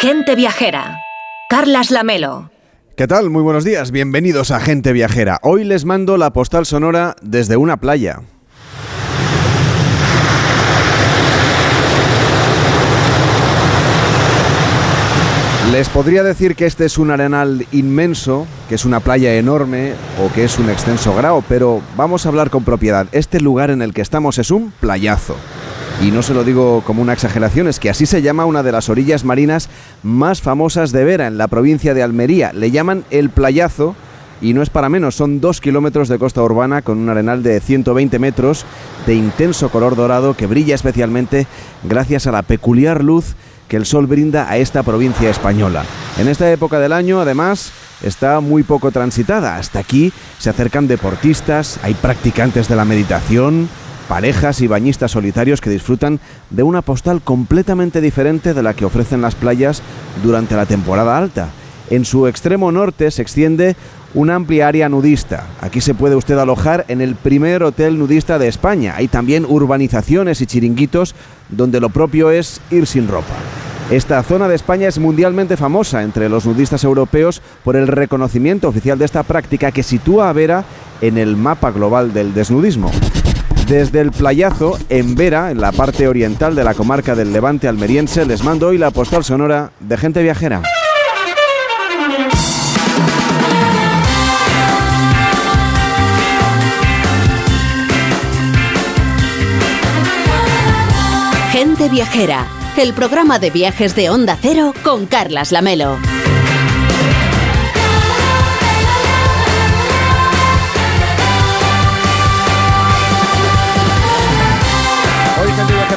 Gente Viajera. Carlas Lamelo. ¿Qué tal? Muy buenos días. Bienvenidos a Gente Viajera. Hoy les mando la postal sonora desde una playa. Les podría decir que este es un arenal inmenso, que es una playa enorme o que es un extenso grao, pero vamos a hablar con propiedad. Este lugar en el que estamos es un playazo. Y no se lo digo como una exageración, es que así se llama una de las orillas marinas más famosas de Vera, en la provincia de Almería. Le llaman el playazo y no es para menos, son dos kilómetros de costa urbana con un arenal de 120 metros de intenso color dorado que brilla especialmente gracias a la peculiar luz que el sol brinda a esta provincia española. En esta época del año, además, está muy poco transitada. Hasta aquí se acercan deportistas, hay practicantes de la meditación, parejas y bañistas solitarios que disfrutan de una postal completamente diferente de la que ofrecen las playas durante la temporada alta. En su extremo norte se extiende una amplia área nudista. Aquí se puede usted alojar en el primer hotel nudista de España. Hay también urbanizaciones y chiringuitos donde lo propio es ir sin ropa. Esta zona de España es mundialmente famosa entre los nudistas europeos por el reconocimiento oficial de esta práctica que sitúa a Vera en el mapa global del desnudismo. Desde el playazo, en Vera, en la parte oriental de la comarca del Levante almeriense, les mando hoy la postal sonora de gente viajera. Gente Viajera, el programa de viajes de Onda Cero con Carlas Lamelo.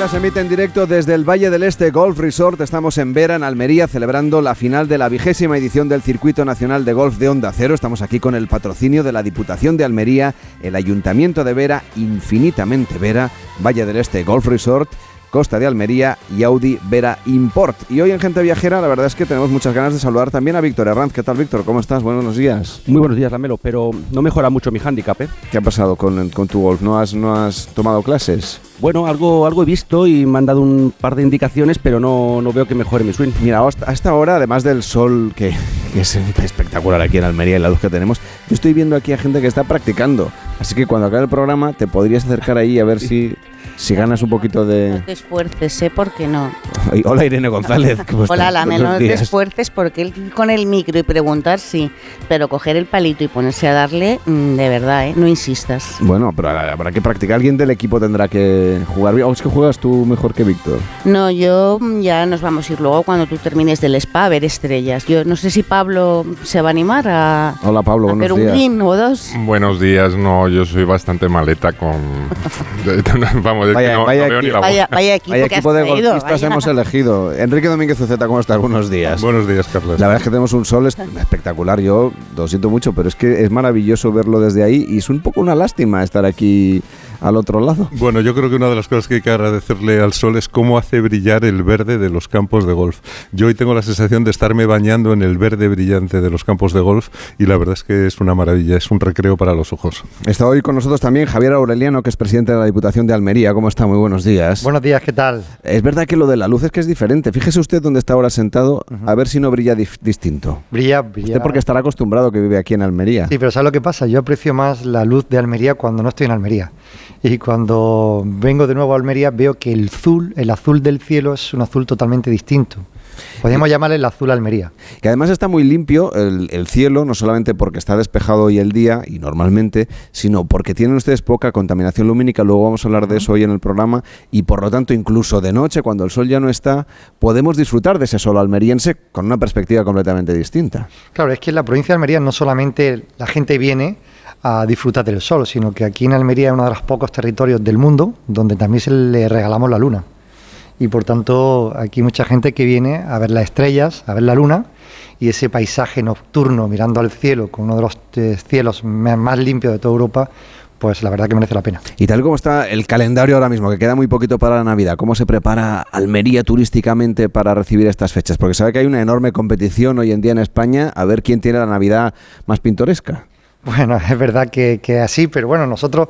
Viajera se emite en directo desde el Valle del Este Golf Resort. Estamos en Vera, en Almería, celebrando la final de la vigésima edición del Circuito Nacional de Golf de Onda Cero. Estamos aquí con el patrocinio de la Diputación de Almería, el Ayuntamiento de Vera, Infinitamente Vera, Valle del Este Golf Resort Costa de Almería y Audi Vera Import. Y hoy en Gente Viajera la verdad es que tenemos muchas ganas de saludar también a Víctor Herranz. ¿Qué tal Víctor? ¿Cómo estás? Buenos días. Muy buenos días, Lamelo, pero no mejora mucho mi handicap, ¿eh? ¿Qué ha pasado con, con tu golf? ¿No has, ¿No has tomado clases? Bueno, algo, algo he visto y me han dado un par de indicaciones, pero no, no veo que mejore mi swing. Mira, hasta, hasta ahora, además del sol que, que es espectacular aquí en Almería y la luz que tenemos, yo estoy viendo aquí a gente que está practicando. Así que cuando acabe el programa te podrías acercar ahí a ver si, si ganas un poquito de... No te esfuerces, ¿eh? Porque no. Ay, Hola Irene González. ¿cómo Hola, no Buenos te esfuerces porque él con el micro y preguntar sí, pero coger el palito y ponerse a darle, mm, de verdad, ¿eh? No insistas. Bueno, pero habrá que practicar. Alguien del equipo tendrá que jugar bien. ¿O es que juegas tú mejor que Víctor? No, yo mm, ya nos vamos a ir luego cuando tú termines del spa a ver estrellas. Yo no sé si Pablo se va a animar a, Hola Pablo, a buenos hacer un días. green o dos. Buenos días, no, yo soy bastante maleta con... Vamos, Vaya- que no, vaya no veo aquí- ni la voz. Vaya, vaya equipo, Vaya que equipo has de traído, golfistas vaya. hemos elegido. Enrique Domínguez Uceta, ¿cómo estás? Buenos días. Buenos días, Carlos. La verdad es que tenemos un sol est- espectacular. Yo lo siento mucho, pero es que es maravilloso verlo desde ahí y es un poco una lástima estar aquí al otro lado. Bueno, yo creo que una de las cosas que hay que agradecerle al sol es cómo hace brillar el verde de los campos de golf. Yo hoy tengo la sensación de estarme bañando en el verde brillante de los campos de golf y la verdad es que es una maravilla, es un recreo para los ojos. Está hoy con nosotros también Javier Aureliano, que es presidente de la Diputación de Almería. ¿Cómo está? Muy buenos días. Buenos días, ¿qué tal? Es verdad que lo de la luz es que es diferente. Fíjese usted dónde está ahora sentado, a ver si no brilla dif- distinto. Brilla, brilla. Usted porque estará acostumbrado que vive aquí en Almería. Sí, pero ¿sabes lo que pasa? Yo aprecio más la luz de Almería cuando no estoy en Almería. Y cuando vengo de nuevo a Almería veo que el azul, el azul del cielo es un azul totalmente distinto. Podríamos llamarle el azul Almería. Que además está muy limpio el, el cielo, no solamente porque está despejado hoy el día y normalmente, sino porque tienen ustedes poca contaminación lumínica. Luego vamos a hablar de eso hoy en el programa. Y por lo tanto, incluso de noche, cuando el sol ya no está, podemos disfrutar de ese sol almeriense con una perspectiva completamente distinta. Claro, es que en la provincia de Almería no solamente la gente viene a disfrutar del sol, sino que aquí en Almería es uno de los pocos territorios del mundo donde también se le regalamos la luna. Y por tanto, aquí mucha gente que viene a ver las estrellas, a ver la luna y ese paisaje nocturno mirando al cielo, con uno de los eh, cielos más limpios de toda Europa, pues la verdad que merece la pena. Y tal como está el calendario ahora mismo, que queda muy poquito para la Navidad, ¿cómo se prepara Almería turísticamente para recibir estas fechas? Porque sabe que hay una enorme competición hoy en día en España a ver quién tiene la Navidad más pintoresca. Bueno, es verdad que, es así, pero bueno, nosotros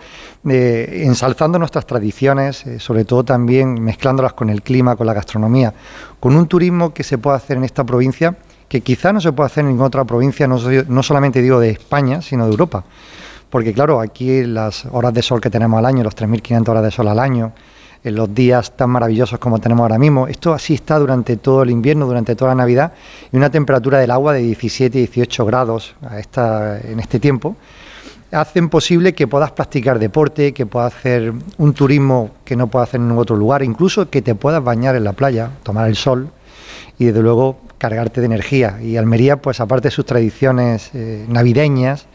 eh, ensalzando nuestras tradiciones, eh, sobre todo también mezclándolas con el clima, con la gastronomía, con un turismo que se puede hacer en esta provincia, que quizá no se puede hacer en ninguna otra provincia, no, no solamente digo de España, sino de Europa. Porque claro, aquí las horas de sol que tenemos al año, los 3.500 horas de sol al año, en los días tan maravillosos como tenemos ahora mismo. Esto así está durante todo el invierno, durante toda la Navidad, y una temperatura del agua de 17 18 grados a esta, en este tiempo hacen posible que puedas practicar deporte, que puedas hacer un turismo que no puedas hacer en otro lugar, incluso que te puedas bañar en la playa, tomar el sol y desde luego cargarte de energía. Y Almería, pues aparte de sus tradiciones eh, navideñas,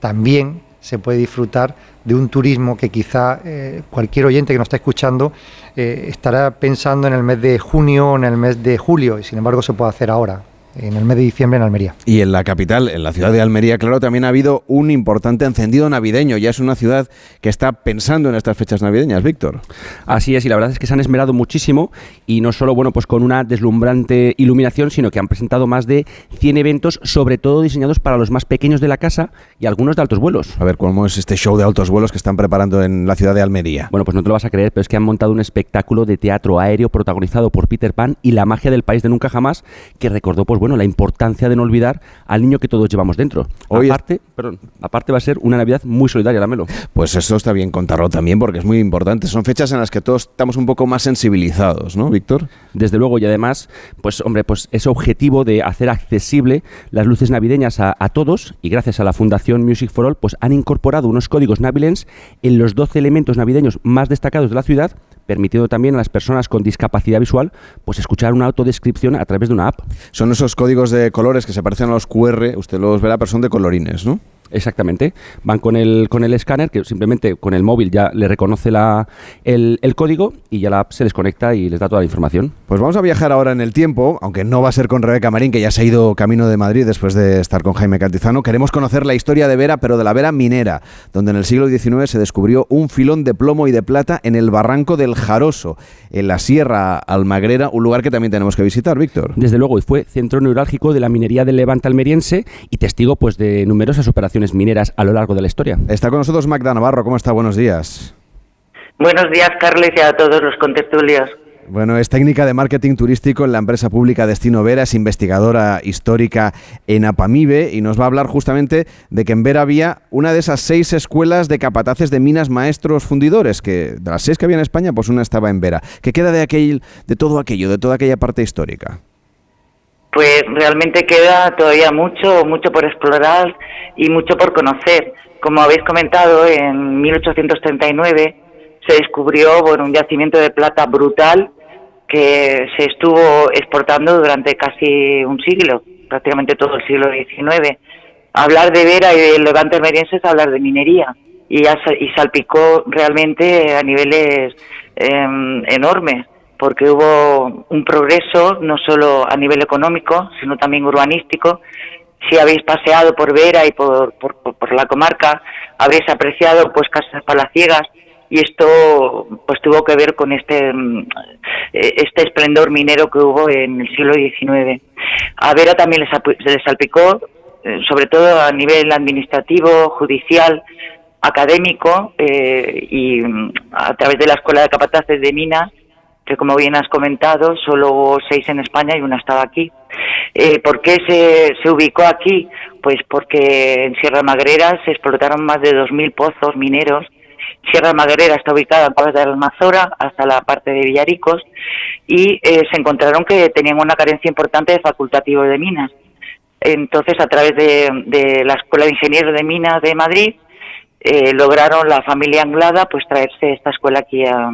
también se puede disfrutar de un turismo que quizá eh, cualquier oyente que nos está escuchando eh, estará pensando en el mes de junio o en el mes de julio y sin embargo se puede hacer ahora en el mes de diciembre en Almería. Y en la capital, en la ciudad de Almería, claro, también ha habido un importante encendido navideño. Ya es una ciudad que está pensando en estas fechas navideñas, Víctor. Así es, y la verdad es que se han esmerado muchísimo y no solo, bueno, pues con una deslumbrante iluminación, sino que han presentado más de 100 eventos, sobre todo diseñados para los más pequeños de la casa y algunos de altos vuelos. A ver, ¿cómo es este show de altos vuelos que están preparando en la ciudad de Almería? Bueno, pues no te lo vas a creer, pero es que han montado un espectáculo de teatro aéreo protagonizado por Peter Pan y la magia del país de nunca jamás, que recordó, pues bueno, la importancia de no olvidar al niño que todos llevamos dentro. aparte, perdón, aparte va a ser una Navidad muy solidaria, Lamelo. Pues eso está bien contarlo también porque es muy importante. Son fechas en las que todos estamos un poco más sensibilizados, ¿no, Víctor? Desde luego, y además, pues hombre, pues ese objetivo de hacer accesible las luces navideñas a, todos, y gracias a la Fundación Music for All, pues han incorporado unos códigos navideños en los 12 elementos navideños más destacados de la ciudad, permitiendo también a las personas con discapacidad visual pues escuchar una autodescripción a través de una app. Son esos códigos de colores que se parecen a los QR, usted los verá, pero son de colorines, ¿no? Exactamente. Van con el, con el escáner, que simplemente con el móvil ya le reconoce la, el, código y ya la app se les conecta y les da toda la información. Pues vamos a viajar ahora en el tiempo, aunque no va a ser con Rebeca Marín, que ya se ha ido camino de Madrid después de estar con Jaime Cantizano. Queremos conocer la historia de Vera, pero de la Vera minera, donde en el siglo XIX se descubrió un filón de plomo y de plata en el barranco del Jaroso, en la Sierra Almagrera, un lugar que también tenemos que visitar, Víctor. Desde luego, y fue centro neurálgico de la minería del Levante almeriense y testigo pues de numerosas operaciones mineras a lo largo de la historia. Está con nosotros Magda Navarro. ¿Cómo está? Buenos días. Buenos días, Carles, y a todos los contertulios. Bueno, es técnica de marketing turístico en la empresa pública Destino Vera, es investigadora histórica en Apamibe y nos va a hablar justamente de que en Vera había una de esas seis escuelas de capataces de minas maestros fundidores, que de las seis que había en España, pues una estaba en Vera. ¿Qué queda de, aquel, de todo aquello, de toda aquella parte histórica? Pues realmente queda todavía mucho, mucho por explorar y mucho por conocer. Como habéis comentado, en 1839 se descubrió bueno, un yacimiento de plata brutal que se estuvo exportando durante casi un siglo, prácticamente todo el siglo XIX. Hablar de Vera y del Levante almeriense es hablar de minería y, y salpicó realmente a niveles em, enormes porque hubo un progreso no solo a nivel económico, sino también urbanístico. Si habéis paseado por Vera y por, por, la comarca, habréis apreciado pues casas palaciegas y esto pues tuvo que ver con este mm, este esplendor minero que hubo en el siglo XIX. A Vera también se les salpicó, eh, sobre todo a nivel administrativo, judicial, académico eh, y mm, a través de la Escuela de Capataces de Minas como bien has comentado, solo seis en España y una estaba aquí. Eh, ¿Por qué se, ubicó aquí? Pues porque en Sierra Magrera se explotaron más de 2.000 pozos mineros. Sierra Magrera está ubicada desde la Almazora hasta la parte de Villaricos y eh, se encontraron que tenían una carencia importante de facultativos de minas. Entonces, a través de, de la Escuela de Ingenieros de Minas de Madrid, eh, lograron la familia Anglada pues traerse esta escuela aquí a,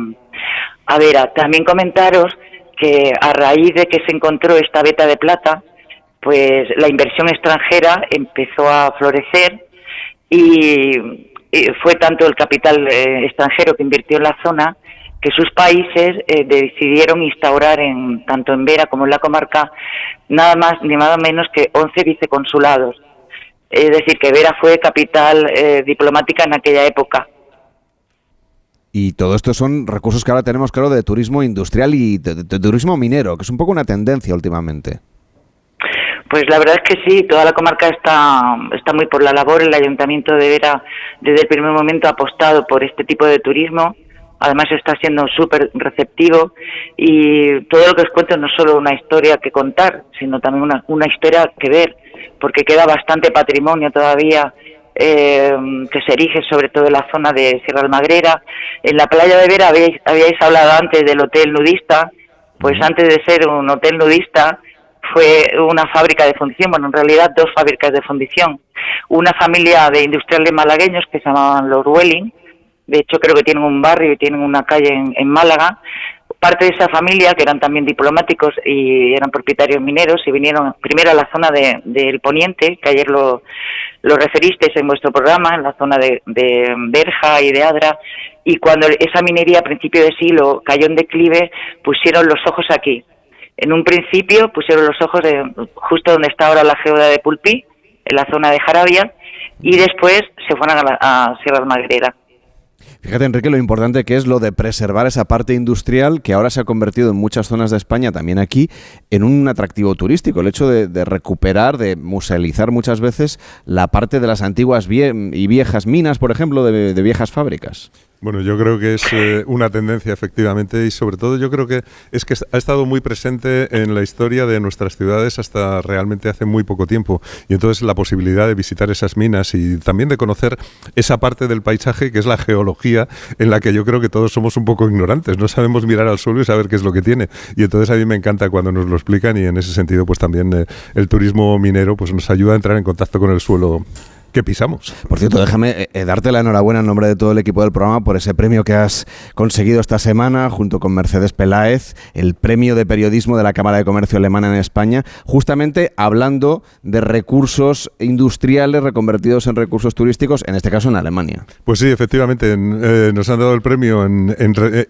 a Vera. También comentaros que a raíz de que se encontró esta beta de plata, pues la inversión extranjera empezó a florecer y, fue tanto el capital eh, extranjero que invirtió en la zona que sus países eh, decidieron instaurar en tanto en Vera como en la comarca nada más ni nada menos que 11 viceconsulados es decir, que Vera fue capital eh, diplomática en aquella época. Y todo esto son recursos que ahora tenemos, claro, de turismo industrial y de, turismo minero, que es un poco una tendencia últimamente. Pues la verdad es que sí, toda la comarca está, está muy por la labor. El Ayuntamiento de Vera, desde el primer momento, ha apostado por este tipo de turismo. Además, está siendo súper receptivo y todo lo que os cuento no es solo una historia que contar, sino también una, una historia que ver, porque queda bastante patrimonio todavía eh, que se erige sobre todo en la zona de Sierra Almagrera. En la playa de Vera habíais, habíais hablado antes del hotel nudista, pues antes de ser un hotel nudista fue una fábrica de fundición, bueno, en realidad dos fábricas de fundición. Una familia de industriales malagueños que se llamaban los Welling, de hecho creo que tienen un barrio y tienen una calle en, Málaga. Parte de esa familia, que eran también diplomáticos y eran propietarios mineros, y vinieron primero a la zona de, del Poniente, que ayer lo, lo referisteis en vuestro programa, en la zona de, de Berja y de Adra, y cuando esa minería a principio de siglo cayó en declive, pusieron los ojos aquí, en un principio pusieron los ojos de, justo donde está ahora la geoda de Pulpí, en la zona de Jarabia, y después se fueron a, a Sierra Magrera. Fíjate, Enrique, lo importante que es lo de preservar esa parte industrial que ahora se ha convertido en muchas zonas de España, también aquí, en un atractivo turístico. El hecho de, recuperar, de musealizar muchas veces la parte de las antiguas y viejas minas, por ejemplo, de viejas fábricas. Bueno, yo creo que es eh, una tendencia efectivamente y sobre todo yo creo que es que ha estado muy presente en la historia de nuestras ciudades hasta realmente hace muy poco tiempo. Y entonces la posibilidad de visitar esas minas y también de conocer esa parte del paisaje que es la geología en la que yo creo que todos somos un poco ignorantes, no sabemos mirar al suelo y saber qué es lo que tiene. Y entonces a mí me encanta cuando nos lo explican y en ese sentido pues también eh, el turismo minero pues nos ayuda a entrar en contacto con el suelo que pisamos. Por cierto, déjame eh, eh, darte la enhorabuena en nombre de todo el equipo del programa por ese premio que has conseguido esta semana junto con Mercedes Peláez, el premio de periodismo de la Cámara de Comercio Alemana en España, justamente hablando de recursos industriales reconvertidos en recursos turísticos, en este caso en Alemania. Pues sí, efectivamente, eh, nos han dado el premio en,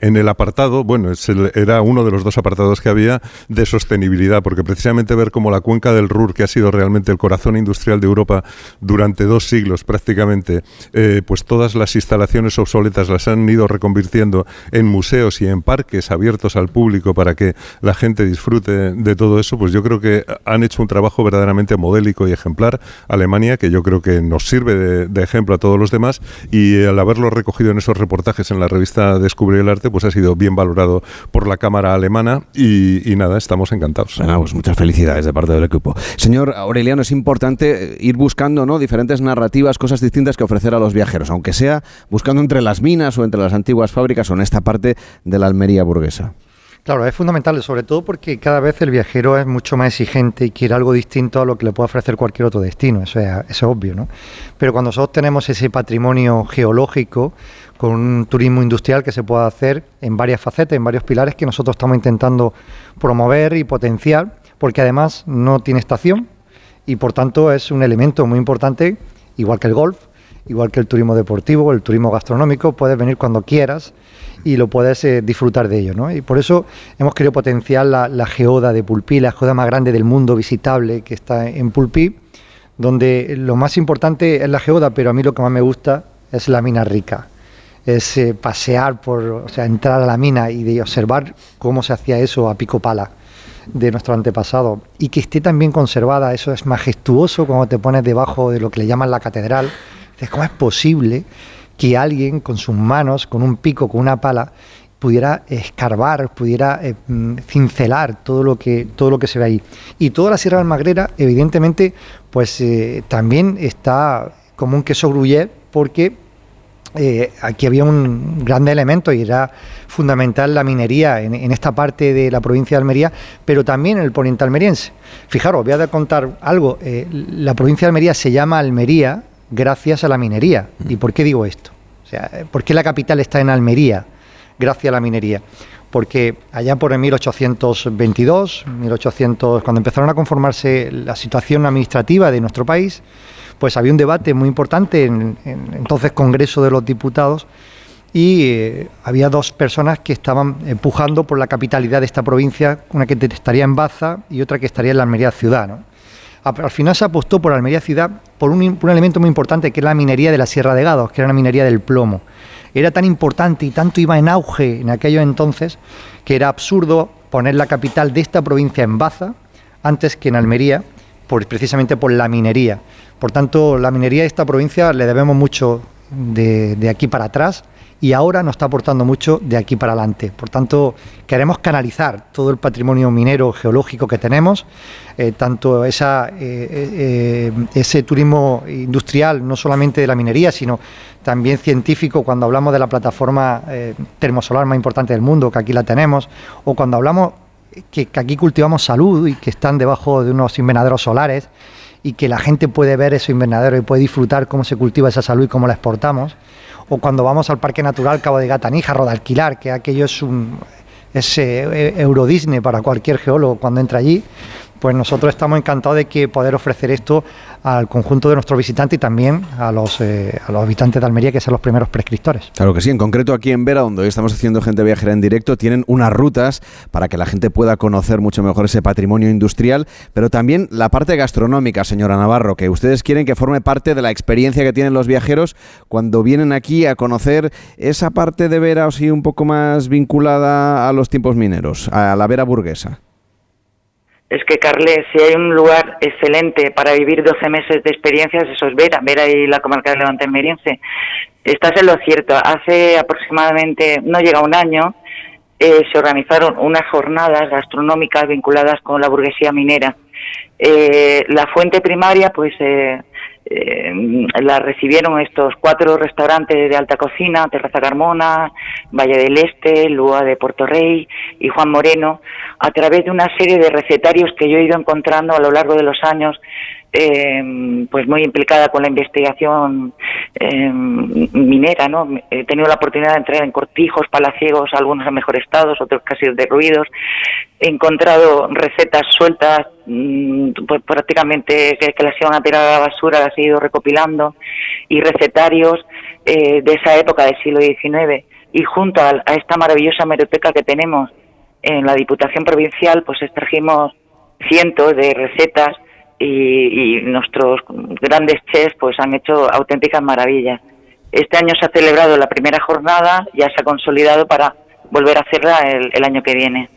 el apartado, bueno, era uno de los dos apartados que había de sostenibilidad, porque precisamente ver cómo la cuenca del Ruhr, que ha sido realmente el corazón industrial de Europa durante dos siglos prácticamente, eh, pues todas las instalaciones obsoletas las han ido reconvirtiendo en museos y en parques abiertos al público para que la gente disfrute de todo eso, pues yo creo que han hecho un trabajo verdaderamente modélico y ejemplar Alemania, que yo creo que nos sirve de, ejemplo a todos los demás y al haberlo recogido en esos reportajes en la revista Descubrir el Arte, pues ha sido bien valorado por la Cámara Alemana y, nada, estamos encantados. muchas felicidades de parte del equipo. Señor Aureliano, es importante ir buscando ¿no? diferentes narrativas, cosas distintas que ofrecer a los viajeros, aunque sea buscando entre las minas o entre las antiguas fábricas o en esta parte de la Almería burguesa. Claro, es fundamental, sobre todo porque cada vez el viajero es mucho más exigente y quiere algo distinto a lo que le puede ofrecer cualquier otro destino, eso es, es obvio, ¿no? Pero cuando nosotros tenemos ese patrimonio geológico, con un turismo industrial que se puede hacer en varias facetas, en varios pilares que nosotros estamos intentando promover y potenciar, porque además no tiene estación y por tanto es un elemento muy importante igual que el golf, igual que el turismo deportivo, el turismo gastronómico, puedes venir cuando quieras y lo puedes eh, disfrutar de ello. ¿no? Y por eso hemos querido potenciar la, geoda de Pulpí, la geoda más grande del mundo visitable que está en Pulpí, donde lo más importante es la geoda, pero a mí lo que más me gusta es la mina rica. Es eh, pasear por, o sea, entrar a la mina y de observar cómo se hacía eso a pico pala de nuestro antepasado y que esté tan bien conservada, eso es majestuoso cuando te pones debajo de lo que le llaman la catedral. ¿Cómo es posible que alguien con sus manos, con un pico, con una pala, pudiera escarbar, pudiera eh, cincelar todo lo que todo lo que se ve ahí. Y toda la Sierra de Almagrera, evidentemente, pues eh, también está como un queso gruyère porque eh, aquí había un gran elemento y era fundamental la minería en, esta parte de la provincia de Almería, pero también en el poniente almeriense. Fijaros, voy a contar algo. Eh, la provincia de Almería se llama Almería gracias a la minería. ¿Y por qué digo esto? O sea, ¿por qué la capital está en Almería gracias a la minería? Porque allá por el 1822, 1800, cuando empezaron a conformarse la situación administrativa de nuestro país, pues había un debate muy importante en, entonces Congreso de los Diputados y eh, había dos personas que estaban empujando por la capitalidad de esta provincia, una que estaría en Baza y otra que estaría en la Almería ciudad. Al final se apostó por Almería ciudad por un, un elemento muy importante que es la minería de la Sierra de Gados, que era una minería del plomo. Era tan importante y tanto iba en auge en aquellos entonces que era absurdo poner la capital de esta provincia en Baza antes que en Almería precisamente por la minería. Por tanto, la minería de esta provincia le debemos mucho de, aquí para atrás y ahora nos está aportando mucho de aquí para adelante. Por tanto, queremos canalizar todo el patrimonio minero geológico que tenemos, eh, tanto esa, eh, ese turismo industrial, no solamente de la minería, sino también científico, cuando hablamos de la plataforma termosolar más importante del mundo, que aquí la tenemos, o cuando hablamos que, aquí cultivamos salud y que están debajo de unos invernaderos solares y que la gente puede ver esos invernaderos y puede disfrutar cómo se cultiva esa salud y cómo la exportamos. O cuando vamos al Parque Natural Cabo de Gataníjar o de Alquilar, que aquello es un es, eh, Euro Disney para cualquier geólogo cuando entra allí, pues nosotros estamos encantados de que poder ofrecer esto al conjunto de nuestros visitantes y también a los, eh, a los habitantes de Almería, que son los primeros prescriptores. Claro que sí, en concreto aquí en Vera, donde hoy estamos haciendo gente viajera en directo, tienen unas rutas para que la gente pueda conocer mucho mejor ese patrimonio industrial, pero también la parte gastronómica, señora Navarro, que ustedes quieren que forme parte de la experiencia que tienen los viajeros cuando vienen aquí a conocer esa parte de Vera, o sí, un poco más vinculada a los tiempos mineros, a la Vera burguesa. Es que, Carles, si hay un lugar excelente para vivir 12 meses de experiencias, eso es Vera, Vera y la comarca de Levante Meriense. Estás en lo cierto. Hace aproximadamente, no llega un año, eh, se organizaron unas jornadas gastronómicas vinculadas con la burguesía minera. Eh, la fuente primaria, pues, eh, eh, la recibieron estos cuatro restaurantes de alta cocina, Terraza Carmona, Valle del Este, Lua de Puerto Rey y Juan Moreno, a través de una serie de recetarios que yo he ido encontrando a lo largo de los años eh, pues muy implicada con la investigación eh, minera, ¿no? He tenido la oportunidad de entrar en cortijos, palaciegos, algunos en mejor estado, otros casi derruidos. He encontrado recetas sueltas, mm, pues prácticamente que, las iban a tirar a la basura, las he ido recopilando, y recetarios eh, de esa época del siglo XIX. Y junto a, a esta maravillosa hemeroteca que tenemos en la Diputación Provincial, pues extrajimos cientos de recetas y, nuestros grandes chefs pues han hecho auténticas maravillas. Este año se ha celebrado la primera jornada, ya se ha consolidado para volver a hacerla el, año que viene.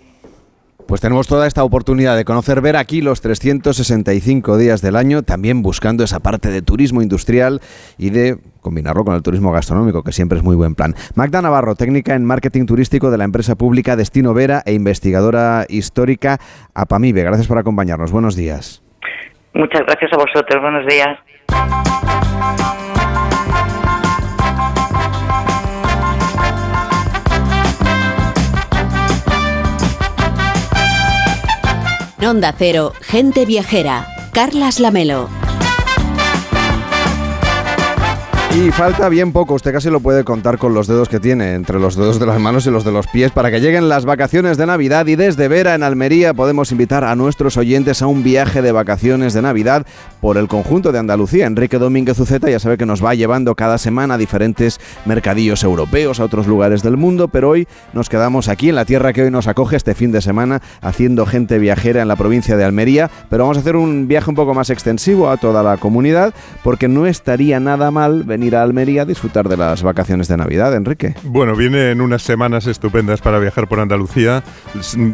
Pues tenemos toda esta oportunidad de conocer, ver aquí los 365 días del año, también buscando esa parte de turismo industrial y de combinarlo con el turismo gastronómico, que siempre es muy buen plan. Magda Navarro, técnica en marketing turístico de la empresa pública Destino Vera e investigadora histórica APAMIBE. Gracias por acompañarnos. Buenos días. Muchas gracias a vosotros. Buenos días. Onda Cero, gente viajera. Carlas Lamelo. Y falta bien poco, usted casi lo puede contar con los dedos que tiene, entre los dedos de las manos y los de los pies, para que lleguen las vacaciones de Navidad y desde Vera en Almería podemos invitar a nuestros oyentes a un viaje de vacaciones de Navidad por el conjunto de Andalucía. Enrique Domínguez Uceta ya sabe que nos va llevando cada semana a diferentes mercadillos europeos, a otros lugares del mundo, pero hoy nos quedamos aquí en la tierra que hoy nos acoge este fin de semana haciendo gente viajera en la provincia de Almería, pero vamos a hacer un viaje un poco más extensivo a toda la comunidad porque no estaría nada mal venir ir a Almería a disfrutar de las vacaciones de Navidad, Enrique. Bueno, vienen unas semanas estupendas para viajar por Andalucía.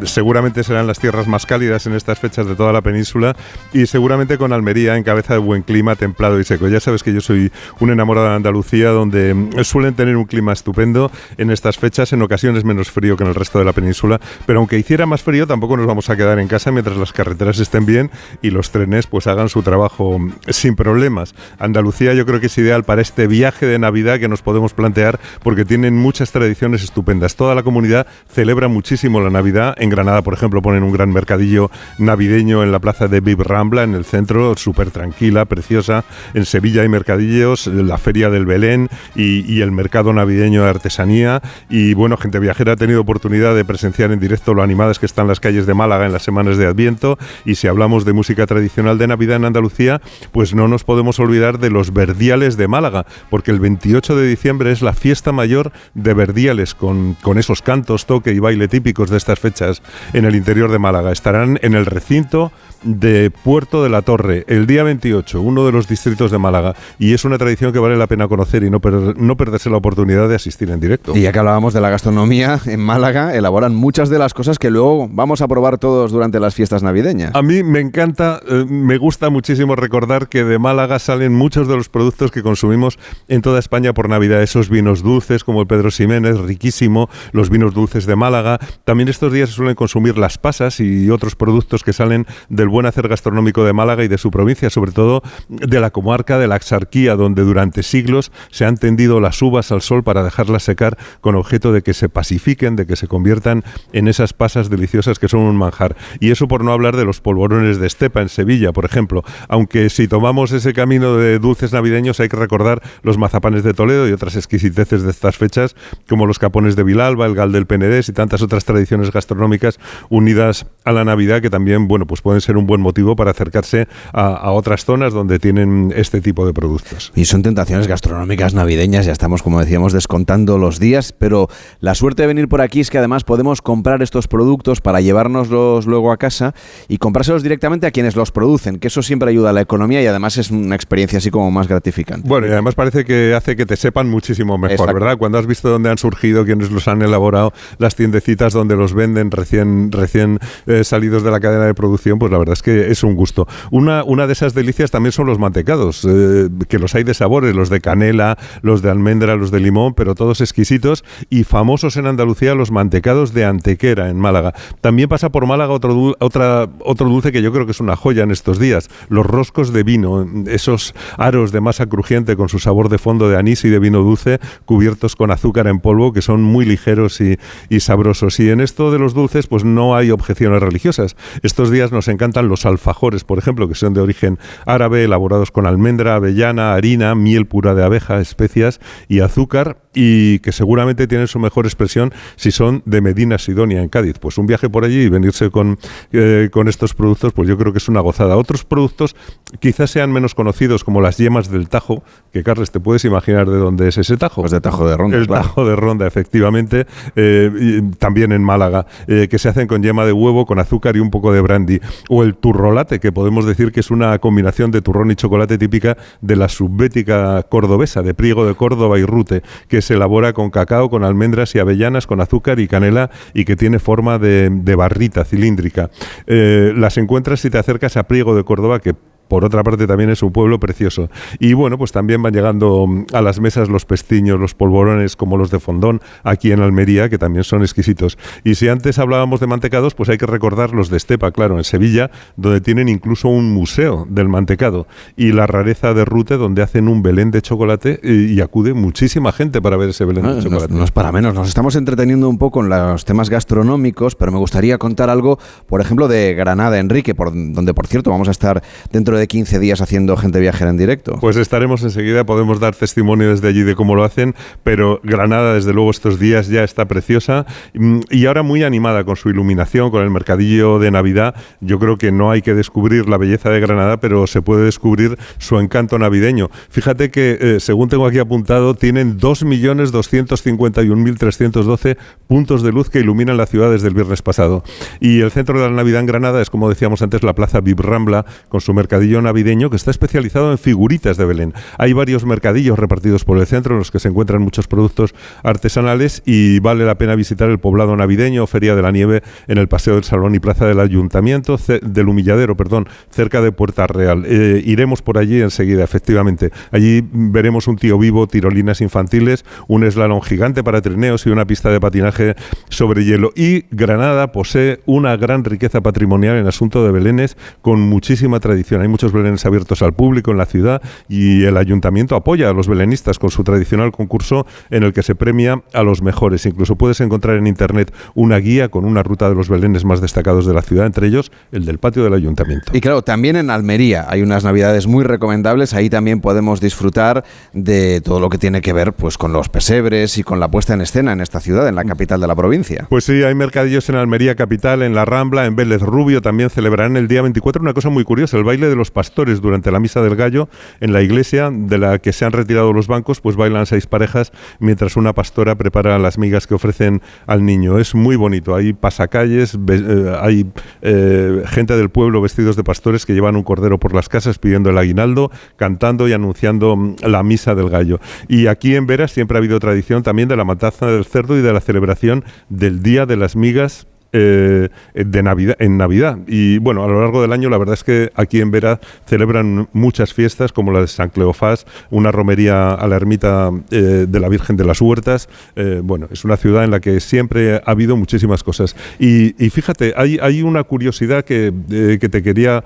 Seguramente serán las tierras más cálidas en estas fechas de toda la península y seguramente con Almería en cabeza de buen clima, templado y seco. Ya sabes que yo soy un enamorado de Andalucía donde mm, suelen tener un clima estupendo en estas fechas, en ocasiones menos frío que en el resto de la península, pero aunque hiciera más frío tampoco nos vamos a quedar en casa mientras las carreteras estén bien y los trenes pues hagan su trabajo mm, sin problemas. Andalucía yo creo que es ideal para este este viaje de Navidad que nos podemos plantear porque tienen muchas tradiciones estupendas. Toda la comunidad celebra muchísimo la Navidad. En Granada, por ejemplo, ponen un gran mercadillo navideño en la plaza de Viv Rambla, en el centro, súper tranquila, preciosa. En Sevilla hay mercadillos, la Feria del Belén y, el mercado navideño de artesanía. Y bueno, gente viajera ha tenido oportunidad de presenciar en directo lo animadas que están las calles de Málaga en las semanas de Adviento. Y si hablamos de música tradicional de Navidad en Andalucía, pues no nos podemos olvidar de los verdiales de Málaga, porque el 28 de diciembre es la fiesta mayor de Verdiales, con, con esos cantos, toque y baile típicos de estas fechas en el interior de Málaga. Estarán en el recinto de Puerto de la Torre, el día 28, uno de los distritos de Málaga. Y es una tradición que vale la pena conocer y no, no perderse la oportunidad de asistir en directo. Y ya que hablábamos de la gastronomía, en Málaga elaboran muchas de las cosas que luego vamos a probar todos durante las fiestas navideñas. A mí me encanta, eh, me gusta muchísimo recordar que de Málaga salen muchos de los productos que consumimos en toda España por Navidad. Esos vinos dulces como el Pedro Ximénez, riquísimo, los vinos dulces de Málaga. También estos días se suelen consumir las pasas y otros productos que salen del buen hacer gastronómico de Málaga y de su provincia, sobre todo de la comarca de la Axarquía, donde durante siglos se han tendido las uvas al sol para dejarlas secar con objeto de que se pacifiquen, de que se conviertan en esas pasas deliciosas que son un manjar. Y eso por no hablar de los polvorones de estepa en Sevilla, por ejemplo. Aunque si tomamos ese camino de dulces navideños hay que recordar los mazapanes de Toledo y otras exquisiteces de estas fechas, como los capones de Vilalba, el gal del Penedés y tantas otras tradiciones gastronómicas unidas a la Navidad que también, bueno, pues pueden ser un buen motivo para acercarse a, otras zonas donde tienen este tipo de productos. Y son tentaciones gastronómicas navideñas, ya estamos, como decíamos, descontando los días, pero la suerte de venir por aquí es que además podemos comprar estos productos para llevárnoslos luego a casa y comprárselos directamente a quienes los producen, que eso siempre ayuda a la economía y además es una experiencia así como más gratificante. Bueno, y además parece que hace que te sepan muchísimo mejor, ¿verdad? Cuando has visto dónde han surgido, quiénes los han elaborado, las tiendecitas donde los venden recién, recién eh, salidos de la cadena de producción, pues la verdad es que es un gusto. Una, una de esas delicias también son los mantecados, eh, que los hay de sabores, los de canela, los de almendra, los de limón, pero todos exquisitos y famosos en Andalucía los mantecados de Antequera en Málaga. También pasa por Málaga otro, otra, otro dulce que yo creo que es una joya en estos días, los roscos de vino, esos aros de masa crujiente con su sabor de fondo de anís y de vino dulce cubiertos con azúcar en polvo que son muy ligeros y, sabrosos. Y en esto de los dulces pues no hay objeciones religiosas. Estos días nos encantan los alfajores, por ejemplo, que son de origen árabe, elaborados con almendra, avellana, harina, miel pura de abeja, especias y azúcar y que seguramente tienen su mejor expresión si son de Medina Sidonia en Cádiz. Pues un viaje por allí y venirse con, eh, con estos productos, pues yo creo que es una gozada. Otros productos quizás sean menos conocidos como las yemas del Tajo, que Carles, te puedes imaginar de dónde es ese Tajo. Pues de Tajo de Ronda. El Tajo de Ronda, efectivamente, eh, también en Málaga, eh, que se hacen con yema de huevo, con azúcar y un poco de brandy. O el turrolate, que podemos decir que es una combinación de turrón y chocolate típica de la subbética cordobesa, de Priego de Córdoba y Rute, que se elabora con cacao, con almendras y avellanas, con azúcar y canela y que tiene forma de, barrita cilíndrica. Eh, las encuentras si te acercas a Priego de Córdoba, que por otra parte también es un pueblo precioso. Y bueno, pues también van llegando mm, a las mesas los pestiños, los polvorones como los de Fondón, aquí en Almería, que también son exquisitos. Y si antes hablábamos de mantecados, pues hay que recordar los de Estepa, claro, en Sevilla, donde tienen incluso un museo del mantecado. Y la rareza de Rute, donde hacen un Belén de chocolate y, acude muchísima gente para ver ese Belén de ah, chocolate. No, es para menos, nos estamos entreteniendo un poco en los temas gastronómicos, pero me gustaría contar algo, por ejemplo, de Granada, Enrique, por, donde por cierto vamos a estar dentro de 15 días haciendo gente viajera en directo. Pues estaremos enseguida, podemos dar testimonio desde allí de cómo lo hacen, pero Granada desde luego estos días ya está preciosa mm, y ahora muy animada con su iluminación, con el mercadillo de Navidad. Yo creo que no hay que descubrir la belleza de Granada, pero se puede descubrir su encanto navideño. Fíjate que, eh, según tengo aquí apuntado, tienen 2.251.312 puntos de luz que iluminan la ciudad desde el viernes pasado. Y el centro de la Navidad en Granada es, como decíamos antes, la Plaza Vibrambla, con su mercadillo navideño que está especializado en figuritas de Belén. Hay varios mercadillos repartidos por el centro en los que se encuentran muchos productos artesanales y vale la pena visitar el poblado navideño, Feria de la Nieve en el Paseo del Salón y Plaza del Ayuntamiento, del Humilladero, perdón, cerca de Puerta Real. Eh, iremos por allí enseguida, efectivamente. Allí veremos un tío vivo, tirolinas infantiles, un eslalon gigante para trineos y una pista de patinaje sobre hielo. Y Granada posee una gran riqueza patrimonial en asunto de belenes con muchísima tradición. Hay muchos belenes abiertos al público en la ciudad y el ayuntamiento apoya a los belenistas con su tradicional concurso en el que se premia a los mejores. Incluso puedes encontrar en internet una guía con una ruta de los belenes más destacados de la ciudad, entre ellos el del patio del ayuntamiento. Y claro, también en Almería hay unas navidades muy recomendables. Ahí también podemos disfrutar de todo lo que tiene que ver pues con los pesebres y con la puesta en escena en esta ciudad, en la capital de la provincia. Pues sí, hay mercadillos en Almería capital, en la Rambla, en Vélez Rubio también celebrarán el día 24 una cosa muy curiosa, el baile de los pastores durante la misa del gallo en la iglesia de la que se han retirado los bancos, pues bailan seis parejas mientras una pastora prepara las migas que ofrecen al niño. Es muy bonito. Hay pasacalles, eh, hay eh, gente del pueblo vestidos de pastores que llevan un cordero por las casas pidiendo el aguinaldo, cantando y anunciando mm, la misa del gallo. Y aquí en Vera siempre ha habido tradición también de la matanza del cerdo y de la celebración del Día de las Migas eh, de Navidad, en Navidad. Y bueno, a lo largo del año la verdad es que aquí en Vera celebran muchas fiestas como la de San Cleofás, una romería a la ermita eh, de la Virgen de las Huertas. Eh, bueno, es una ciudad en la que siempre ha habido muchísimas cosas. Y, fíjate, hay, hay, una curiosidad que, que te quería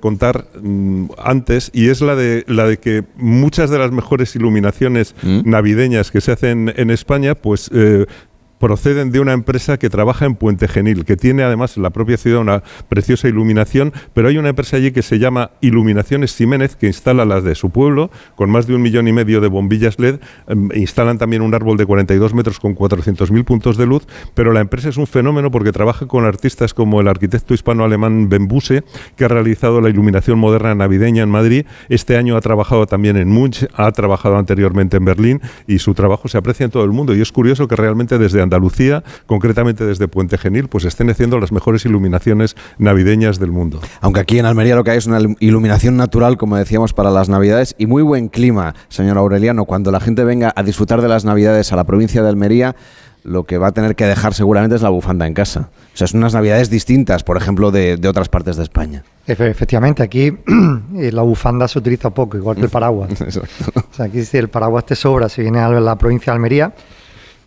contar mm, antes y es la de, la de que muchas de las mejores iluminaciones ¿Mm? navideñas que se hacen en España, pues proceden de una empresa que trabaja en Puente Genil, que tiene además en la propia ciudad una preciosa iluminación, pero hay una empresa allí que se llama Iluminaciones Jiménez, que instala las de su pueblo, con más de un millón y medio de bombillas LED, em, instalan también un árbol de 42 metros con 400.000 puntos de luz, pero la empresa es un fenómeno porque trabaja con artistas como el arquitecto hispano-alemán Ben Buse, que ha realizado la iluminación moderna navideña en Madrid, este año ha trabajado también en Munch, ha trabajado anteriormente en Berlín, y su trabajo se aprecia en todo el mundo, y es curioso que realmente desde Andalucía, concretamente desde Puente Genil, pues estén haciendo las mejores iluminaciones navideñas del mundo. Aunque aquí en Almería lo que hay es una iluminación natural, como decíamos, para las Navidades y muy buen clima, señor Aureliano. Cuando la gente venga a disfrutar de las Navidades a la provincia de Almería, lo que va a tener que dejar seguramente es la bufanda en casa. O sea, son unas navidades distintas, por ejemplo, de, otras partes de España. Efectivamente, aquí eh, la bufanda se utiliza poco, igual que el paraguas. o sea, aquí si el paraguas te sobra, si viene a la provincia de Almería,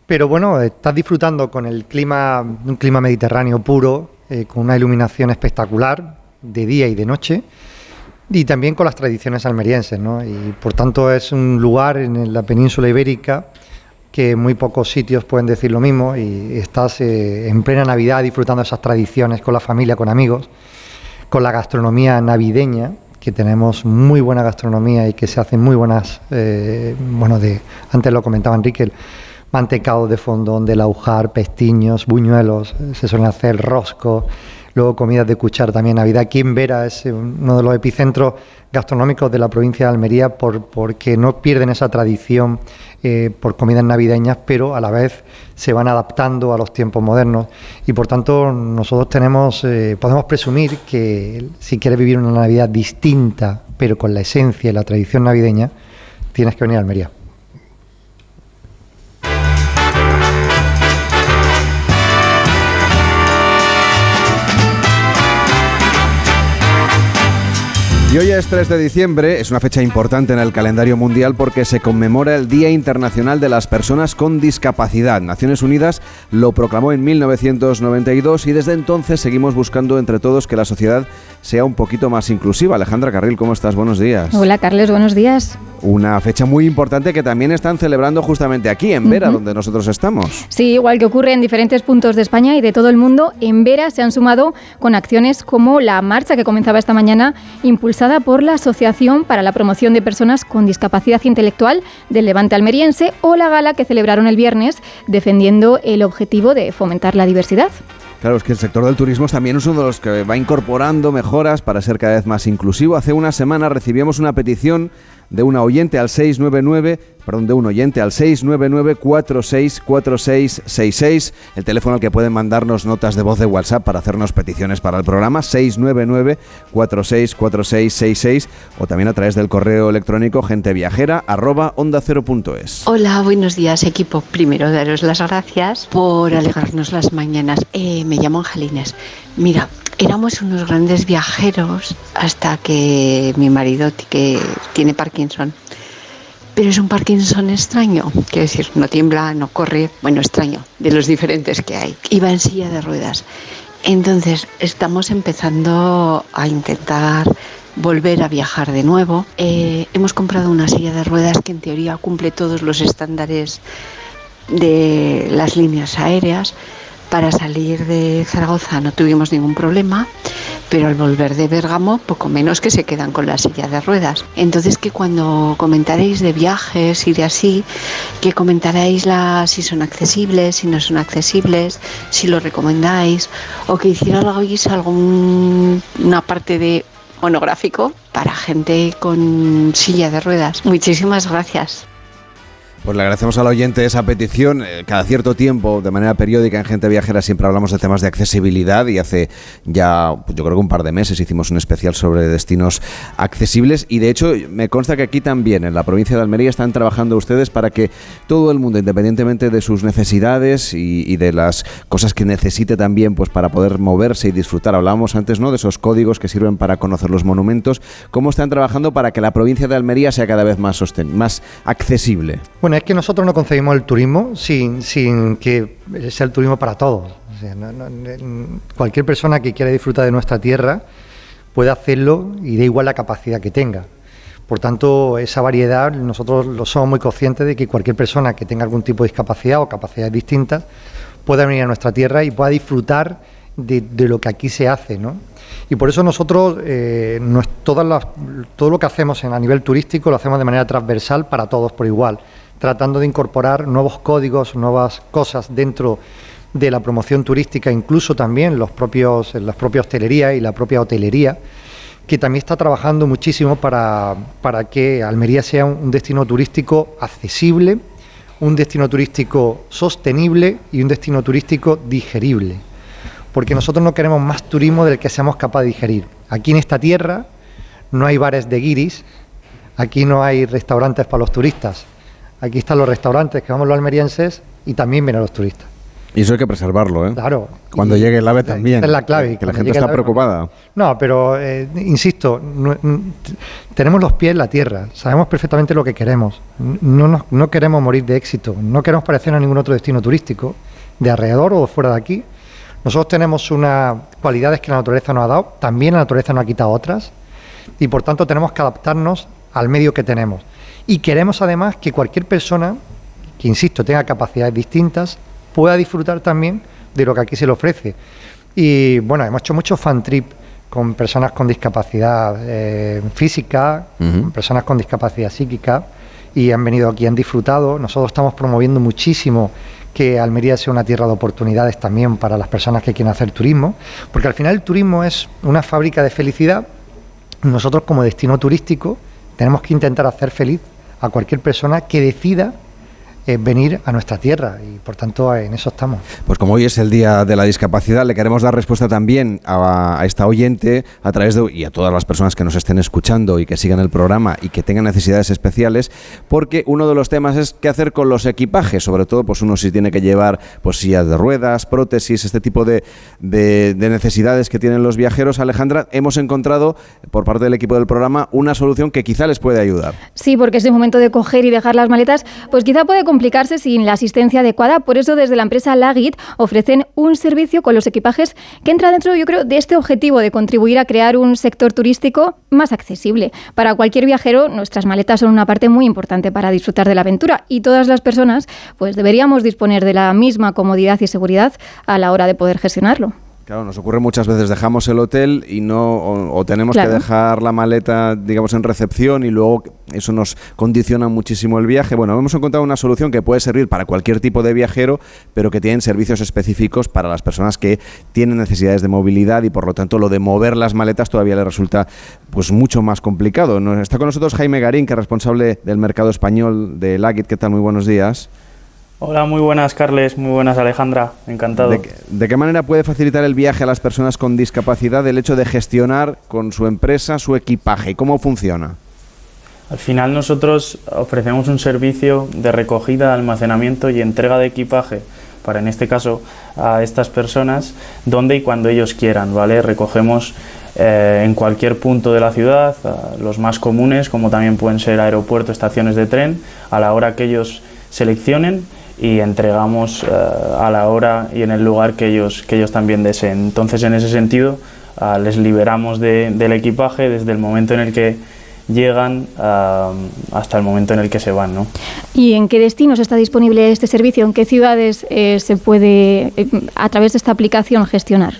pero bueno, estás disfrutando con el clima, un clima mediterráneo puro, eh, con una iluminación espectacular de día y de noche, y también con las tradiciones almerienses, ¿no? Y por tanto es un lugar en la península ibérica que muy pocos sitios pueden decir lo mismo y estás eh, en plena Navidad disfrutando esas tradiciones con la familia, con amigos, con la gastronomía navideña, que tenemos muy buena gastronomía y que se hacen muy buenas, eh, bueno, de, antes lo comentaba Enrique, mantecado de fondón, de laujar, pestiños, buñuelos, se suelen hacer roscos, luego comidas de cuchar también. Navidad aquí en Vera es uno de los epicentros gastronómicos de la provincia de Almería por, porque no pierden esa tradición eh, por comidas navideñas, pero a la vez se van adaptando a los tiempos modernos y por tanto nosotros tenemos, eh, podemos presumir que si quieres vivir una Navidad distinta, pero con la esencia y la tradición navideña, tienes que venir a Almería. Y hoy es 3 de diciembre, es una fecha importante en el calendario mundial porque se conmemora el Día Internacional de las Personas con Discapacidad. Naciones Unidas lo proclamó en 1992 y desde entonces seguimos buscando entre todos que la sociedad sea un poquito más inclusiva. Alejandra Carril, ¿cómo estás? Buenos días. Hola Carles, buenos días. Una fecha muy importante que también están celebrando justamente aquí, en Vera, donde nosotros estamos. Sí, igual que ocurre en diferentes puntos de España y de todo el mundo, en Vera se han sumado con acciones como la marcha que comenzaba esta mañana, impulsada por la Asociación para la Promoción de Personas con Discapacidad Intelectual del Levante Almeriense, o la gala que celebraron el viernes, defendiendo el objetivo de fomentar la diversidad. Claro, es que el sector del turismo también es uno de los que va incorporando mejoras para ser cada vez más inclusivo. Hace una semana recibíamos una petición de una oyente al 699 perdón, de un oyente al 699-464666, el teléfono al que pueden mandarnos notas de voz de WhatsApp para hacernos peticiones para el programa, 699-464666, o también a través del correo electrónico genteviajera arroba onda Hola, buenos días equipo. Primero daros las gracias por alegrarnos las mañanas. Eh, me llamo Angelines. Mira, éramos unos grandes viajeros hasta que mi marido, que tiene Parkinson, pero es un Parkinson extraño, quiero decir, no tiembla, no corre, bueno, extraño, de los diferentes que hay. Iba en silla de ruedas. Entonces, estamos empezando a intentar volver a viajar de nuevo. Eh, hemos comprado una silla de ruedas que en teoría cumple todos los estándares de las líneas aéreas para salir de Zaragoza no tuvimos ningún problema, pero al volver de Bérgamo poco menos que se quedan con la silla de ruedas. Entonces que cuando comentaréis de viajes y de así, que comentaréis la, si son accesibles, si no son accesibles, si lo recomendáis, o que hicierais alguna parte de monográfico para gente con silla de ruedas. Muchísimas gracias. Pues le agradecemos al oyente esa petición. Eh, cada cierto tiempo, de manera periódica, en Gente Viajera siempre hablamos de temas de accesibilidad y hace ya, pues yo creo que un par de meses hicimos un especial sobre destinos accesibles y de hecho me consta que aquí también, en la provincia de Almería, están trabajando ustedes para que todo el mundo, independientemente de sus necesidades y, de las cosas que necesite también, pues para poder moverse y disfrutar. Hablábamos antes, ¿no?, de esos códigos que sirven para conocer los monumentos. ¿Cómo están trabajando para que la provincia de Almería sea cada vez más, más accesible? Es que nosotros no concebimos el turismo sin, que sea el turismo para todos. cualquier persona que quiera disfrutar de nuestra tierra puede hacerlo y da igual la capacidad que tenga. Por tanto, esa variedad, nosotros lo somos muy conscientes de que cualquier persona que tenga algún tipo de discapacidad o capacidades distintas pueda venir a nuestra tierra y pueda disfrutar de, lo que aquí se hace. ¿no? Y por eso nosotros, eh, todas las, todo lo que hacemos en, a nivel turístico lo hacemos de manera transversal para todos por igual tratando de incorporar nuevos códigos, nuevas cosas dentro de la promoción turística, incluso también los propios, las propias hostelerías y la propia hotelería, que también está trabajando muchísimo para, para que Almería sea un destino turístico accesible, un destino turístico sostenible y un destino turístico digerible. Porque nosotros no queremos más turismo del que seamos capaces de digerir. Aquí en esta tierra no hay bares de guiris, aquí no hay restaurantes para los turistas, Aquí están los restaurantes que vamos los almerienses y también vienen los turistas. Y eso hay que preservarlo, ¿eh? Claro. Cuando llegue el AVE también. es la clave. Que la gente está preocupada. No, pero eh, insisto, tenemos los pies en la tierra, sabemos perfectamente lo que queremos. No, no queremos morir de éxito, no queremos parecer a ningún otro destino turístico, de alrededor o fuera de aquí. Nosotros tenemos unas cualidades que la naturaleza nos ha dado, también la naturaleza nos ha quitado otras, y por tanto tenemos que adaptarnos al medio que tenemos. Y queremos además que cualquier persona, que insisto, tenga capacidades distintas, pueda disfrutar también de lo que aquí se le ofrece. Y bueno, hemos hecho mucho fan trip con personas con discapacidad eh, física, personas con discapacidad psíquica, y han venido aquí, han disfrutado. Nosotros estamos promoviendo muchísimo que Almería sea una tierra de oportunidades también para las personas que quieren hacer turismo, porque al final el turismo es una fábrica de felicidad. Nosotros como destino turístico tenemos que intentar hacer feliz a cualquier persona que decida venir a nuestra tierra y por tanto en eso estamos. Pues como hoy es el Día de la Discapacidad, le queremos dar respuesta también a, esta oyente a través de y a todas las personas que nos estén escuchando y que sigan el programa y que tengan necesidades especiales, porque uno de los temas es qué hacer con los equipajes, sobre todo pues uno si tiene que llevar pues sillas de ruedas, prótesis, este tipo de, de necesidades que tienen los viajeros. Alejandra, hemos encontrado por parte del equipo del programa una solución que quizá les puede ayudar. Sí, porque es el momento de coger y dejar las maletas, pues quizá puede complicarse sin la asistencia adecuada. Por eso, desde la empresa Lagit ofrecen un servicio con los equipajes que entra dentro, yo creo, de este objetivo de contribuir a crear un sector turístico más accesible. Para cualquier viajero, nuestras maletas son una parte muy importante para disfrutar de la aventura y todas las personas, pues deberíamos disponer de la misma comodidad y seguridad a la hora de poder gestionarlo. Claro, nos ocurre muchas veces, dejamos el hotel y no, o, tenemos que dejar la maleta, digamos, en recepción y luego eso nos condiciona muchísimo el viaje. Bueno, hemos encontrado una solución que puede servir para cualquier tipo de viajero, pero que tienen servicios específicos para las personas que tienen necesidades de movilidad y por lo tanto lo de mover las maletas todavía le resulta pues mucho más complicado. Está con nosotros Jaime Garín, que es responsable del mercado español de Lagit. ¿Qué tal? Muy buenos días. Hola, muy buenas Carles, muy buenas Alejandra, encantado. ¿De, qué manera puede facilitar el viaje a las personas con discapacidad el hecho de gestionar con su empresa su equipaje? ¿Cómo funciona? Al final nosotros ofrecemos un servicio de recogida, almacenamiento y entrega de equipaje para en este caso a estas personas donde y cuando ellos quieran, ¿vale? Recogemos eh, en cualquier punto de la ciudad, los más comunes como también pueden ser aeropuertos, estaciones de tren, a la hora que ellos seleccionen y entregamos eh, a la hora y en el lugar que ellos, que ellos también deseen. Entonces, en ese sentido, ah, les liberamos del equipaje desde el momento en el que llegan ah, hasta el momento en el que se van. ¿no? ¿Y en qué destinos está disponible este servicio? ¿En qué ciudades eh, se puede, eh, a través de esta aplicación, gestionar?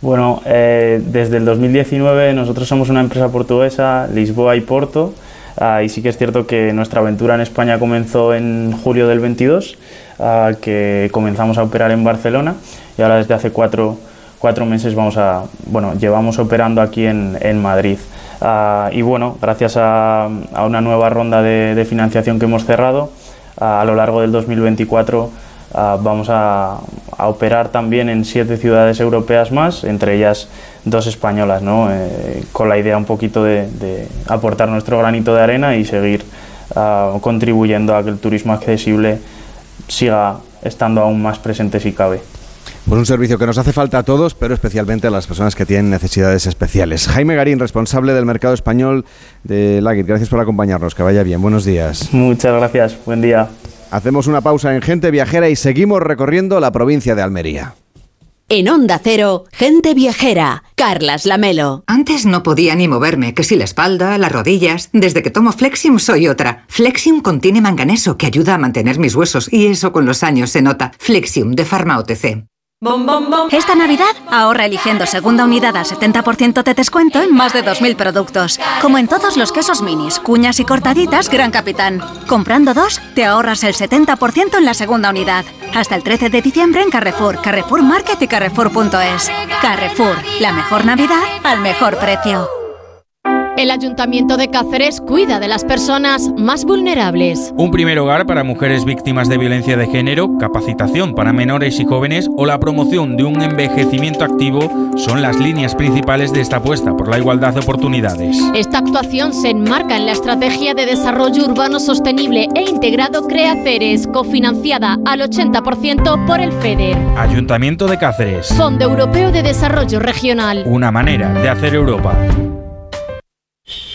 Bueno, desde el 2019 nosotros somos una empresa portuguesa, Lisboa y Porto, Ah, y sí que es cierto que nuestra aventura en España comenzó en julio del 22, ah, que comenzamos a operar en Barcelona y ahora desde hace cuatro, cuatro meses vamos a, bueno, llevamos operando aquí en, en Madrid. Ah, y bueno, gracias a, a una nueva ronda de, financiación que hemos cerrado, a lo largo del 2024 ah, vamos a, a, operar también en siete ciudades europeas más, entre ellas dos españolas, ¿no? Eh, con la idea un poquito de, de, aportar nuestro granito de arena y seguir contribuyendo a que el turismo accesible siga estando aún más presente si cabe. Pues un servicio que nos hace falta a todos, pero especialmente a las personas que tienen necesidades especiales. Jaime Garín, responsable del mercado español de Lagit, gracias por acompañarnos. Que vaya bien. Buenos días. Muchas gracias. Buen día. Hacemos una pausa en Gente Viajera y seguimos recorriendo la provincia de Almería. En Onda Cero, Gente Viajera, Carlas Lamelo. Antes no podía ni moverme, que si la espalda, las rodillas. Desde que tomo Flexium soy otra. Flexium contiene manganeso que ayuda a mantener mis huesos y eso con los años se nota. Flexium de Pharma OTC. Esta Navidad ahorra eligiendo segunda unidad al 70% de descuento en más de 2.000 productos. Como en todos los quesos minis, cuñas y cortaditas Gran Capitán. Comprando dos, te ahorras el 70% en la segunda unidad. Hasta el 13 de diciembre en Carrefour, Carrefour Market y Carrefour.es. Carrefour, la mejor Navidad al mejor precio. El Ayuntamiento de Cáceres cuida de las personas más vulnerables. Un primer hogar para mujeres víctimas de violencia de género, capacitación para menores y jóvenes o la promoción de un envejecimiento activo son las líneas principales de esta apuesta por la igualdad de oportunidades. Esta actuación se enmarca en la Estrategia de Desarrollo Urbano Sostenible e Integrado CREACERES, cofinanciada al 80% por el FEDER. Ayuntamiento de Cáceres. Fondo Europeo de Desarrollo Regional. Una manera de hacer Europa.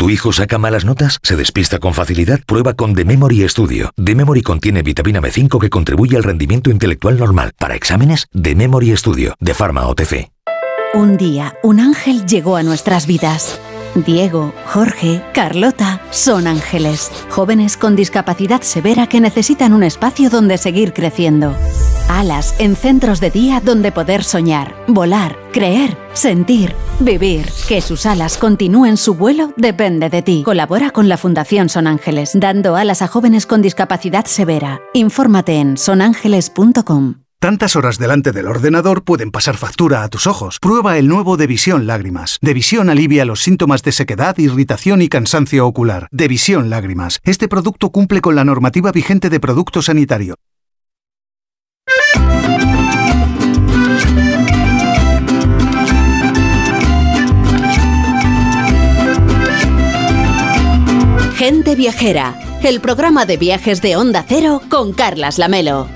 ¿Tu hijo saca malas notas? ¿Se despista con facilidad? Prueba con The Memory Studio. The Memory contiene vitamina B5 que contribuye al rendimiento intelectual normal. Para exámenes, The Memory Studio, de Pharma OTC. Un día, un ángel llegó a nuestras vidas. Diego, Jorge, Carlota son ángeles, jóvenes con discapacidad severa que necesitan un espacio donde seguir creciendo. Alas en centros de día donde poder soñar, volar, creer, sentir, vivir. Que sus alas continúen su vuelo depende de ti. Colabora con la Fundación Son Ángeles, dando alas a jóvenes con discapacidad severa. Infórmate en sonángeles.com. Tantas horas delante del ordenador pueden pasar factura a tus ojos. Prueba el nuevo Devisión Lágrimas. Devisión alivia los síntomas de sequedad, irritación y cansancio ocular. Devisión Lágrimas. Este producto cumple con la normativa vigente de producto sanitario. Gente Viajera, el programa de viajes de Onda Cero con Carlas Lamelo.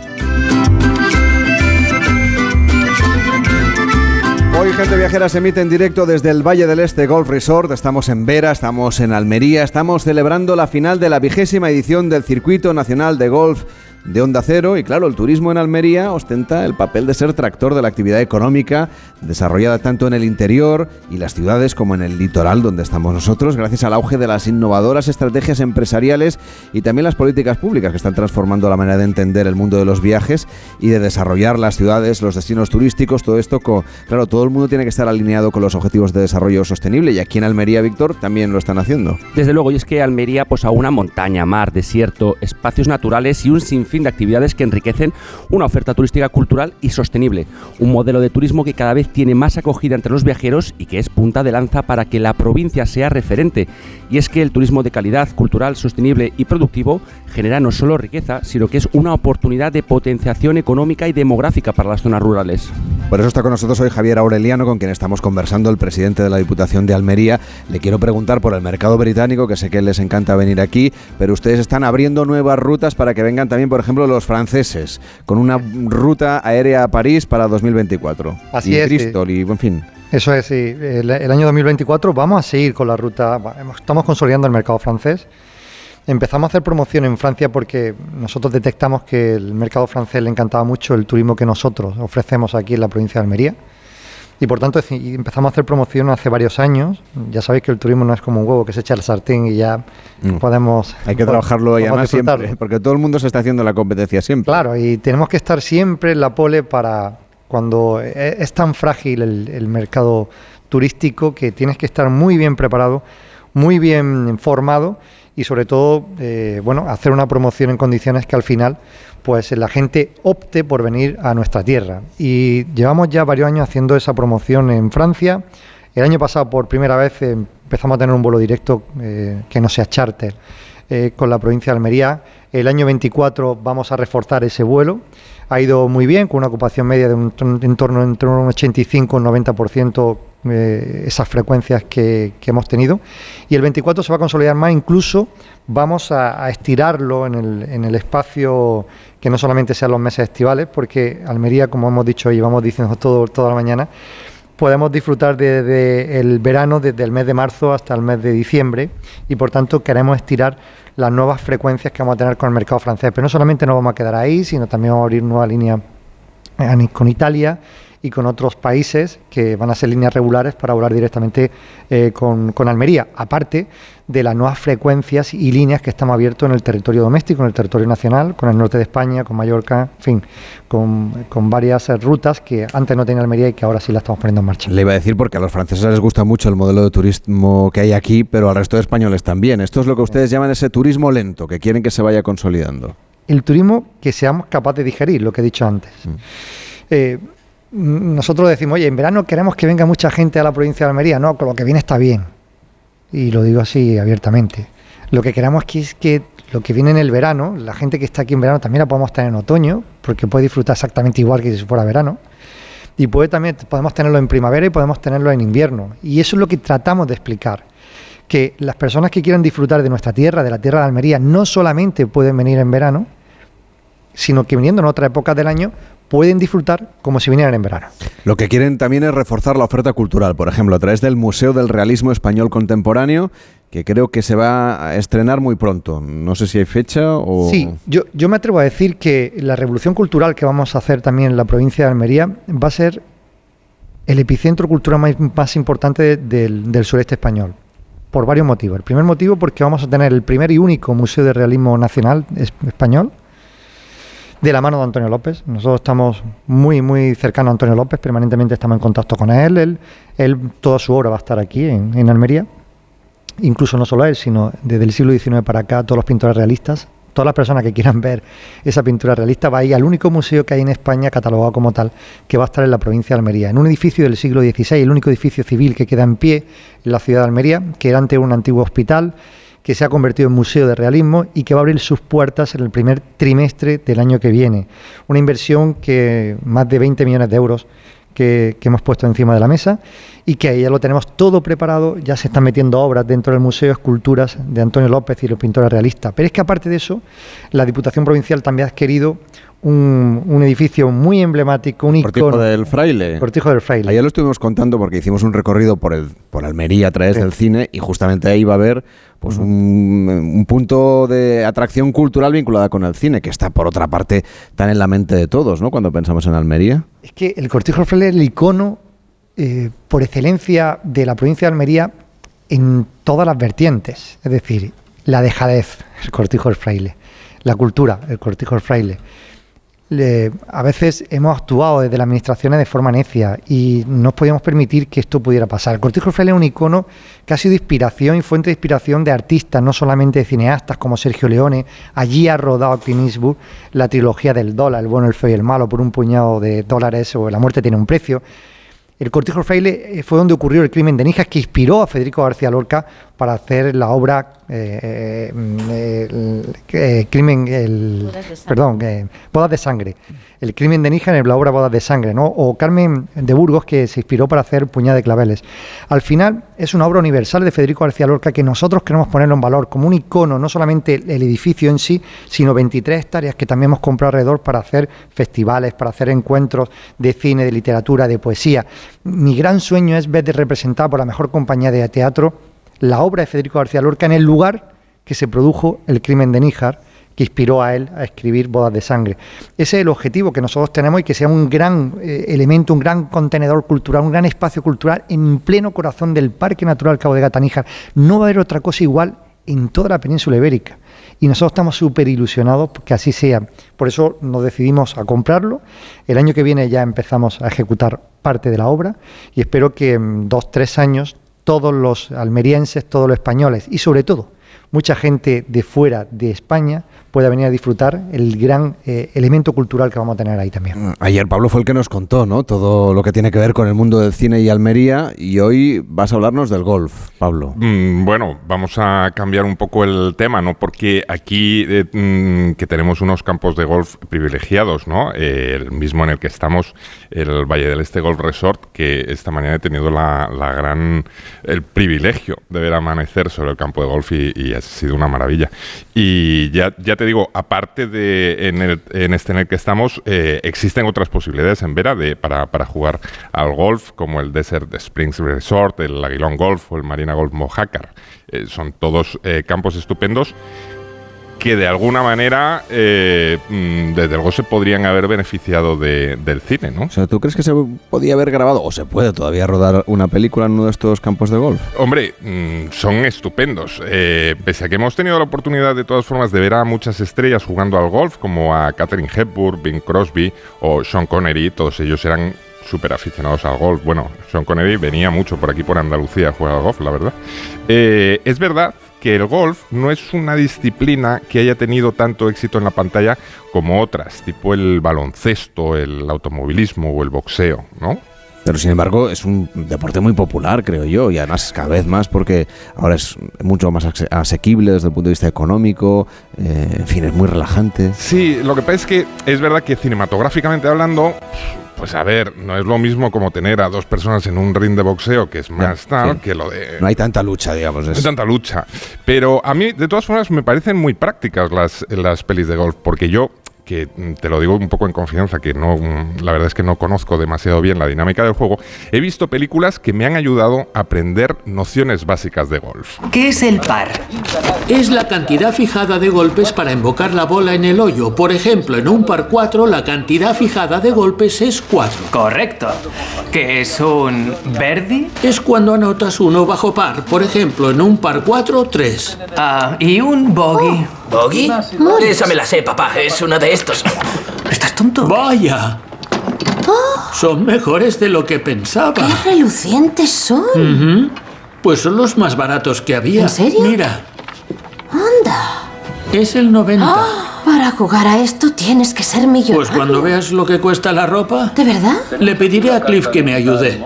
Hoy Gente Viajera se emite en directo desde el Valle del Este Golf Resort. Estamos en Vera, estamos en Almería, estamos celebrando la final de la vigésima edición del Circuito Nacional de Golf de Onda Cero y claro, el turismo en Almería ostenta el papel de ser tractor de la actividad económica desarrollada tanto en el interior y las ciudades como en el litoral donde estamos nosotros, gracias al auge de las innovadoras estrategias empresariales y también las políticas públicas que están transformando la manera de entender el mundo de los viajes y de desarrollar las ciudades, los destinos turísticos, todo esto, claro, todo el mundo tiene que estar alineado con los objetivos de desarrollo sostenible y aquí en Almería, Víctor, también lo están haciendo. Desde luego, y es que Almería pues a una montaña, mar, desierto, espacios naturales y un sinfín de actividades que enriquecen una oferta turística cultural y sostenible. Un modelo de turismo que cada vez tiene más acogida entre los viajeros y que es punta de lanza para que la provincia sea referente. Y es que el turismo de calidad, cultural, sostenible y productivo genera no solo riqueza, sino que es una oportunidad de potenciación económica y demográfica para las zonas rurales. Por eso está con nosotros hoy Javier Aureliano, con quien estamos conversando, el presidente de la Diputación de Almería. Le quiero preguntar por el mercado británico, que sé que les encanta venir aquí, pero ustedes están abriendo nuevas rutas para que vengan también, por ejemplo, los franceses, con una ruta aérea a París para 2024. Así y es, sí. Bristol y, en fin. Eso es, sí. El, el año 2024 vamos a seguir con la ruta, estamos consolidando el mercado francés. Empezamos a hacer promoción en Francia porque nosotros detectamos que el mercado francés le encantaba mucho el turismo que nosotros ofrecemos aquí en la provincia de Almería. Y por tanto empezamos a hacer promoción hace varios años. Ya sabéis que el turismo no es como un huevo que se echa al sartén y ya Mm. podemos... Hay que trabajarlo y además siempre, porque todo el mundo se está haciendo la competencia siempre. Claro, y tenemos que estar siempre en la pole para cuando e- es tan frágil el, el mercado turístico que tienes que estar muy bien preparado, muy bien formado y sobre todo, eh, bueno, hacer una promoción en condiciones que al final, pues la gente opte por venir a nuestra tierra. Y llevamos ya varios años haciendo esa promoción en Francia. El año pasado, por primera vez, eh, empezamos a tener un vuelo directo eh, que no sea charter eh, con la provincia de Almería. El año 24 vamos a reforzar ese vuelo. Ha ido muy bien, con una ocupación media de un, en torno entre un 85 y un 90% eh, esas frecuencias que, hemos tenido. Y el 24 se va a consolidar más, incluso vamos a, estirarlo en el, en el espacio que no solamente sean los meses estivales, porque Almería, como hemos dicho y vamos diciendo todo, toda la mañana, podemos disfrutar desde el verano, desde el mes de marzo hasta el mes de diciembre, y por tanto queremos estirar las nuevas frecuencias que vamos a tener con el mercado francés. Pero no solamente nos vamos a quedar ahí, sino también vamos a abrir nuevas líneas eh, con Italia y con otros países que van a ser líneas regulares para volar directamente eh, con, con Almería, aparte de las nuevas frecuencias y líneas que estamos abiertos en el territorio doméstico, en el territorio nacional, con el norte de España, con Mallorca, en fin, con, con varias eh, rutas que antes no tenía Almería y que ahora sí la estamos poniendo en marcha. Le iba a decir porque a los franceses les gusta mucho el modelo de turismo que hay aquí, pero al resto de españoles también. Esto es lo que ustedes llaman ese turismo lento, que quieren que se vaya consolidando. el turismo que seamos capaces de digerir, lo que he dicho antes. Eh, mm, nosotros decimos, oye, en verano queremos que venga mucha gente a la provincia de Almería. No, con lo que viene está bien. Y lo digo así abiertamente. Lo que queremos aquí es que lo que viene en el verano, la gente que está aquí en verano también la podemos tener en otoño, porque puede disfrutar exactamente igual que si fuera verano. Y puede también podemos tenerlo en primavera y podemos tenerlo en invierno. Y eso es lo que tratamos de explicar. Que las personas que quieran disfrutar de nuestra tierra, de la tierra de Almería, no solamente pueden venir en verano, sino que viniendo en otra época del año pueden disfrutar como si vinieran en verano. Lo que quieren también es reforzar la oferta cultural, por ejemplo, a través del Museo del Realismo Español Contemporáneo, que creo que se va a estrenar muy pronto. No sé si hay fecha o... Sí, yo, yo me atrevo a decir que la revolución cultural que vamos a hacer también en la provincia de Almería va a ser el epicentro cultural más, más importante de- del, del sureste español, por varios motivos. El primer motivo porque vamos a tener el primer y único Museo de Realismo Nacional es- español, de la mano de Antonio López. Nosotros estamos muy, muy cercanos a Antonio López, permanentemente estamos en contacto con él. Él, él toda su obra va a estar aquí en, Almería. Incluso no solo él, sino desde el siglo XIX para acá, todos los pintores realistas. Todas las personas que quieran ver esa pintura realista va a ir al único museo que hay en España catalogado como tal, que va a estar en la provincia de Almería, en un edificio del siglo XVI, el único edificio civil que queda en pie en la ciudad de Almería, que era antes un antiguo hospital, que se ha convertido en museo de realismo y que va a abrir sus puertas en el primer trimestre del año que viene. Una inversión que más de 20 millones de euros que, hemos puesto encima de la mesa y que ahí ya lo tenemos todo preparado, ya se están metiendo obras dentro del museo, esculturas de Antonio López y los pintores realistas. Pero es que aparte de eso, la Diputación Provincial también ha adquirido un, un edificio muy emblemático, un Cortijo icono. del Fraile. Cortijo del Fraile. Ayer lo estuvimos contando porque hicimos un recorrido por el por Almería a través Sí. del cine y justamente ahí va a haber pues un, un punto de atracción cultural vinculada con el cine que está por otra parte tan en la mente de todos, ¿no? Cuando pensamos en Almería. Es que el Cortijo del Fraile es el icono eh, por excelencia de la provincia de Almería en todas las vertientes. Es decir, la dejadez, el Cortijo del Fraile. La cultura, el Cortijo del Fraile. A veces hemos actuado desde las administraciones de forma necia y no podíamos permitir que esto pudiera pasar. Cortijo Fraile es un icono que ha sido inspiración y fuente de inspiración de artistas, no solamente de cineastas como Sergio Leone. Allí ha rodado Clint Eastwood la trilogía del dólar, el bueno, el feo y el malo, por un puñado de dólares o La muerte tiene un precio. El Cortijo Fraile eh, fue donde ocurrió el crimen de Nijas que inspiró a Federico García Lorca para hacer la obra eh, eh, el, eh, crimen el perdón bodas de sangre. El crimen de Níger en la obra bodas de sangre no o Carmen de Burgos que se inspiró para hacer puñada de claveles. Al final es una obra universal de Federico García Lorca que nosotros queremos ponerlo en valor como un icono no solamente el edificio en sí sino 23 hectáreas que también hemos comprado alrededor para hacer festivales para hacer encuentros de cine de literatura de poesía. Mi gran sueño es ver de representar por la mejor compañía de teatro la obra de Federico García Lorca en el lugar que se produjo el crimen de Níjar, que inspiró a él a escribir Bodas de Sangre. Ese es el objetivo que nosotros tenemos y que sea un gran eh, elemento, un gran contenedor cultural, un gran espacio cultural en pleno corazón del Parque Natural Cabo de Gata Níjar. No va a haber otra cosa igual en toda la península ibérica. Y nosotros estamos súper ilusionados que así sea. Por eso nos decidimos a comprarlo. El año que viene ya empezamos a ejecutar parte de la obra y espero que en dos, tres años todos los almerienses, todos los españoles y sobre todo mucha gente de fuera de España pueda venir a disfrutar el gran eh, elemento cultural que vamos a tener ahí también. Mm, ayer Pablo fue el que nos contó, ¿no? Todo lo que tiene que ver con el mundo del cine y Almería y hoy vas a hablarnos del golf, Pablo. Mm, bueno, vamos a cambiar un poco el tema, ¿no? Porque aquí eh, mm, que tenemos unos campos de golf privilegiados, ¿no? Eh, el mismo en el que estamos, el Valle del Este Golf Resort, que esta mañana he tenido la, gran, el privilegio de ver amanecer sobre el campo de golf y, ha sido una maravilla. Y ya, ya te digo, aparte de en, el, en este en el que estamos, eh, existen otras posibilidades en Vera de, para, para, jugar al golf, como el Desert Springs Resort, el Aguilón Golf o el Marina Golf Mojácar. Eh, son todos eh, campos estupendos que de alguna manera, eh, mm, desde luego, se podrían haber beneficiado del cine, ¿no? O sea, ¿tú crees que se podía haber grabado o se puede todavía rodar una película en uno de estos campos de golf? Hombre, mm, son estupendos. Eh, pese a que hemos tenido la oportunidad, de todas formas, de ver a muchas estrellas jugando al golf, como a Catherine Hepburn, Bing Crosby o Sean Connery, todos ellos eran súper aficionados al golf. Bueno, Sean Connery venía mucho por aquí, por Andalucía, a jugar al golf, la verdad. Eh, es verdad que el golf no es una disciplina que haya tenido tanto éxito en la pantalla como otras, tipo el baloncesto, el automovilismo o el boxeo, ¿no? Pero sin embargo es un deporte muy popular, creo yo, y además cada vez más porque ahora es mucho más asequible desde el punto de vista económico, eh, en fin, es muy relajante. Sí, lo que pasa es que es verdad que cinematográficamente hablando, pues a ver, no es lo mismo como tener a dos personas en un ring de boxeo, que es más tal, que lo de... No hay tanta lucha, digamos. No hay tanta lucha. Pero a mí, de todas formas, me parecen muy prácticas las, las pelis de golf, porque yo que mm, te lo digo un poco en confianza, que no, mm, la verdad es que no conozco demasiado bien la dinámica del juego, he visto películas que me han ayudado a aprender nociones básicas de golf. ¿Qué es el par? Es la cantidad fijada de golpes para invocar la bola en el hoyo. Por ejemplo, en un par 4 la cantidad fijada de golpes es 4. Correcto. ¿Qué es un verdi? Es cuando anotas uno bajo par. Por ejemplo, en un par 4, 3. Ah, ¿y un bogey? ¿Bogey? Esa me la sé, papá. Es una de estos. ¿Estás tonto? Vaya. Son mejores de lo que pensaba. ¡Qué relucientes son! Pues son los más baratos que había. ¿En serio? Mira. ¡Anda! Es el 90. ¡Ah! Para jugar a esto tienes que ser millonario. Pues cuando veas lo que cuesta la ropa... ¿De verdad? Le pediré a Cliff que me ayude.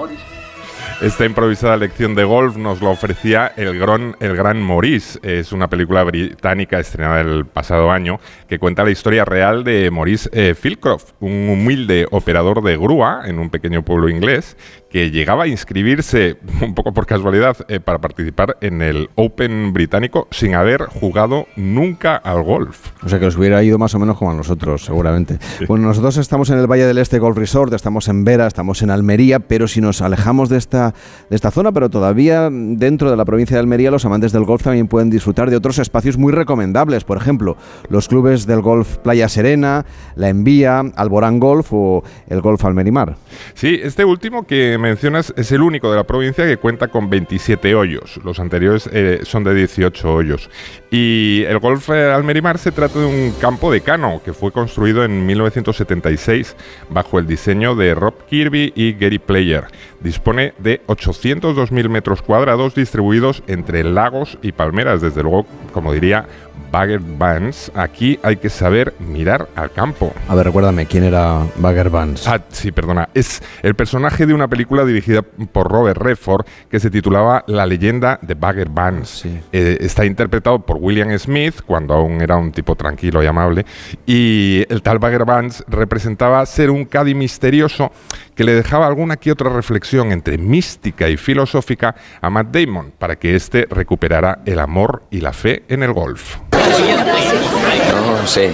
Esta improvisada lección de golf nos lo ofrecía el gran, el Maurice. Es una película británica estrenada el pasado año que cuenta la historia real de Maurice eh, Philcroft, un humilde operador de grúa en un pequeño pueblo inglés que llegaba a inscribirse un poco por casualidad eh, para participar en el Open británico sin haber jugado nunca al golf. O sea que os hubiera ido más o menos como a nosotros, seguramente. Bueno, nosotros estamos en el Valle del Este Golf Resort, estamos en Vera, estamos en Almería, pero si nos alejamos de esta, de esta zona, pero todavía dentro de la provincia de Almería, los amantes del golf también pueden disfrutar de otros espacios muy recomendables. Por ejemplo, los clubes del golf Playa Serena, La Envía, Alborán Golf o el Golf Almerimar. Sí, este último que mencionas es el único de la provincia que cuenta con 27 hoyos. Los anteriores eh, son de 18 hoyos. Y el Golf Almerimar se trata de un campo de cano que fue construido en 1976 bajo el diseño de Rob Kirby y Gary Player. Dispone de 802.000 metros cuadrados distribuidos entre lagos y palmeras. Desde luego, como diría Bagger Vance, aquí hay que saber mirar al campo. A ver, recuérdame, ¿quién era Bagger Vance? Ah, sí, perdona. Es el personaje de una película dirigida por Robert Redford que se titulaba La leyenda de Bagger Vance. Eh, está interpretado por William Smith, cuando aún era un tipo tranquilo y amable, y el tal Bagger Vance representaba ser un caddy misterioso que le dejaba alguna que otra reflexión entre mística y filosófica a Matt Damon para que éste recuperara el amor y la fe en el golf. Oh, sí.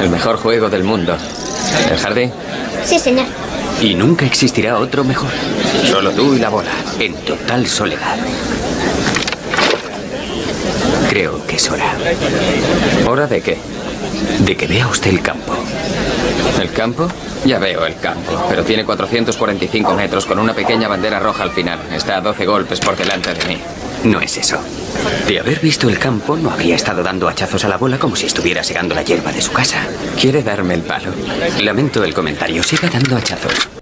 El mejor juego del mundo. ¿El jardín? Sí, señor. Y nunca existirá otro mejor. Solo tú y la bola, en total soledad. Creo que es hora. ¿Hora de qué? De que vea usted el campo. ¿El campo? Ya veo el campo, pero tiene 445 metros con una pequeña bandera roja al final. Está a 12 golpes por delante de mí. No es eso. De haber visto el campo, no habría estado dando hachazos a la bola como si estuviera segando la hierba de su casa. ¿Quiere darme el palo? Lamento el comentario. Siga dando hachazos.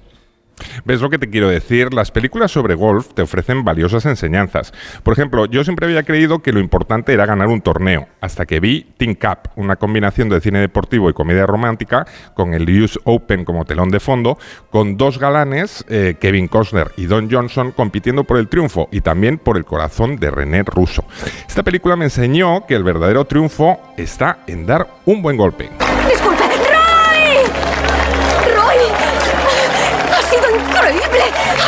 ¿Ves lo que te quiero decir? Las películas sobre golf te ofrecen valiosas enseñanzas. Por ejemplo, yo siempre había creído que lo importante era ganar un torneo, hasta que vi Team Cup, una combinación de cine deportivo y comedia romántica, con el US Open como telón de fondo, con dos galanes, eh, Kevin Costner y Don Johnson, compitiendo por el triunfo y también por el corazón de René Russo. Esta película me enseñó que el verdadero triunfo está en dar un buen golpe.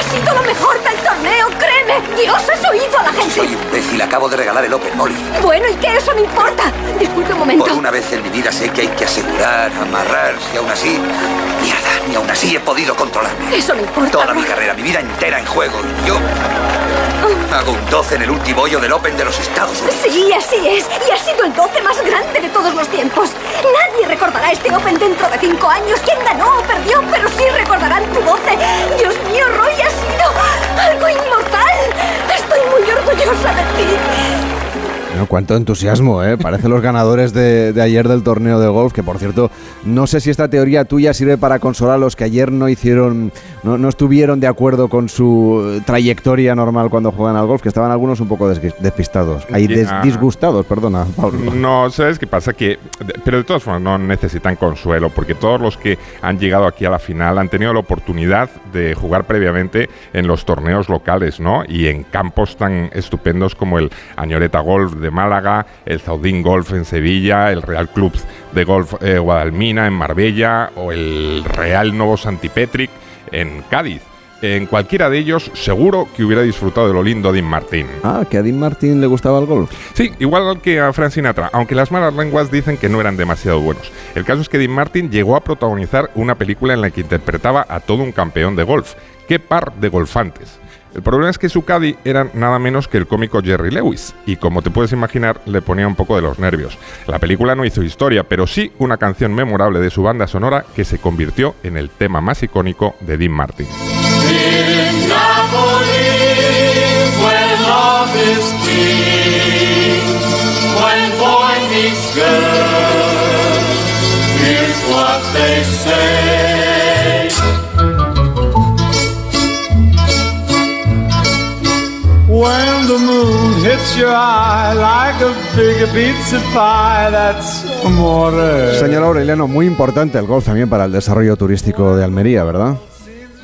Ha sido lo mejor del torneo, créeme. Dios, has oído a la gente. Soy imbécil, acabo de regalar el Open, Molly. Bueno, ¿y qué? Eso no importa. Disculpe un momento. Por una vez en mi vida sé que hay que asegurar, amarrarse, aún así. Mierda, ni aún así he podido controlarme. Eso no importa. Toda mi carrera, mi vida entera en juego. Y yo. Hago un 12 en el último hoyo del Open de los Estados Unidos. Sí, así es. Y ha sido el 12 más grande de todos los tiempos. Nadie recordará este Open dentro de cinco años. ¿Quién ganó o perdió? Pero sí recordarán tu 12. Dios mío, Roy, ha sido algo inmortal. Estoy muy orgullosa de ti. Cuánto entusiasmo, ¿eh? Parece los ganadores de, de ayer del torneo de golf, que por cierto, no sé si esta teoría tuya sirve para consolar a los que ayer no hicieron, no, no estuvieron de acuerdo con su trayectoria normal cuando juegan al golf, que estaban algunos un poco des- despistados, ahí des- Ya. disgustados, perdona, Pablo. No, ¿sabes qué pasa? Que, pero de todas formas no necesitan consuelo, porque todos los que han llegado aquí a la final han tenido la oportunidad de jugar previamente en los torneos locales, ¿no? Y en campos tan estupendos como el Añoreta Golf de Málaga, el Zaudín Golf en Sevilla, el Real Club de Golf eh, Guadalmina en Marbella o el Real Novo Santipetric en Cádiz. En cualquiera de ellos, seguro que hubiera disfrutado de lo lindo Dean Martín. Ah, que a Dean Martin le gustaba el golf. Sí, igual que a Frank Sinatra, aunque las malas lenguas dicen que no eran demasiado buenos. El caso es que Dean Martin llegó a protagonizar una película en la que interpretaba a todo un campeón de golf. ¡Qué par de golfantes! El problema es que su caddy era nada menos que el cómico Jerry Lewis, y como te puedes imaginar, le ponía un poco de los nervios. La película no hizo historia, pero sí una canción memorable de su banda sonora que se convirtió en el tema más icónico de Dean Martin. When the moon hits your eye like a big pizza pie, that's amore. Señor Aureliano, muy importante el golf también para el desarrollo turístico de Almería, ¿verdad?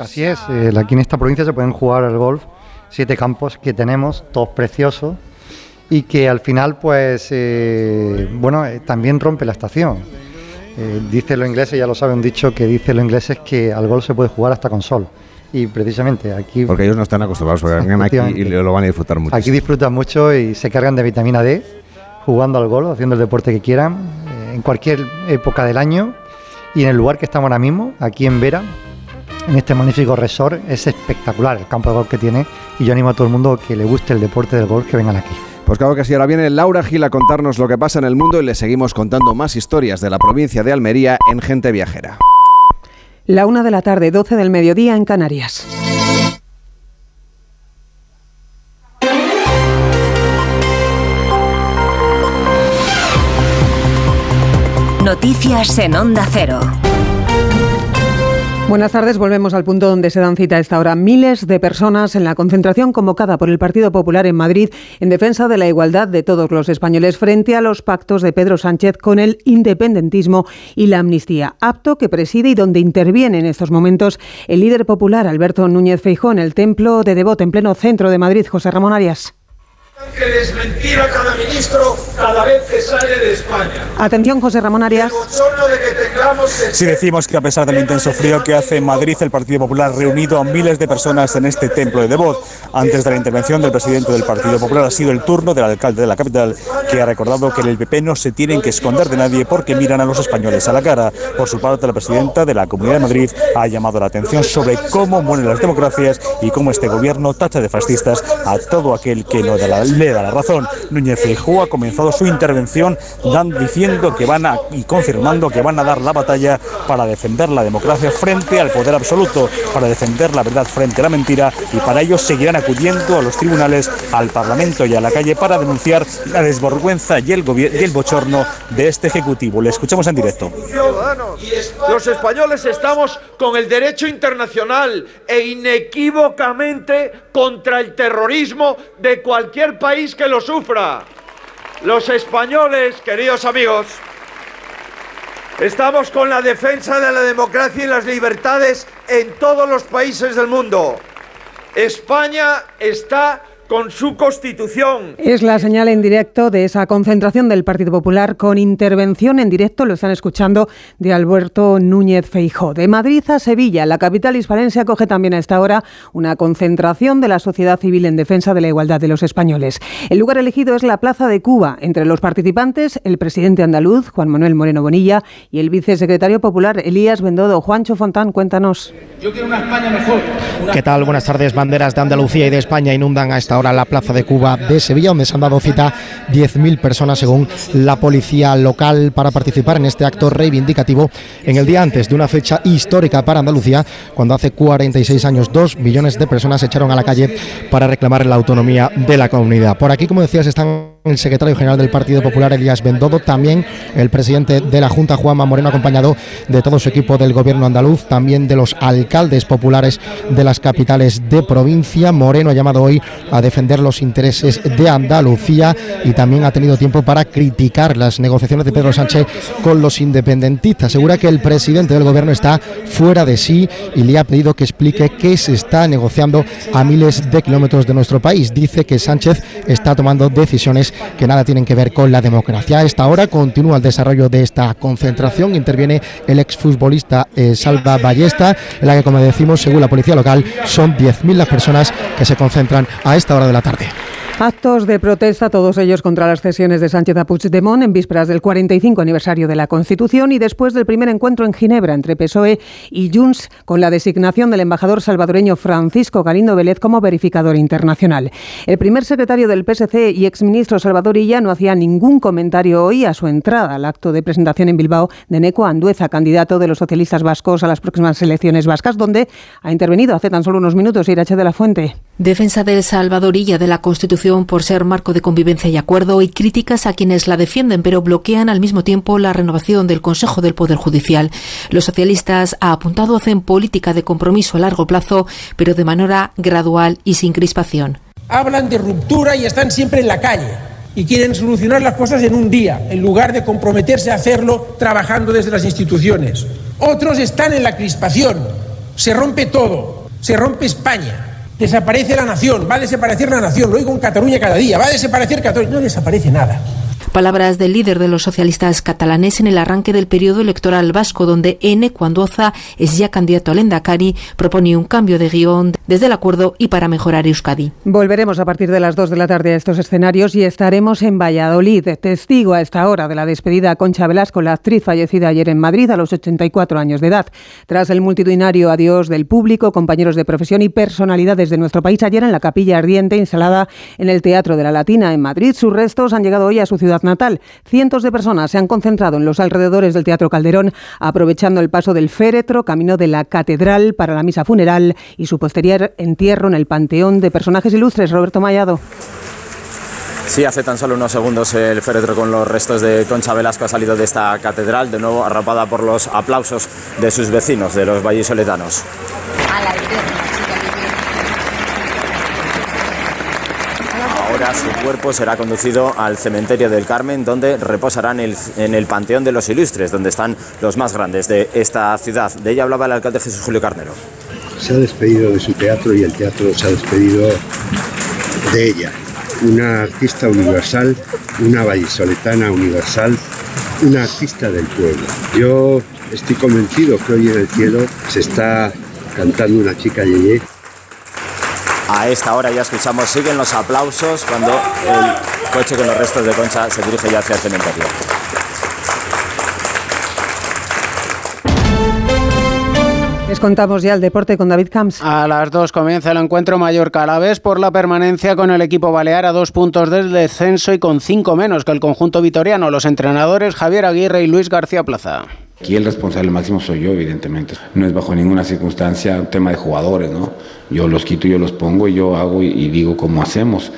Así es, eh, aquí en esta provincia se pueden jugar al golf, siete campos que tenemos, todos preciosos, y que al final, pues, eh, bueno, eh, también rompe la estación. Eh, dice los ingleses, ya lo saben, dicho que dice los ingleses que al golf se puede jugar hasta con sol. Y precisamente aquí... Porque ellos no están acostumbrados, vengan aquí y lo van a disfrutar mucho. Aquí disfrutan mucho y se cargan de vitamina D jugando al golf, haciendo el deporte que quieran, eh, en cualquier época del año. Y en el lugar que estamos ahora mismo, aquí en Vera, en este magnífico resort, es espectacular el campo de golf que tiene. Y yo animo a todo el mundo que le guste el deporte del golf que vengan aquí. Pues claro que sí, ahora viene Laura Gil a contarnos lo que pasa en el mundo y le seguimos contando más historias de la provincia de Almería en Gente Viajera. La una de la tarde, 12 del mediodía en Canarias. Noticias en Onda Cero. Buenas tardes, volvemos al punto donde se dan cita a esta hora. Miles de personas en la concentración convocada por el Partido Popular en Madrid en defensa de la igualdad de todos los españoles frente a los pactos de Pedro Sánchez con el independentismo y la amnistía. Apto que preside y donde interviene en estos momentos el líder popular Alberto Núñez Feijó en el templo de Devoto en pleno centro de Madrid, José Ramón Arias que desmentir a cada ministro cada vez que sale de España. Atención, José Ramón Arias. Si decimos que a pesar del intenso frío que hace en Madrid, el Partido Popular ha reunido a miles de personas en este templo de Devot. Antes de la intervención del presidente del Partido Popular ha sido el turno del alcalde de la capital, que ha recordado que en el PP no se tienen que esconder de nadie porque miran a los españoles a la cara. Por su parte, la presidenta de la Comunidad de Madrid ha llamado la atención sobre cómo mueren las democracias y cómo este gobierno tacha de fascistas a todo aquel que no da la le da la razón. Núñez Feijóo ha comenzado su intervención diciendo que van a y confirmando que van a dar la batalla para defender la democracia frente al poder absoluto, para defender la verdad frente a la mentira y para ello seguirán acudiendo a los tribunales, al Parlamento y a la calle para denunciar la desvergüenza y el, y el bochorno de este Ejecutivo. Le escuchamos en directo. Los españoles estamos con el derecho internacional e inequívocamente contra el terrorismo de cualquier país que lo sufra. Los españoles, queridos amigos, estamos con la defensa de la democracia y las libertades en todos los países del mundo. España está con su constitución. Es la señal en directo de esa concentración del Partido Popular con intervención en directo, lo están escuchando, de Alberto Núñez Feijó. De Madrid a Sevilla, la capital hispalense acoge también a esta hora una concentración de la sociedad civil en defensa de la igualdad de los españoles. El lugar elegido es la Plaza de Cuba. Entre los participantes, el presidente andaluz, Juan Manuel Moreno Bonilla, y el vicesecretario popular, Elías Bendodo. Juancho Fontán, cuéntanos. Yo quiero una España mejor. ¿Qué tal? Buenas tardes. Banderas de Andalucía y de España inundan a esta ahora la Plaza de Cuba de Sevilla, donde se han dado cita 10.000 personas según la policía local para participar en este acto reivindicativo en el día antes de una fecha histórica para Andalucía, cuando hace 46 años dos millones de personas se echaron a la calle para reclamar la autonomía de la comunidad. Por aquí, como decías, están el secretario general del Partido Popular, Elías Bendodo, también el presidente de la Junta, Juanma Moreno, acompañado de todo su equipo del gobierno andaluz, también de los alcaldes populares de las capitales de provincia. Moreno ha llamado hoy a defender los intereses de Andalucía y también ha tenido tiempo para criticar las negociaciones de Pedro Sánchez con los independentistas. Asegura que el presidente del gobierno está fuera de sí y le ha pedido que explique qué se está negociando a miles de kilómetros de nuestro país. Dice que Sánchez está tomando decisiones que nada tienen que ver con la democracia. A esta hora continúa el desarrollo de esta concentración. Interviene el exfutbolista eh, Salva Ballesta, en la que, como decimos, según la policía local, son 10.000 las personas que se concentran a esta hora de la tarde. Actos de protesta, todos ellos contra las cesiones de Sánchez a Puigdemont en vísperas del 45 aniversario de la Constitución y después del primer encuentro en Ginebra entre PSOE y Junts con la designación del embajador salvadoreño Francisco Galindo Vélez como verificador internacional. El primer secretario del PSC y exministro Salvador Illa no hacía ningún comentario hoy a su entrada al acto de presentación en Bilbao de Neco Andueza, candidato de los socialistas vascos a las próximas elecciones vascas, donde ha intervenido hace tan solo unos minutos Irache de la Fuente. Defensa del Salvadorilla de la Constitución por ser marco de convivencia y acuerdo y críticas a quienes la defienden, pero bloquean al mismo tiempo la renovación del Consejo del Poder Judicial. Los socialistas, ha apuntado, hacen política de compromiso a largo plazo, pero de manera gradual y sin crispación. Hablan de ruptura y están siempre en la calle y quieren solucionar las cosas en un día, en lugar de comprometerse a hacerlo trabajando desde las instituciones. Otros están en la crispación. Se rompe todo. Se rompe España. Desaparece la nación, va a desaparecer la nación, lo oigo en Cataluña cada día, va a desaparecer Cataluña, no desaparece nada. Palabras del líder de los socialistas catalanes en el arranque del periodo electoral vasco, donde N. Cuandoza es ya candidato al Endacari, propone un cambio de guion desde el acuerdo y para mejorar Euskadi. Volveremos a partir de las 2 de la tarde a estos escenarios y estaremos en Valladolid, testigo a esta hora de la despedida a Concha Velasco, la actriz fallecida ayer en Madrid a los 84 años de edad. Tras el multitudinario adiós del público, compañeros de profesión y personalidades de nuestro país, ayer en la capilla ardiente instalada en el Teatro de la Latina en Madrid, sus restos han llegado hoy a su ciudad natal. Cientos de personas se han concentrado en los alrededores del Teatro Calderón, aprovechando el paso del féretro, camino de la catedral para la misa funeral y su posterior entierro en el Panteón de Personajes Ilustres. Roberto Mayado. Sí, hace tan solo unos segundos el féretro con los restos de Concha Velasco ha salido de esta catedral, de nuevo arrapada por los aplausos de sus vecinos, de los vallisoletanos. Su cuerpo será conducido al cementerio del Carmen, donde reposarán en el, en el Panteón de los Ilustres, donde están los más grandes de esta ciudad. De ella hablaba el alcalde Jesús Julio Carnero. Se ha despedido de su teatro y el teatro se ha despedido de ella. Una artista universal, una vallisoletana universal, una artista del pueblo. Yo estoy convencido que hoy en el cielo se está cantando una chica yeye. A esta hora ya escuchamos, siguen los aplausos cuando el coche con los restos de Concha se dirige ya hacia el cementerio. Les contamos ya el deporte con David Camps. A las dos comienza el encuentro Mallorca Alavés por la permanencia con el equipo balear a dos puntos del descenso y con cinco menos que el conjunto vitoriano. Los entrenadores Javier Aguirre y Luis García Plaza. Aquí el responsable máximo soy yo, evidentemente. No es bajo ninguna circunstancia un tema de jugadores, ¿no? Yo los quito, yo los pongo, yo hago y, y digo cómo hacemos.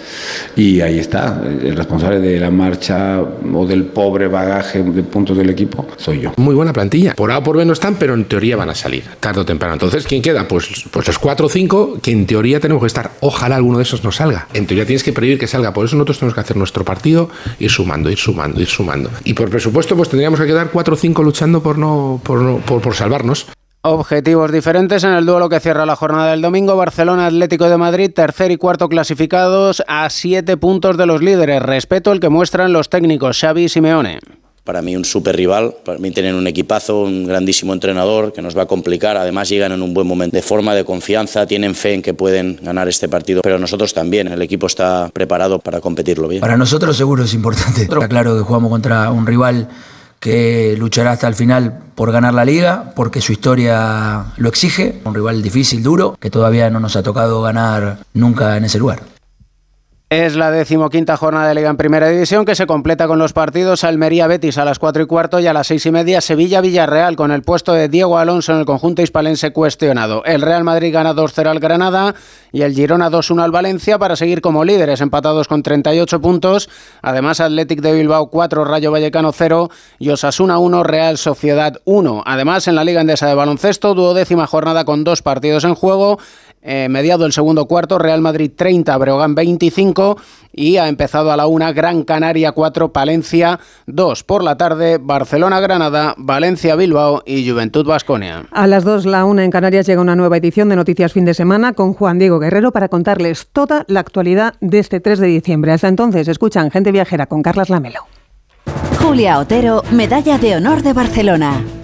Y ahí está, el responsable de la marcha o del pobre bagaje de puntos del equipo soy yo. Muy buena plantilla. Por A o por B no están, pero en teoría van a salir, tarde o temprano. Entonces, ¿quién queda? Pues, pues los 4 o 5 que en teoría tenemos que estar. Ojalá alguno de esos no salga. En teoría tienes que prever que salga. Por eso nosotros tenemos que hacer nuestro partido, ir sumando, ir sumando, ir sumando. Y por presupuesto, pues tendríamos que quedar 4 o 5 luchando por, no, por, no, por salvarnos. Objetivos diferentes en el duelo que cierra la jornada del domingo. Barcelona Atlético de Madrid, tercer y cuarto clasificados a siete puntos de los líderes. Respeto el que muestran los técnicos Xavi y Simeone. Para mí un super rival, para mí tienen un equipazo, un grandísimo entrenador que nos va a complicar, además llegan en un buen momento de forma, de confianza, tienen fe en que pueden ganar este partido, pero nosotros también, el equipo está preparado para competirlo bien. Para nosotros seguro es importante, está claro que jugamos contra un rival que luchará hasta el final por ganar la liga, porque su historia lo exige, un rival difícil, duro, que todavía no nos ha tocado ganar nunca en ese lugar. Es la decimoquinta jornada de Liga en Primera División que se completa con los partidos Almería-Betis a las 4 y cuarto y a las 6 y media Sevilla-Villarreal con el puesto de Diego Alonso en el conjunto hispalense cuestionado. El Real Madrid gana 2-0 al Granada y el Girona 2-1 al Valencia para seguir como líderes empatados con 38 puntos. Además Athletic de Bilbao 4, Rayo Vallecano 0 y Osasuna 1, Real Sociedad 1. Además en la Liga Endesa de Baloncesto duodécima jornada con dos partidos en juego. Eh, mediado el segundo cuarto, Real Madrid 30, Breogán 25 y ha empezado a la una Gran Canaria 4, Palencia 2. Por la tarde, Barcelona-Granada, Valencia-Bilbao y Juventud Basconia. A las 2, la una en Canarias llega una nueva edición de Noticias Fin de Semana con Juan Diego Guerrero para contarles toda la actualidad de este 3 de diciembre. Hasta entonces, escuchan Gente Viajera con Carlas Lamelo. Julia Otero, Medalla de Honor de Barcelona.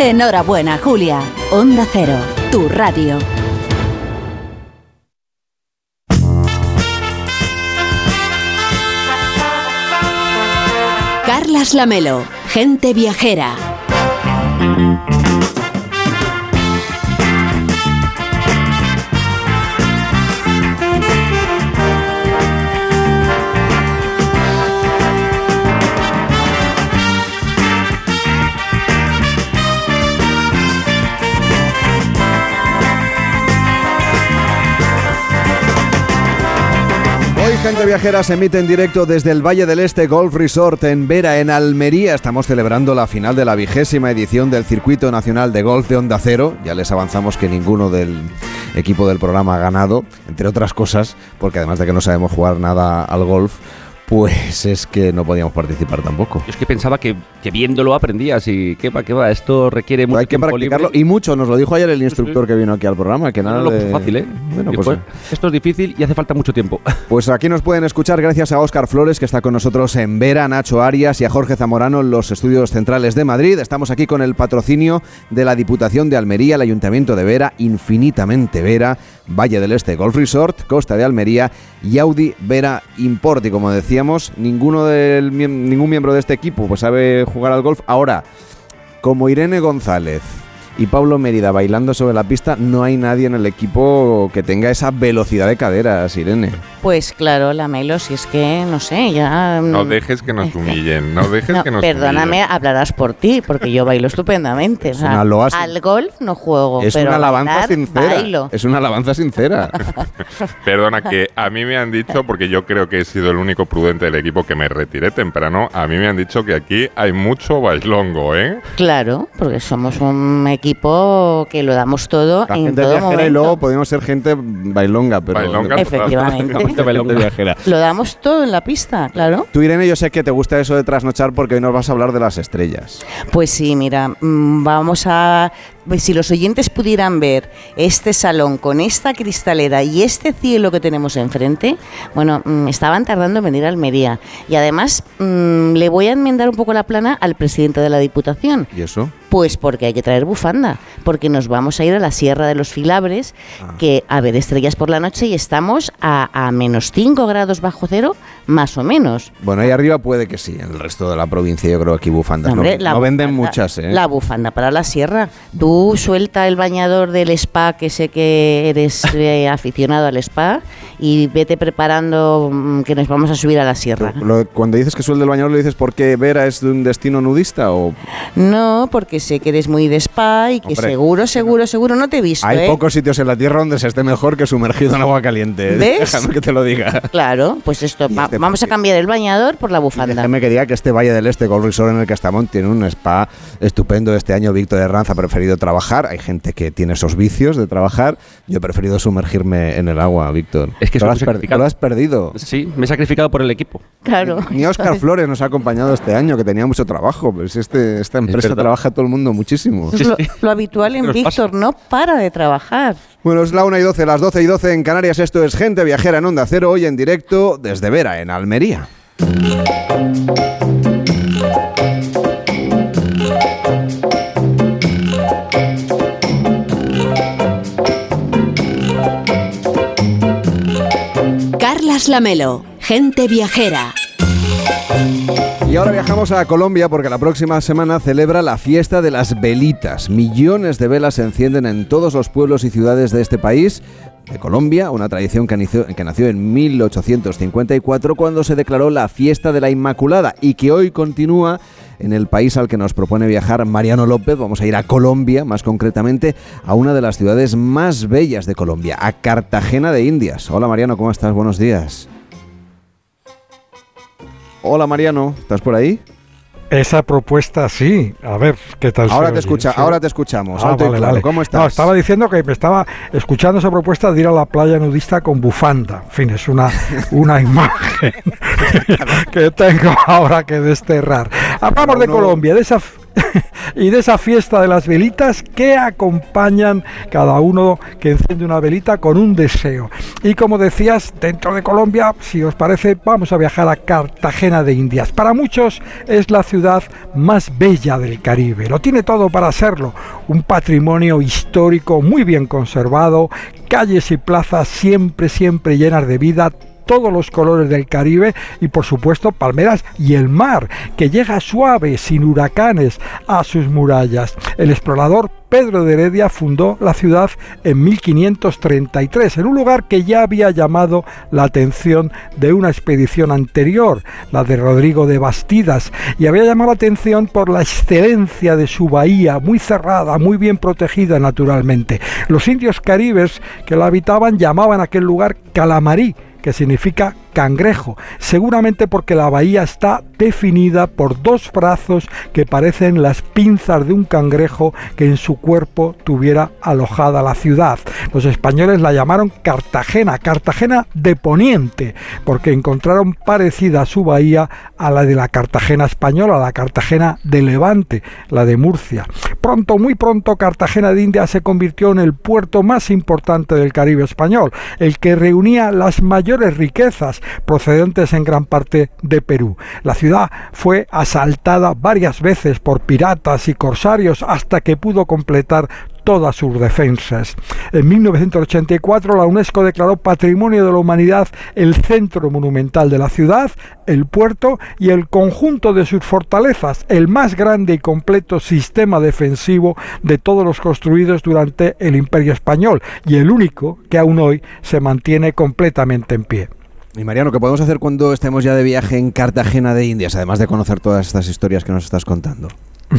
Enhorabuena, Julia. Onda Cero, tu radio. Carlas Lamelo, gente viajera. Gente Viajera se emite en directo desde el Valle del Este Golf Resort en Vera, en Almería. Estamos celebrando la final de la vigésima edición del Circuito Nacional de Golf de Onda Cero. Ya les avanzamos que ninguno del equipo del programa ha ganado, entre otras cosas, porque además de que no sabemos jugar nada al golf, Pues es que no podíamos participar tampoco. Yo es que pensaba que, que viéndolo aprendías y qué va, qué va, esto requiere mucho Hay que practicarlo y mucho, nos lo dijo ayer el instructor que vino aquí al programa, que nada No, no, de... pues fácil, ¿eh? Bueno, pues, esto es difícil y hace falta mucho tiempo. pues aquí nos pueden escuchar gracias a Óscar Flores, que está con nosotros en Vera, Nacho Arias y a Jorge Zamorano en los estudios centrales de Madrid. Estamos aquí con el patrocinio de la Diputación de Almería, el Ayuntamiento de Vera, Infinitamente Vera, Valle del Este Golf Resort, Costa de Almería y Audi Vera Import. Y como decíamos, ninguno del, ningún miembro de este equipo pues sabe jugar al golf. Ahora, como Irene González y Pablo Mérida bailando sobre la pista, no hay nadie en el equipo que tenga esa velocidad de caderas, Irene. Pues claro, la Melo, si es que, no sé, ya... No mm, dejes que nos humillen, no dejes no, que nos perdóname, humillen. hablarás por ti, porque yo bailo estupendamente. o sea, una loa sin- al golf no juego, es pero una alabanza bailar, sincera. bailo. Es una alabanza sincera. Perdona, que a mí me han dicho, porque yo creo que he sido el único prudente del equipo que me retiré temprano, a mí me han dicho que aquí hay mucho bailongo, ¿eh? Claro, porque somos un equipo que lo damos todo La en gente todo viajera y momento. luego podemos ser gente bailonga, pero... Bailonga Efectivamente. Viajera. Lo damos todo en la pista, claro. Tú, Irene, yo sé que te gusta eso de trasnochar porque hoy nos vas a hablar de las estrellas. Pues sí, mira, mm, vamos a... pues Si los oyentes pudieran ver este salón con esta cristalera y este cielo que tenemos enfrente, bueno, mm, estaban tardando en venir a Almería. Y además mm, le voy a enmendar un poco la plana al presidente de la Diputación. ¿Y eso? Pues porque hay que traer bufanda, porque nos vamos a ir a la Sierra de los Filabres, Ah. que a ver estrellas por la noche y estamos a, a menos 5 grados bajo cero, más o menos. Bueno, ahí arriba puede que sí, en el resto de la provincia yo creo que aquí bufandas no, Hombre, no la venden muchas, ¿eh? La bufanda para la sierra. Tú suelta el bañador del spa, que sé que eres eh, aficionado al spa, y vete preparando mm, que nos vamos a subir a la sierra. Lo- cuando dices que sueldo el bañador, ¿lo dices porque Vera es de un destino nudista o...? No, porque sé que eres muy de spa y que Hombre, seguro, seguro, seguro no te he visto. Hay ¿eh? pocos sitios en la Tierra donde se esté mejor que sumergido en agua caliente. ¿Ves? Déjame que te lo diga. Claro, pues esto, va- este vamos a cambiar el bañador por la bufanda. Déjeme que diga que este Valle del Este, Golf Resort en el estamos, tiene un spa estupendo. Este año Víctor Herranz ha preferido trabajar. Hay gente que tiene esos vicios de trabajar. Yo he preferido sumergirme en el agua, Víctor. Es que lo has, lo has perdido. Sí, me he sacrificado por el equipo. Claro. Ni Oscar Flores nos ha acompañado este año, que tenía mucho trabajo. Pues este, esta empresa verdad. trabaja todo el mundo muchísimo. Eso es lo, lo habitual en. Víctor, no para de trabajar. Bueno, es la 1 y 12, las 12 y 12 en Canarias. Esto es Gente Viajera en Onda Cero, hoy en directo desde Vera, en Almería. Carlas gente viajera. Y ahora viajamos a Colombia porque la próxima semana celebra la fiesta de las velitas. Millones de velas se encienden en todos los pueblos y ciudades de este país. De Colombia, una tradición que que nació en 1854 cuando se declaró la fiesta de la Inmaculada y que hoy continúa en el país al que nos propone viajar Mariano López. Vamos a ir a Colombia, más concretamente a una de las ciudades más bellas de Colombia, a Cartagena de Indias. Hola Mariano, ¿cómo estás? Buenos días. Hola Mariano, ¿estás por ahí? Esa propuesta sí. A ver, ¿qué tal? Ahora te oye? escucha, Sí. ahora te escuchamos. Ah, alto y vale, claro. vale. ¿Cómo estás? No, estaba diciendo que me estaba escuchando esa propuesta de ir a la playa nudista con bufanda. En fin, es una, una imagen que tengo ahora que desterrar. Hablamos de Colombia, de esa y de esa fiesta de las velitas que acompañan cada uno que enciende una velita con un deseo. Y como decías, dentro de Colombia, si os parece, vamos a viajar a Cartagena de Indias. Para muchos es la ciudad más bella del Caribe. Lo tiene todo para serlo. Un patrimonio histórico muy bien conservado, calles y plazas siempre, siempre llenas de vida todos los colores del Caribe y por supuesto palmeras y el mar que llega suave sin huracanes a sus murallas. El explorador Pedro de Heredia fundó la ciudad en 1533 en un lugar que ya había llamado la atención de una expedición anterior, la de Rodrigo de Bastidas, y había llamado la atención por la excelencia de su bahía, muy cerrada, muy bien protegida naturalmente. Los indios caribes que la habitaban llamaban aquel lugar Calamarí, que significa cangrejo, seguramente porque la bahía está definida por dos brazos que parecen las pinzas de un cangrejo que en su cuerpo tuviera alojada la ciudad. Los españoles la llamaron Cartagena, Cartagena de Poniente, porque encontraron parecida su bahía a la de la Cartagena española, la Cartagena de Levante, la de Murcia. Pronto, muy pronto, Cartagena de India se convirtió en el puerto más importante del Caribe español, el que reunía las mayores riquezas procedentes en gran parte de Perú. La ciudad fue asaltada varias veces por piratas y corsarios hasta que pudo completar todas sus defensas. En 1984 la UNESCO declaró Patrimonio de la Humanidad el centro monumental de la ciudad, el puerto y el conjunto de sus fortalezas, el más grande y completo sistema defensivo de todos los construidos durante el Imperio Español y el único que aún hoy se mantiene completamente en pie. Y Mariano, ¿qué podemos hacer cuando estemos ya de viaje en Cartagena de Indias, además de conocer todas estas historias que nos estás contando?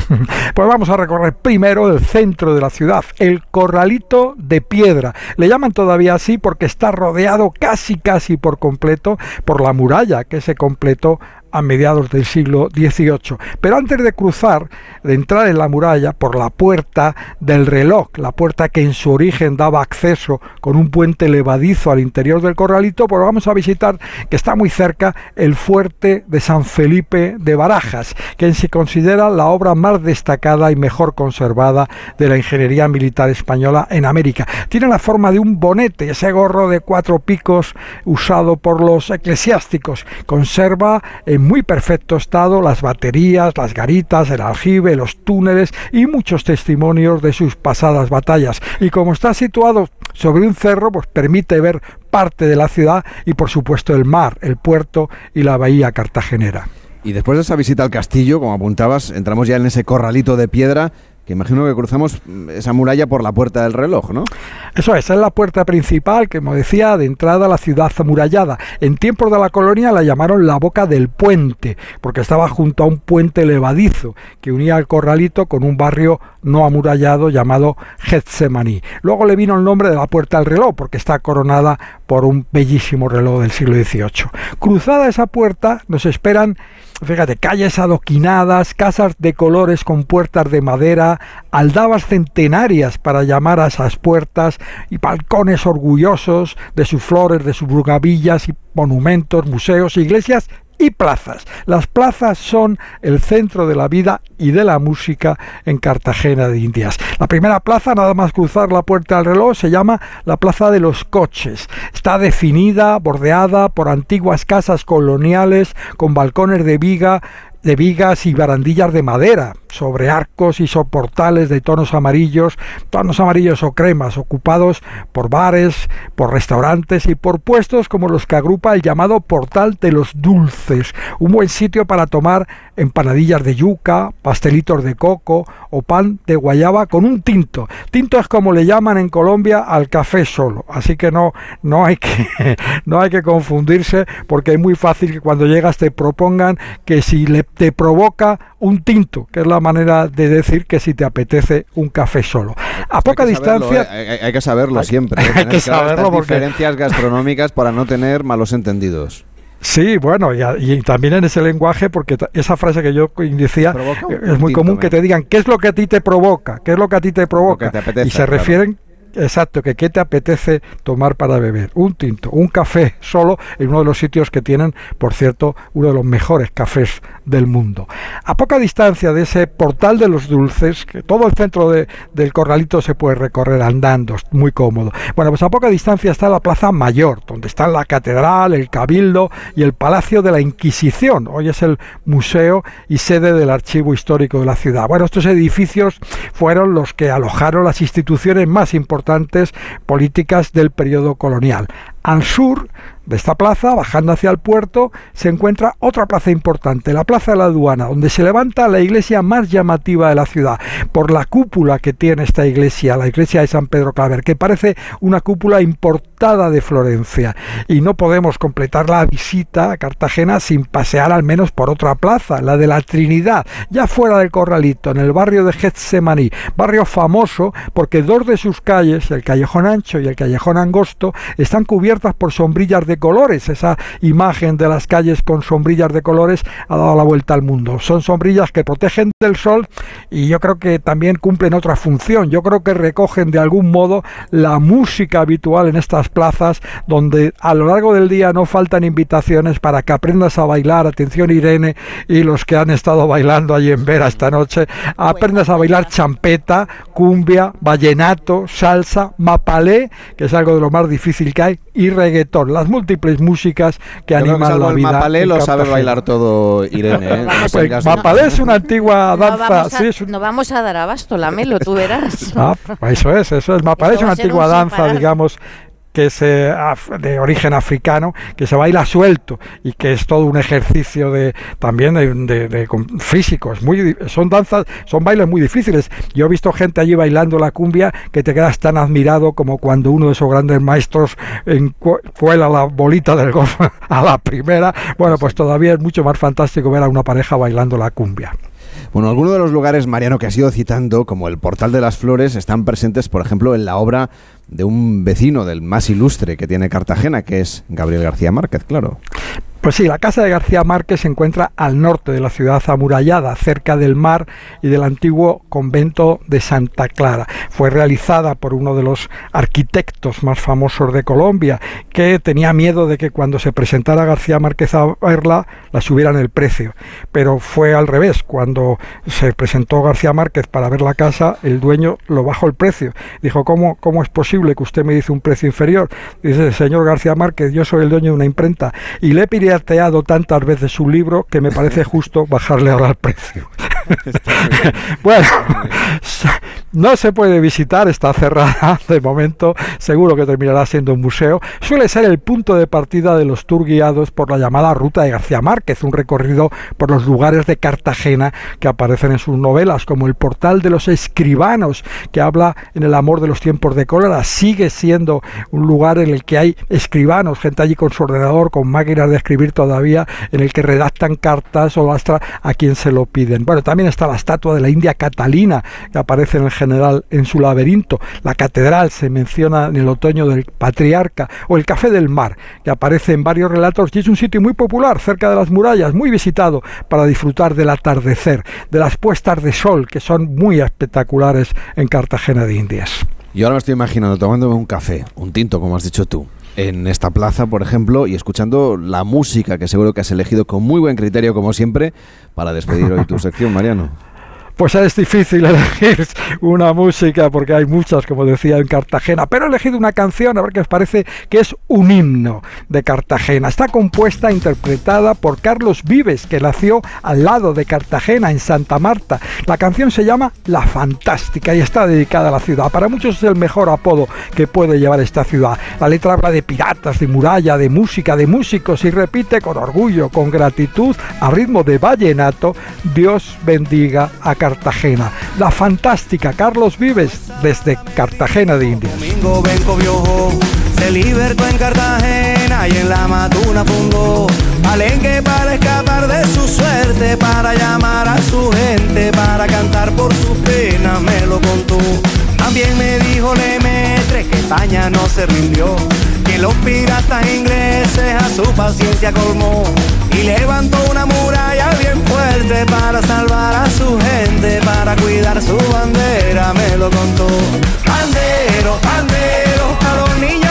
Pues vamos a recorrer primero el centro de la ciudad, el Corralito de Piedra. Le llaman todavía así porque está rodeado casi casi por completo por la muralla que se completó a mediados del siglo XVIII. Pero antes de cruzar, de entrar en la muralla por la puerta del reloj, la puerta que en su origen daba acceso con un puente levadizo al interior del corralito, pues vamos a visitar, que está muy cerca, el fuerte de San Felipe de Barajas, que se considera la obra más destacada y mejor conservada de la ingeniería militar española en América. Tiene la forma de un bonete, ese gorro de cuatro picos usado por los eclesiásticos. Conserva en muy perfecto estado las baterías, las garitas, el aljibe, los túneles y muchos testimonios de sus pasadas batallas. Y como está situado sobre un cerro, pues permite ver parte de la ciudad y por supuesto el mar, el puerto y la bahía cartagenera. Y después de esa visita al castillo, como apuntabas, entramos ya en ese corralito de piedra que imagino que cruzamos esa muralla por la puerta del reloj, ¿no? Eso es, es la puerta principal, que como decía, de entrada a la ciudad amurallada. En tiempos de la colonia la llamaron la boca del puente, porque estaba junto a un puente levadizo que unía el corralito con un barrio no amurallado llamado Getsemaní. Luego le vino el nombre de la puerta del reloj, porque está coronada por un bellísimo reloj del siglo XVIII. Cruzada esa puerta nos esperan fíjate, calles adoquinadas, casas de colores con puertas de madera, aldabas centenarias para llamar a esas puertas y balcones orgullosos de sus flores, de sus brugavillas y monumentos, museos, iglesias y plazas. Las plazas son el centro de la vida y de la música en Cartagena de Indias. La primera plaza, nada más cruzar la puerta del reloj, se llama la Plaza de los Coches. Está definida, bordeada por antiguas casas coloniales con balcones de viga de vigas y barandillas de madera, sobre arcos y soportales de tonos amarillos, tonos amarillos o cremas, ocupados por bares, por restaurantes y por puestos como los que agrupa el llamado Portal de los Dulces, un buen sitio para tomar empanadillas de yuca, pastelitos de coco o pan de guayaba con un tinto. Tinto es como le llaman en Colombia al café solo, así que no, no, hay, que, no hay que confundirse porque es muy fácil que cuando llegas te propongan que si le te provoca un tinto, que es la manera de decir que si te apetece un café solo. A poca distancia... ¿eh? hay, que saberlo siempre. ¿eh? Hay que saberlo porque... diferencias gastronómicas para no tener malos entendidos. Sí, bueno, y, también en ese lenguaje, porque esa frase que yo decía, es muy común que te digan, ¿qué es lo que a ti te provoca? ¿Qué es lo que a ti te provoca? y se refieren Exacto, que qué te apetece tomar para beber. Un tinto, un café solo en uno de los sitios que tienen, por cierto, uno de los mejores cafés del mundo. A poca distancia de ese portal de los dulces, que todo el centro del corralito se puede recorrer andando, muy cómodo. Bueno, pues a poca distancia está la Plaza Mayor, donde están la catedral, el cabildo y el Palacio de la Inquisición. Hoy es el museo y sede del archivo histórico de la ciudad. Bueno, estos edificios fueron los que alojaron las instituciones más importantes políticas del periodo colonial. Al sur de esta plaza, bajando hacia el puerto, se encuentra otra plaza importante, la Plaza de la Aduana, donde se levanta la iglesia más llamativa de la ciudad, por la cúpula que tiene esta iglesia, la iglesia de San Pedro Claver, que parece una cúpula importada de Florencia. Y no podemos completar la visita a Cartagena sin pasear al menos por otra plaza, la de la Trinidad, ya fuera del Corralito, en el barrio de Getsemaní, barrio famoso porque dos de sus calles, el Callejón Ancho y el Callejón Angosto, están cubiertas por sombrillas de colores. Esa imagen de las calles con sombrillas de colores ha dado la vuelta al mundo. Son sombrillas que protegen del sol y yo creo que también cumplen otra función. Yo creo que recogen de algún modo la música habitual en estas plazas donde a lo largo del día no faltan invitaciones para que aprendas a bailar. Atención Irene y los que han estado bailando allí en Vera esta noche. Aprendas a bailar champeta, cumbia, vallenato, salsa, mapalé, que es algo de lo más difícil que hay, y reggaetón. Las múltiples músicas que animan la vida. Mapalé lo sabe bailar todo Irene. ¿eh? Pues, mapalé es una antigua danza. No vamos, a, no vamos a dar abasto, la melo, tú verás. Ah, eso es, eso es. Mapalé es una antigua danza, digamos, que es eh, de origen africano, que se baila suelto y que es todo un ejercicio de también de, de, físicos. Muy, son danzas, son bailes muy difíciles. Yo he visto gente allí bailando la cumbia que te quedas tan admirado como cuando uno de esos grandes maestros cuela la bolita del golf a la primera. Bueno, pues todavía es mucho más fantástico ver a una pareja bailando la cumbia. Bueno, algunos de los lugares, Mariano, que has ido citando, como el Portal de las Flores, están presentes, por ejemplo, en la obra de un vecino del más ilustre que tiene Cartagena, que es Gabriel García Márquez, claro. Pues sí, la casa de García Márquez se encuentra al norte de la ciudad amurallada, cerca del mar y del antiguo convento de Santa Clara. Fue realizada por uno de los arquitectos más famosos de Colombia, que tenía miedo de que cuando se presentara García Márquez a verla, la subieran el precio. Pero fue al revés, cuando se presentó García Márquez para ver la casa, el dueño lo bajó el precio. Dijo, ¿cómo, cómo es posible que usted me dice un precio inferior? Dice, señor García Márquez, yo soy el dueño de una imprenta y le pide tantas veces su libro que me parece justo bajarle ahora el precio. bueno, no se puede visitar, está cerrada de momento, seguro que terminará siendo un museo. Suele ser el punto de partida de los tour guiados por la llamada Ruta de García Márquez, un recorrido por los lugares de Cartagena que aparecen en sus novelas, como el portal de los escribanos, que habla en el amor de los tiempos de cólera. Sigue siendo un lugar en el que hay escribanos, gente allí con su ordenador, con máquinas de escribir todavía, en el que redactan cartas o hasta a quien se lo piden. Bueno, también está la estatua de la India Catalina, que aparece en el general en su laberinto. La catedral se menciona en el otoño del patriarca, o el Café del Mar, que aparece en varios relatos y es un sitio muy popular cerca de las murallas, muy visitado para disfrutar del atardecer, de las puestas de sol, que son muy espectaculares en Cartagena de Indias. Yo ahora me estoy imaginando tomándome un café, un tinto, como has dicho tú, en esta plaza, por ejemplo, y escuchando la música que seguro que has elegido con muy buen criterio, como siempre, para despedir hoy tu sección, Mariano pues es difícil elegir una música porque hay muchas, como decía en Cartagena, pero he elegido una canción, a ver qué os parece, que es un himno de Cartagena. Está compuesta, interpretada por Carlos Vives, que nació al lado de Cartagena, en Santa Marta. La canción se llama La Fantástica y está dedicada a la ciudad. Para muchos es el mejor apodo que puede llevar esta ciudad. La letra habla de piratas, de muralla, de música, de músicos y repite con orgullo, con gratitud, a ritmo de vallenato, Dios bendiga a Cartagena. Cartagena. La fantástica Carlos Vives desde Cartagena de Indias. Domingo Benco Viojo se libertó en Cartagena y en la matuna fundó Palenque para escapar de su suerte, para llamar a su gente, para cantar por sus penas, me lo contó. También me dijo Lemetre que España no se rindió, que los piratas ingleses a su paciencia colmó y levantó una muralla bien fuerte para salvar a su gente, para cuidar su bandera, me lo contó. Bandero, bandero, a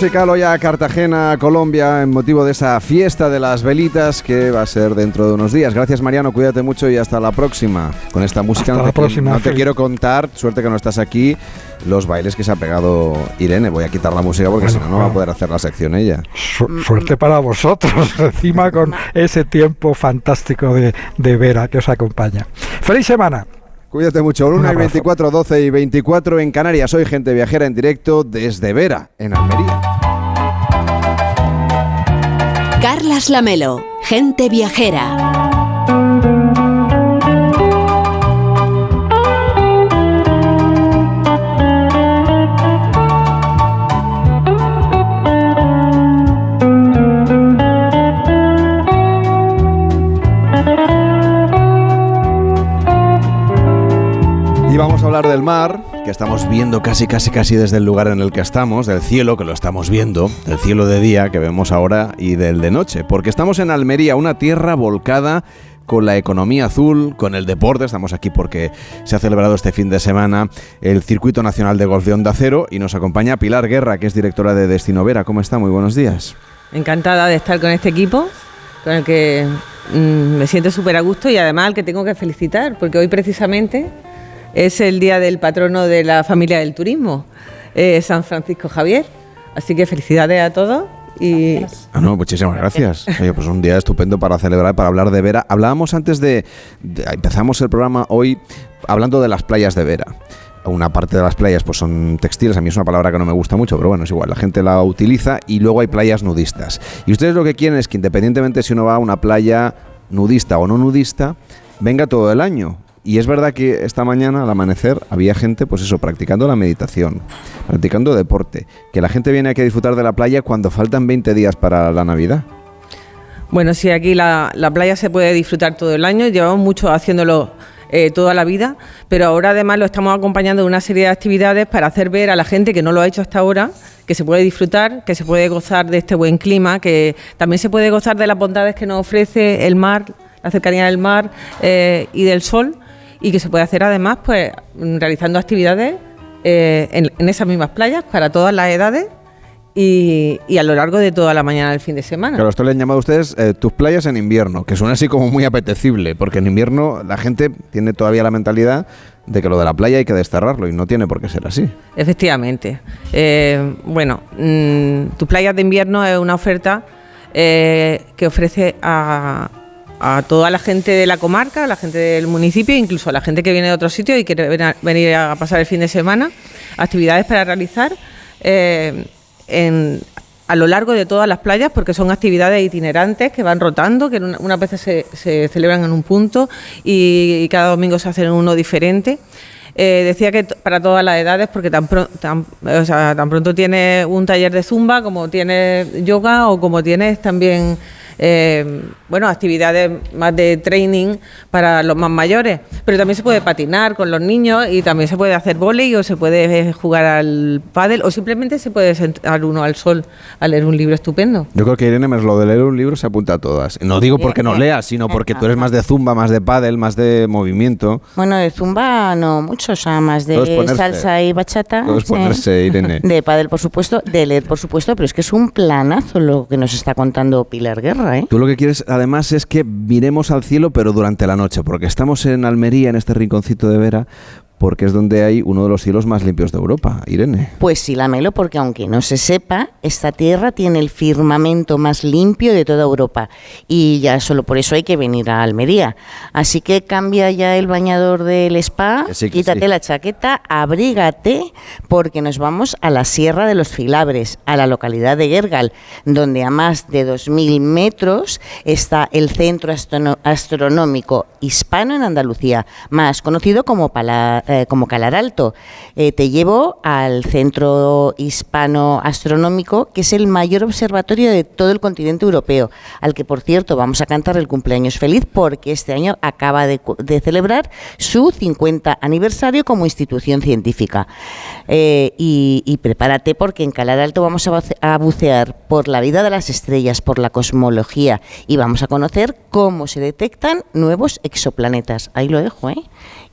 musical hoy a Cartagena, Colombia, en motivo de esa fiesta de las velitas que va a ser dentro de unos días. Gracias Mariano, cuídate mucho y hasta la próxima. Con esta música Hasta no, la te, próxima, no te quiero contar, suerte que no estás aquí, los bailes que se ha pegado Irene. Voy a quitar la música porque si no, no va a poder hacer la sección ella. Su- suerte para vosotros, encima con ese tiempo fantástico de, de Vera que os acompaña. ¡Feliz semana! Cuídate mucho. Un 1 y abrazo. 24, 12 y 24 en Canarias. Soy gente viajera en directo desde Vera, en Almería. Carlas Lamelo, gente viajera. Vamos a hablar del mar, que estamos viendo casi, casi, casi desde el lugar en el que estamos, del cielo, que lo estamos viendo, del cielo de día que vemos ahora y del de noche, porque estamos en Almería, una tierra volcada con la economía azul, con el deporte. Estamos aquí porque se ha celebrado este fin de semana el Circuito Nacional de Golf de Onda Cero y nos acompaña Pilar Guerra, que es directora de Destino Vera. ¿Cómo está? Muy buenos días. Encantada de estar con este equipo, con el que mm, me siento súper a gusto y además que tengo que felicitar, porque hoy precisamente es el día del patrono de la familia del turismo, eh, San Francisco Javier. Así que felicidades a todos y Ah, no, muchísimas gracias. Oye, pues un día estupendo para celebrar, para hablar de Vera. Hablábamos antes de, de- empezamos el programa hoy hablando de las playas de Vera. Una parte de las playas pues son textiles, a mí es una palabra que no me gusta mucho, pero bueno, es igual, la gente la utiliza y luego hay playas nudistas. Y ustedes lo que quieren es que independientemente si uno va a una playa nudista o no nudista, venga todo el año. Y es verdad que esta mañana al amanecer había gente, pues eso, practicando la meditación, practicando deporte, que la gente viene aquí a disfrutar de la playa cuando faltan 20 días para la Navidad. Bueno, sí, aquí la, la playa se puede disfrutar todo el año, llevamos mucho haciéndolo eh, toda la vida, pero ahora además lo estamos acompañando de una serie de actividades para hacer ver a la gente que no lo ha hecho hasta ahora que se puede disfrutar, que se puede gozar de este buen clima, que también se puede gozar de las bondades que nos ofrece el mar, la cercanía del mar eh, y del sol, y que se puede hacer además pues realizando actividades eh, en, en esas mismas playas para todas las edades y, y a lo largo de toda la mañana del fin de semana. Claro, esto le han llamado ustedes eh, tus playas en invierno, que suena así como muy apetecible, porque en invierno la gente tiene todavía la mentalidad de que lo de la playa hay que desterrarlo y no tiene por qué ser así. Efectivamente. Eh, bueno, mm, tu playas de invierno es una oferta que ofrece a, a toda la gente de la comarca, a la gente del municipio, incluso a la gente que viene de otros sitios y quiere venir a pasar el fin de semana, actividades para realizar eh, en- a lo largo de todas las playas, porque son actividades itinerantes que van rotando, que una- unas veces se, celebran en un punto y, cada domingo se hacen uno diferente. Eh, decía que para todas las edades, porque tan, o sea, tan pronto tienes un taller de zumba, como tienes yoga o como tienes también eh, bueno, actividades más de training para los más mayores. Pero también se puede patinar con los niños y también se puede hacer volei o se puede eh, jugar al pádel o simplemente se puede sentar uno al sol a leer un libro estupendo. Yo creo que Irene, me lo de leer un libro se apunta a todas. No digo porque no leas, sino porque tú eres más de zumba, más de pádel, más de movimiento. Bueno, de zumba no mucho, o sea, más de salsa y bachata. puedes sí. ponerse, Irene. De pádel, por supuesto, de leer, por supuesto, pero es que es un planazo lo que nos está contando Pilar Guerra, ¿eh? Tú lo que quieres además es que miremos al cielo pero durante la noche, porque estamos en Almería, en este rinconcito de Vera, porque es donde hay uno de los cielos más limpios de Europa, Irene. Pues sí, Lamelo, porque aunque no se sepa, esta tierra tiene el firmamento más limpio de toda Europa y ya solo por eso hay que venir a Almería. Así que cambia ya el bañador del spa, sí, quítate sí. la chaqueta, abrígate, porque nos vamos a la Sierra de los Filabres, a la localidad de Gergal, donde a más de 2.000 metros está el Centro Astronómico Hispano en Andalucía, más conocido como, Pala- eh, como Calar Alto. Eh, te llevo al Centro Hispano Astronómico, que es el mayor observatorio de todo el continente europeo, al que, por cierto, vamos a cantar el cumpleaños feliz porque este año acaba de, celebrar su 50 aniversario como institución científica. Eh, y, prepárate porque en Calar Alto vamos a bucear por la vida de las estrellas, por la cosmología y vamos a conocer cómo se detectan nuevos exoplanetas. Ahí lo dejo, ¿eh?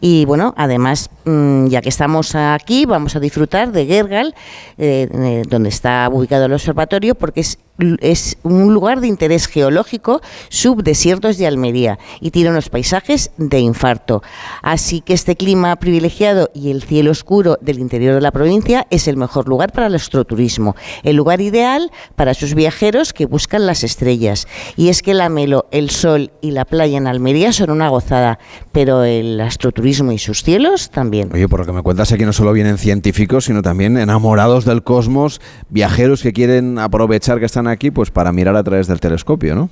Y bueno, además, mm, ya que estamos aquí, vamos a disfrutar de Gergal, eh, eh, donde está ubicado el observatorio, porque es, es un lugar de interés geológico, subdesiertos de Almería, y tiene unos paisajes de infarto. Así que este clima privilegiado y el cielo oscuro del interior de la provincia es el mejor lugar para el astroturismo, el lugar ideal para sus viajeros que buscan las estrellas. Y es que la Melo, el sol y la playa en Almería son una gozada, pero el astroturismo turismo y sus cielos también. Oye, por lo que me cuentas aquí no solo vienen científicos, sino también enamorados del cosmos, viajeros que quieren aprovechar que están aquí pues para mirar a través del telescopio, ¿no?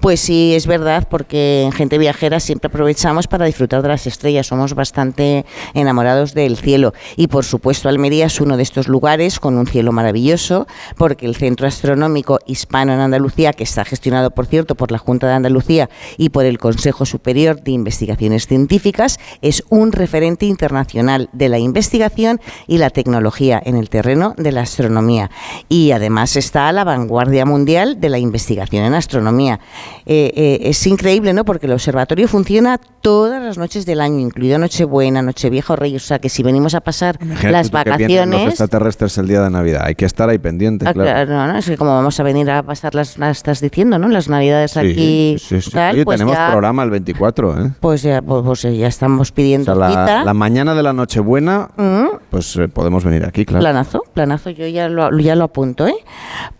Pues sí, es verdad, porque en gente viajera siempre aprovechamos para disfrutar de las estrellas, somos bastante enamorados del cielo y por supuesto Almería es uno de estos lugares con un cielo maravilloso, porque el Centro Astronómico Hispano en Andalucía, que está gestionado por cierto por la Junta de Andalucía y por el Consejo Superior de Investigaciones Científicas, es un referente internacional de la investigación y la tecnología en el terreno de la astronomía y además está a la vanguardia mundial de la investigación en astronomía. Eh, eh, es increíble, ¿no? Porque el observatorio funciona todas las noches del año, incluido Nochebuena, Nochevieja o Reyes. O sea, que si venimos a pasar las vienen Los vacaciones... extraterrestres el día de Navidad. Hay que estar ahí pendientes, Ah, claro. no, no, es que como vamos a venir a pasar las, las estás diciendo, ¿no? Las navidades aquí, Sí, sí, sí. tal, Oye, pues tenemos ya, programa el 24, ¿eh? pues ya, pues, pues ya estamos O pidiendo sea, cita. la, la mañana de la Nochebuena, Mm. pues eh, podemos venir aquí, claro. Planazo, planazo, yo ya lo, ya lo apunto, ¿eh?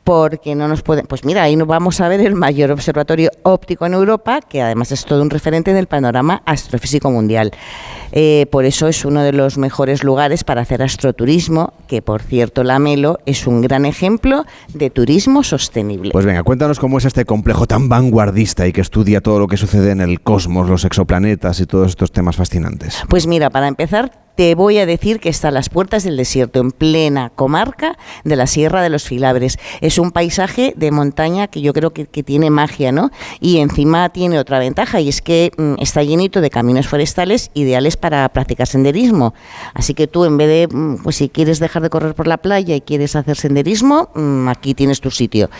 Porque no nos pueden. Pues mira, ahí nos vamos a ver el mayor observatorio óptico en Europa, que además es todo un referente en el panorama astrofísico mundial. Eh, por eso es uno de los mejores lugares para hacer astroturismo, que por cierto, la Melo es un gran ejemplo de turismo sostenible. Pues venga, cuéntanos cómo es este complejo tan vanguardista y que estudia todo lo que sucede en el cosmos, los exoplanetas y todos estos temas fascinantes. Pues mira, para empezar, te voy a decir que está a las puertas del desierto, en plena comarca de la Sierra de los Filabres. Es un paisaje de montaña que yo creo que, que tiene magia, ¿no? Y encima tiene otra ventaja, y es que mm, está llenito de caminos forestales ideales para practicar senderismo. Así que tú, en vez de, mm, pues si quieres dejar de correr por la playa y quieres hacer senderismo, mm, aquí tienes tu sitio.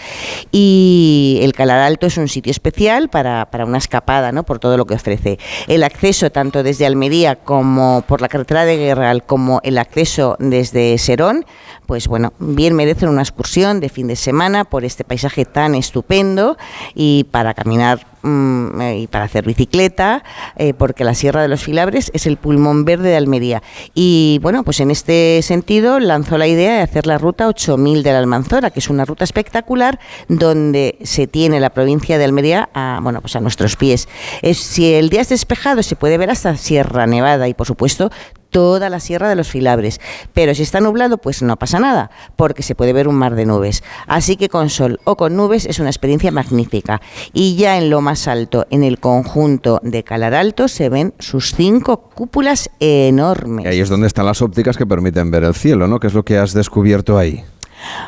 Y el Calar Alto es un sitio especial para, para una escapada, ¿no? Por todo lo que ofrece. El acceso tanto desde Almería como por la carretera de Guerral como el acceso desde Serón, pues bueno, bien merecen una excursión de fin de semana por este paisaje tan estupendo y para caminar mm, eh, y para hacer bicicleta, eh, porque la Sierra de los Filabres es el pulmón verde de Almería. Y bueno, pues en este sentido lanzó la idea de hacer la ruta 8000 de la Almanzora, que es una ruta espectacular donde se tiene la provincia de Almería a, bueno, pues a nuestros pies. Es, si el día es despejado se puede ver hasta Sierra Nevada y por supuesto toda la Sierra de los Filabres. Pero si está nublado, pues no pasa nada, porque se puede ver un mar de nubes. Así que con sol o con nubes es una experiencia magnífica. Y ya en lo más alto, en el conjunto de Calar Alto, se ven sus cinco cúpulas enormes. Y ahí es donde están las ópticas que permiten ver el cielo, ¿no? ¿Qué es lo que has descubierto ahí?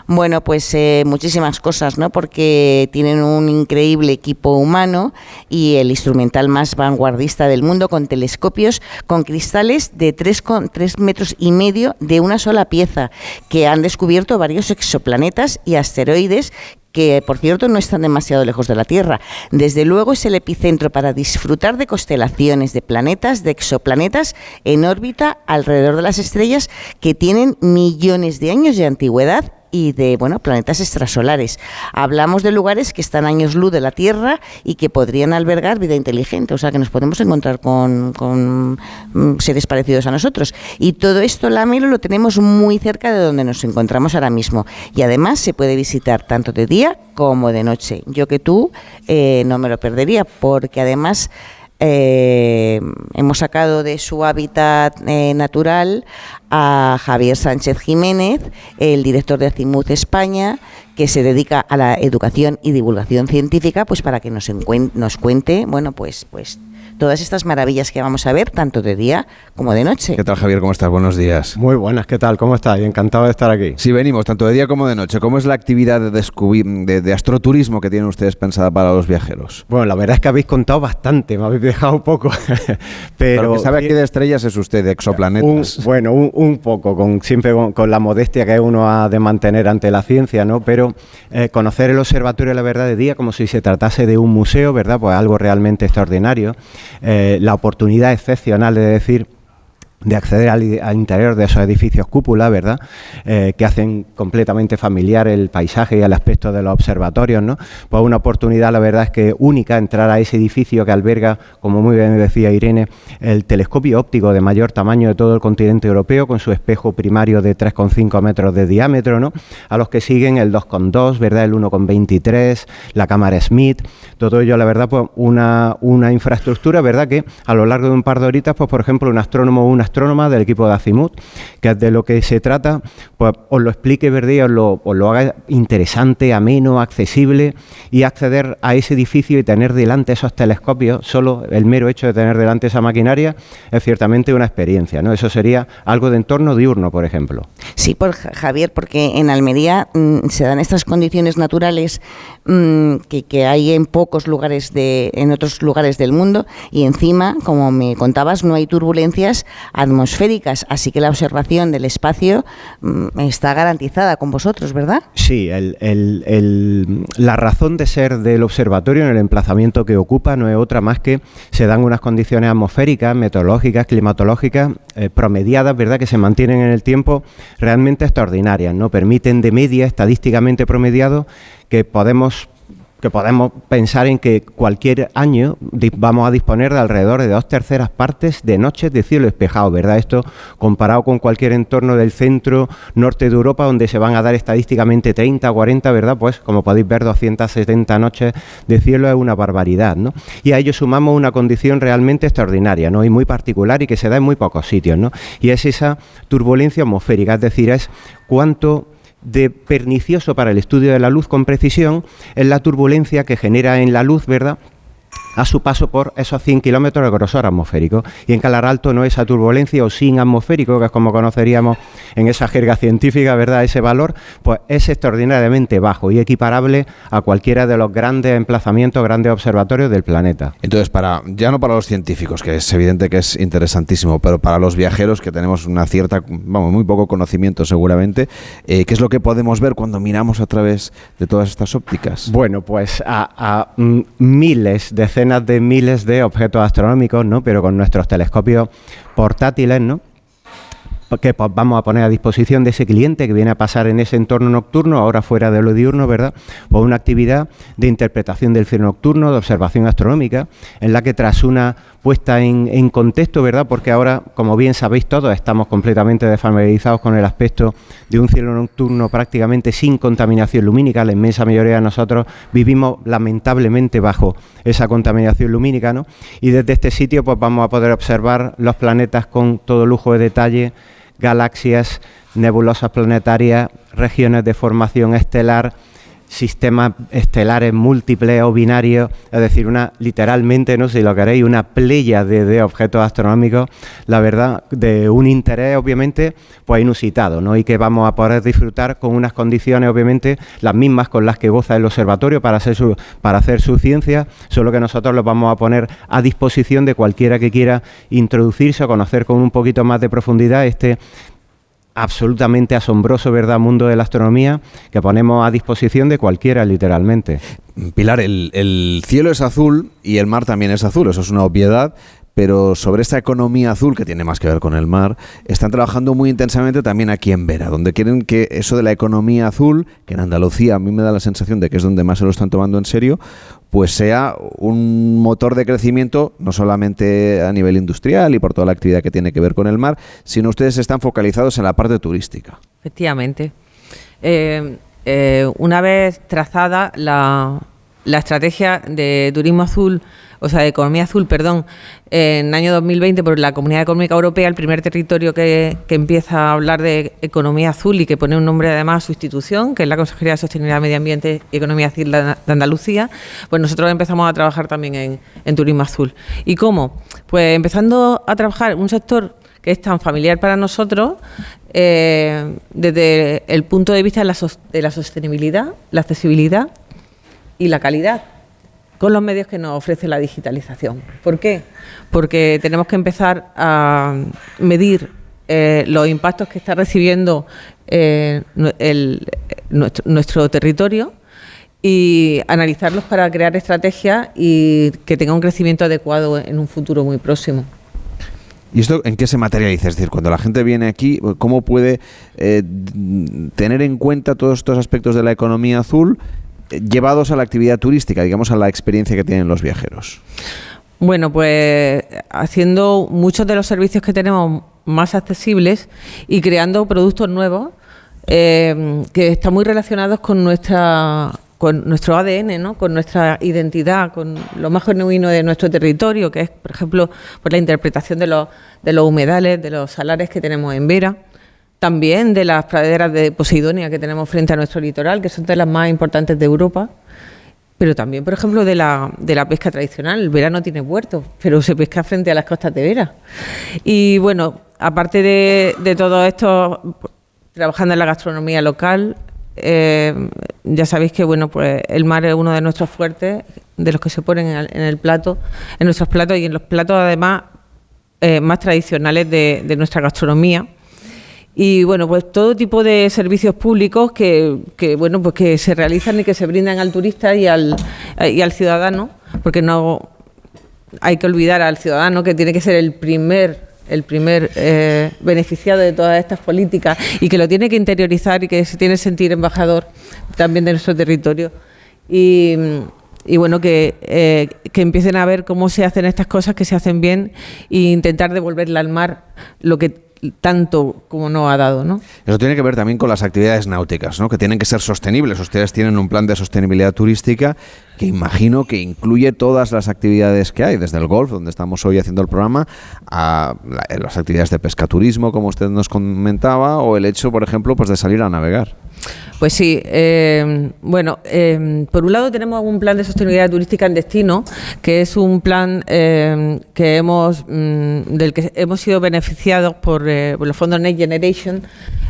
Bueno, pues eh, muchísimas cosas, ¿no? Porque tienen un increíble equipo humano y el instrumental más vanguardista del mundo con telescopios con cristales de 3,3 metros y medio de una sola pieza, que han descubierto varios exoplanetas y asteroides que por cierto no están demasiado lejos de la Tierra. Desde luego es el epicentro para disfrutar de constelaciones, de planetas, de exoplanetas en órbita alrededor de las estrellas que tienen millones de años de antigüedad y de bueno planetas extrasolares. Hablamos de lugares que están años luz de la Tierra y que podrían albergar vida inteligente, o sea que nos podemos encontrar con, con, mm, seres parecidos a nosotros. Y todo esto, la Melo, lo tenemos muy cerca de donde nos encontramos ahora mismo. Y además se puede visitar tanto de día como de noche. Yo que tú eh, no me lo perdería, porque además eh, hemos sacado de su hábitat eh, natural a Javier Sánchez Jiménez, el director de Azimut España, que se dedica a la educación y divulgación científica, pues para que nos, nos cuente, bueno, pues, pues todas estas maravillas que vamos a ver, tanto de día como de noche. ¿Qué tal, Javier? ¿Cómo estás? Buenos días. Muy buenas, ¿qué tal? ¿Cómo estás? Encantado de estar aquí. Sí, venimos tanto de día como de noche. ¿Cómo es la actividad de, de, de astroturismo que tienen ustedes pensada para los viajeros? Bueno, la verdad es que habéis contado bastante, me habéis dejado poco. Pero que sabe aquí de estrellas es usted, de un, exoplanetas. bueno, un, un poco, con, siempre con, con la modestia que uno ha de mantener ante la ciencia, ¿no? Pero eh, conocer el observatorio de la verdad de día como si se tratase de un museo, ¿verdad? Pues algo realmente extraordinario. Eh, la oportunidad excepcional de decir de acceder al, interior de esos edificios cúpula, ¿verdad? Eh, que hacen completamente familiar el paisaje y el aspecto de los observatorios, ¿no? Pues una oportunidad, la verdad es que única, entrar a ese edificio que alberga, como muy bien decía Irene, el telescopio óptico de mayor tamaño de todo el continente europeo, con su espejo primario de 3,5 metros de diámetro, ¿no? A los que siguen el 2,2, ¿verdad? El 1,23, la cámara Smith, todo ello, la verdad, pues una, una infraestructura, ¿verdad? Que a lo largo de un par de horitas, pues por ejemplo, un astrónomo o un astrónoma del equipo de Azimut, que de lo que se trata, pues os lo explique, ¿verdad? Os lo, haga interesante, ameno, accesible y acceder a ese edificio y tener delante esos telescopios, solo el mero hecho de tener delante esa maquinaria es ciertamente una experiencia, ¿no? Eso sería algo de entorno diurno, por ejemplo. Sí, por Javier, porque en Almería mmm, se dan estas condiciones naturales mmm, que, hay en pocos lugares de, en otros lugares del mundo y encima, como me contabas, no hay turbulencias atmosféricas, así que la observación del espacio mmm, está garantizada con vosotros, ¿verdad? Sí, la razón de ser del observatorio en el emplazamiento que ocupa no es otra más que se dan unas condiciones atmosféricas, meteorológicas, climatológicas eh, promediadas, ¿verdad?, que se mantienen en el tiempo realmente extraordinarias, ¿no? Permiten de media, estadísticamente promediado, que podemos que podemos pensar en que cualquier año vamos a disponer de alrededor de dos terceras partes de noches de cielo despejado, ¿verdad? Esto comparado con cualquier entorno del centro norte de Europa donde se van a dar estadísticamente 30 o 40, ¿verdad? Pues como podéis ver 270 noches de cielo es una barbaridad, ¿no? Y a ello sumamos una condición realmente extraordinaria, ¿no? Y muy particular y que se da en muy pocos sitios, ¿no? Y es esa turbulencia atmosférica, es decir, es cuánto de pernicioso para el estudio de la luz con precisión es la turbulencia que genera en la luz, ¿verdad? A su paso por esos 100 kilómetros de grosor atmosférico. Y en Calar Alto no esa turbulencia o sin atmosférico, que es como conoceríamos en esa jerga científica, ¿verdad? Ese valor, pues es extraordinariamente bajo y equiparable a cualquiera de los grandes emplazamientos, grandes observatorios del planeta. Entonces, para ya no para los científicos, que es evidente que es interesantísimo, pero para los viajeros que tenemos una cierta, vamos, muy poco conocimiento seguramente, eh, ¿qué es lo que podemos ver cuando miramos a través de todas estas ópticas? Bueno, pues a, a mm, miles, decenas de miles de objetos astronómicos, ¿no? Pero con nuestros telescopios portátiles, ¿no? que vamos a poner a disposición de ese cliente que viene a pasar en ese entorno nocturno, ahora fuera de lo diurno, ¿verdad? Pues una actividad de interpretación del cielo nocturno, de observación astronómica, en la que tras una puesta en, contexto, ¿verdad? Porque ahora, como bien sabéis todos, estamos completamente desfamiliarizados con el aspecto de un cielo nocturno prácticamente sin contaminación lumínica. La inmensa mayoría de nosotros vivimos lamentablemente bajo esa contaminación lumínica, ¿no? Y desde este sitio, pues vamos a poder observar los planetas con todo lujo de detalle galaxias, nebulosas planetarias, regiones de formación estelar, sistemas estelares múltiples o binarios, es decir, una literalmente, no sé si lo queréis, una playa de, objetos astronómicos, la verdad, de un interés obviamente pues inusitado, ¿no? Y que vamos a poder disfrutar con unas condiciones obviamente las mismas con las que goza el observatorio para hacer su, para hacer su ciencia, solo que nosotros los vamos a poner a disposición de cualquiera que quiera introducirse o conocer con un poquito más de profundidad este absolutamente asombroso, ¿verdad?, mundo de la astronomía que ponemos a disposición de cualquiera, literalmente. Pilar, el, el, cielo es azul y el mar también es azul, eso es una obviedad, pero sobre esta economía azul, que tiene más que ver con el mar, están trabajando muy intensamente también aquí en Vera, donde quieren que eso de la economía azul, que en Andalucía a mí me da la sensación de que es donde más se lo están tomando en serio, pues sea un motor de crecimiento no solamente a nivel industrial y por toda la actividad que tiene que ver con el mar, sino ustedes están focalizados en la parte turística. Efectivamente. Eh, eh, una vez trazada la, la estrategia de turismo azul, o sea, de economía azul, perdón, en el año 2020 por la Comunidad Económica Europea, el primer territorio que, que, empieza a hablar de economía azul y que pone un nombre además a su institución, que es la Consejería de Sostenibilidad, Medio Ambiente y Economía Azul de Andalucía, pues nosotros empezamos a trabajar también en, turismo azul. ¿Y cómo? Pues empezando a trabajar un sector que es tan familiar para nosotros eh, desde el punto de vista de la, de la sostenibilidad, la accesibilidad y la calidad con los medios que nos ofrece la digitalización. ¿Por qué? Porque tenemos que empezar a medir eh, los impactos que está recibiendo eh, nuestro, territorio y analizarlos para crear estrategias y que tenga un crecimiento adecuado en un futuro muy próximo. ¿Y esto en qué se materializa? Es decir, cuando la gente viene aquí, ¿cómo puede eh, tener en cuenta todos estos aspectos de la economía azul llevados a la actividad turística, digamos, a la experiencia que tienen los viajeros? Bueno, pues haciendo muchos de los servicios que tenemos más accesibles y creando productos nuevos eh, que están muy relacionados con nuestra con nuestro ADN, ¿no? con nuestra identidad, con lo más genuino de nuestro territorio, que es, por ejemplo, por la interpretación de los, de los humedales, de los salares que tenemos en Vera, también de las praderas de Poseidonia que tenemos frente a nuestro litoral, que son de las más importantes de Europa, pero también, por ejemplo, de la, de la pesca tradicional. El Vera no tiene puertos, pero se pesca frente a las costas de Vera. Y bueno, aparte de, de todo esto, trabajando en la gastronomía local, eh, ya sabéis que bueno, pues el mar es uno de nuestros fuertes, de los que se ponen en el, plato, en nuestros platos y en los platos además eh, más tradicionales de, nuestra gastronomía. Y bueno, pues todo tipo de servicios públicos que, bueno, pues que se realizan y que se brindan al turista y al, y al ciudadano, porque no hay que olvidar al ciudadano que tiene que ser el primer el primer eh, beneficiado de todas estas políticas y que lo tiene que interiorizar y que se tiene que sentir embajador también de nuestro territorio. Y, bueno, que, eh, que empiecen a ver cómo se hacen estas cosas, que se hacen bien e intentar devolverle al mar lo que tanto como no ha dado, ¿no? Eso tiene que ver también con las actividades náuticas, ¿no? Que tienen que ser sostenibles. Ustedes tienen un plan de sostenibilidad turística que imagino que incluye todas las actividades que hay, desde el golf, donde estamos hoy haciendo el programa, a las actividades de pescaturismo, como usted nos comentaba, o el hecho, por ejemplo, pues de salir a navegar. Pues sí, eh, bueno, eh, por un lado tenemos un plan de sostenibilidad turística en destino, que es un plan eh, que hemos mm, del que hemos sido beneficiados por, los fondos Next Generation,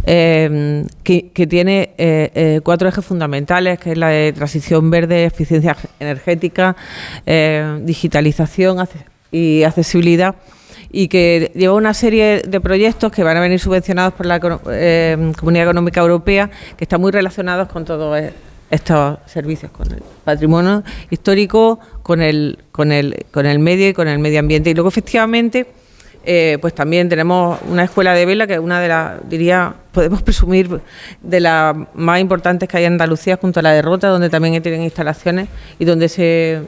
que, que, tiene cuatro ejes fundamentales, que es la de transición verde, eficiencia energética, digitalización y accesibilidad y que lleva una serie de proyectos que van a venir subvencionados por la eh, Comunidad Económica Europea, que están muy relacionados con todos e-, estos servicios, con el patrimonio histórico, con el, con el, con el medio y con el medio ambiente. Y luego, efectivamente, eh, pues también tenemos una escuela de vela que es una de las, diría, podemos presumir, de las más importantes que hay en Andalucía, junto a la Derrota, donde también tienen instalaciones y donde se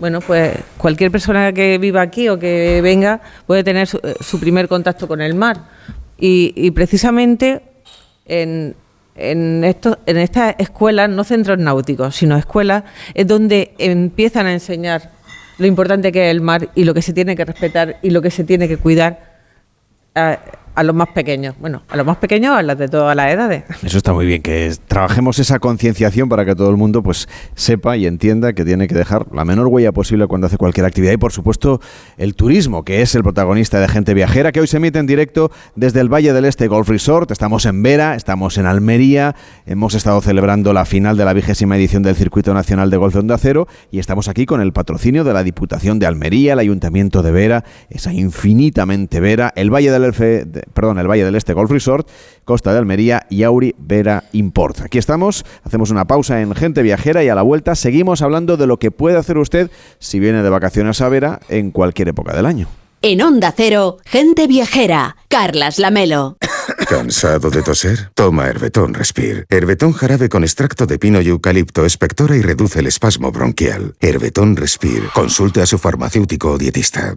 bueno, pues cualquier persona que viva aquí o que venga puede tener su, eh, primer contacto con el mar. Y, precisamente en, en, en estas escuelas, no centros náuticos, sino escuelas, es donde empiezan a enseñar lo importante que es el mar y lo que se tiene que respetar y lo que se tiene que cuidar los más pequeños. Bueno, a los más pequeños, a los de todas las edades. Eso está muy bien, que trabajemos esa concienciación para que todo el mundo pues sepa y entienda que tiene que dejar la menor huella posible cuando hace cualquier actividad. Y por supuesto, el turismo, que es el protagonista de Gente Viajera, que hoy se emite en directo desde el Valle del Este Golf Resort. Estamos en Vera, estamos en Almería, hemos estado celebrando la final de la vigésima edición del Circuito Nacional de Golf de Onda Cero y estamos aquí con el patrocinio de la Diputación de Almería, el Ayuntamiento de Vera, esa infinitamente Vera, el Valle del Elfe perdón, el Valle del Este Golf Resort, Costa de Almería y Auri Vera Import. Aquí estamos, hacemos una pausa en Gente Viajera y a la vuelta seguimos hablando de lo que puede hacer usted si viene de vacaciones a Vera en cualquier época del año. En Onda Cero, Gente Viajera, Carlas Lamelo. ¿Cansado de toser? Toma Herbetón Respire. Herbetón jarabe con extracto de pino y eucalipto espectora y reduce el espasmo bronquial. Herbetón Respire. Consulte a su farmacéutico o dietista.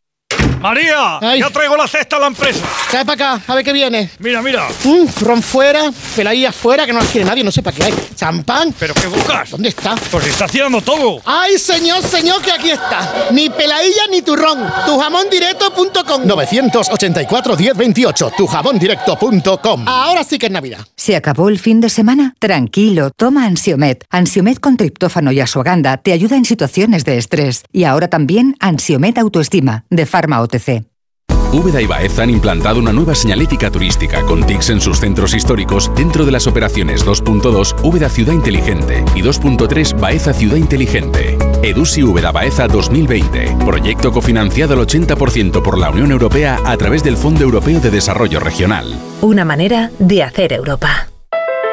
María, ya traigo la cesta a la empresa. Trae para acá, a ver qué viene. Mira, mira. Mm, ron fuera, peladilla fuera, que no las quiere nadie, no sé para qué hay. Champán. ¿Pero qué buscas? ¿Dónde está? Pues está haciendo todo. Ay, señor, señor, que aquí está. Ni peladilla ni turrón. Tujamondirecto.com 984 1028 tujamondirecto.com Ahora sí que es Navidad. ¿Se acabó el fin de semana? Tranquilo, toma Ansiomet. Ansiomet con triptófano y asuaganda te ayuda en situaciones de estrés. Y ahora también Ansiomet Autoestima, de Pharma OTC. Úbeda y Baeza han implantado una nueva señalética turística con TICs en sus centros históricos dentro de las operaciones 2.2 Úbeda Ciudad Inteligente y 2.3 Baeza Ciudad Inteligente. Edusi Úbeda Baeza 2020. Proyecto cofinanciado al 80% por la Unión Europea a través del Fondo Europeo de Desarrollo Regional. Una manera de hacer Europa.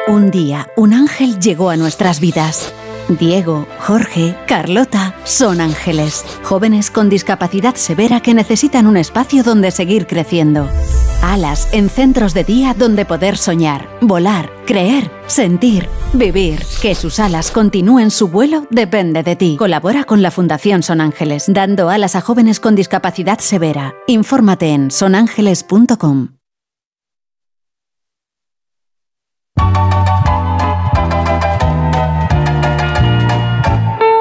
Un día, un ángel llegó a nuestras vidas. Diego, Jorge, Carlota son ángeles, jóvenes con discapacidad severa que necesitan un espacio donde seguir creciendo. Alas en centros de día donde poder soñar, volar, creer, sentir, vivir. Que sus alas continúen su vuelo depende de ti. Colabora con la Fundación Son Ángeles, dando alas a jóvenes con discapacidad severa. Infórmate en sonángeles.com.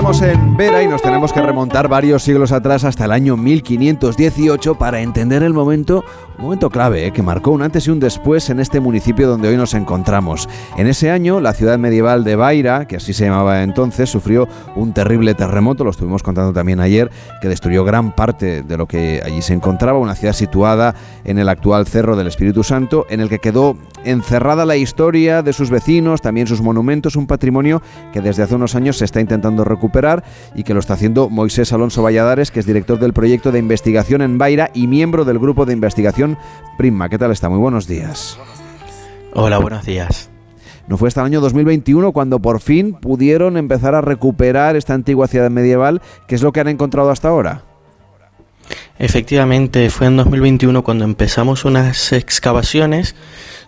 Estamos en Vera y nos tenemos que remontar varios siglos atrás hasta el año 1518 para entender el momento, un momento clave eh, que marcó un antes y un después en este municipio donde hoy nos encontramos. En ese año, la ciudad medieval de Baira, que así se llamaba entonces, sufrió un terrible terremoto, lo estuvimos contando también ayer, que destruyó gran parte de lo que allí se encontraba, una ciudad situada en el actual Cerro del Espíritu Santo, en el que quedó encerrada la historia de sus vecinos, también sus monumentos, un patrimonio que desde hace unos años se está intentando recuperar y que lo está haciendo Moisés Alonso Valladares, que es director del proyecto de investigación en Baira y miembro del grupo de investigación Prima. ¿Qué tal está? Muy buenos días. Hola, buenos días. No fue hasta el año 2021 cuando por fin pudieron empezar a recuperar esta antigua ciudad medieval. ¿Qué es lo que han encontrado hasta ahora? Efectivamente, fue en 2021 cuando empezamos unas excavaciones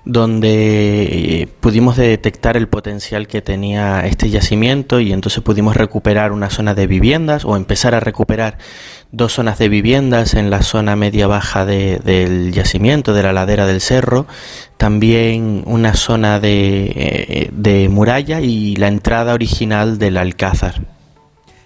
donde eh, pudimos detectar el potencial que tenía este yacimiento y entonces pudimos recuperar una zona de viviendas o empezar a recuperar dos zonas de viviendas en la zona media baja de, del yacimiento, de la ladera del cerro, también una zona de, eh, de muralla y la entrada original del alcázar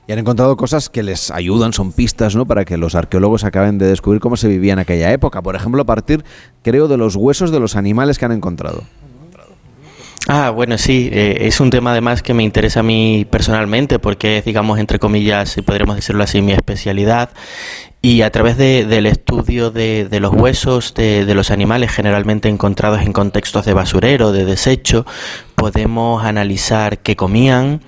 y han encontrado cosas que les ayudan, son pistas, ¿no? Para que los arqueólogos acaben de descubrir cómo se vivía en aquella época. Por ejemplo, a partir, creo, de los huesos de los animales que han encontrado. Ah, bueno, sí, eh, es un tema además que me interesa a mí personalmente porque es, digamos, entre comillas, si podríamos decirlo así, mi especialidad. Y a través de, del estudio de, de los huesos de, de, los animales generalmente encontrados en contextos de basurero, de desecho, podemos analizar qué comían,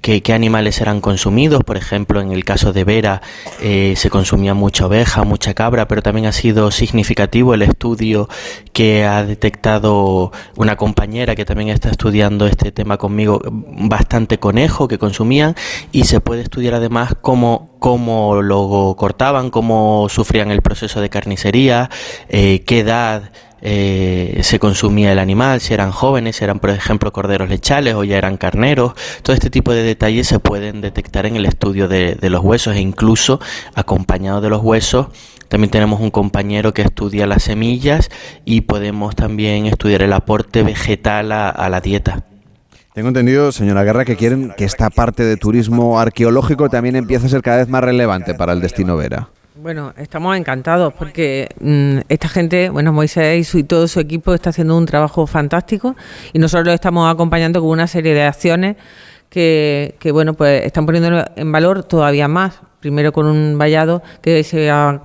qué, qué animales eran consumidos. Por ejemplo, en el caso de Vera eh, se consumía mucha oveja, mucha cabra, pero también ha sido significativo el estudio que ha detectado una compañera que también está estudiando este tema conmigo, bastante conejo que consumían y se puede estudiar además cómo, cómo lo cortaban, cómo sufrían el proceso de carnicería, eh, qué edad eh, se consumía el animal, si eran jóvenes, si eran por ejemplo corderos lechales o ya eran carneros. Todo este tipo de detalles se pueden detectar en el estudio de, los huesos e incluso acompañado de los huesos. También tenemos un compañero que estudia las semillas y podemos también estudiar el aporte vegetal a, a la dieta. Tengo entendido, señora Guerra, que quieren que esta parte de turismo arqueológico también empiece a ser cada vez más relevante para el destino Vera. Bueno, estamos encantados porque mmm, esta gente, bueno, Moisés y, su, y, todo su equipo está haciendo un trabajo fantástico y nosotros lo estamos acompañando con una serie de acciones que, que bueno, pues están poniendo en valor todavía más. Primero con un vallado que se ha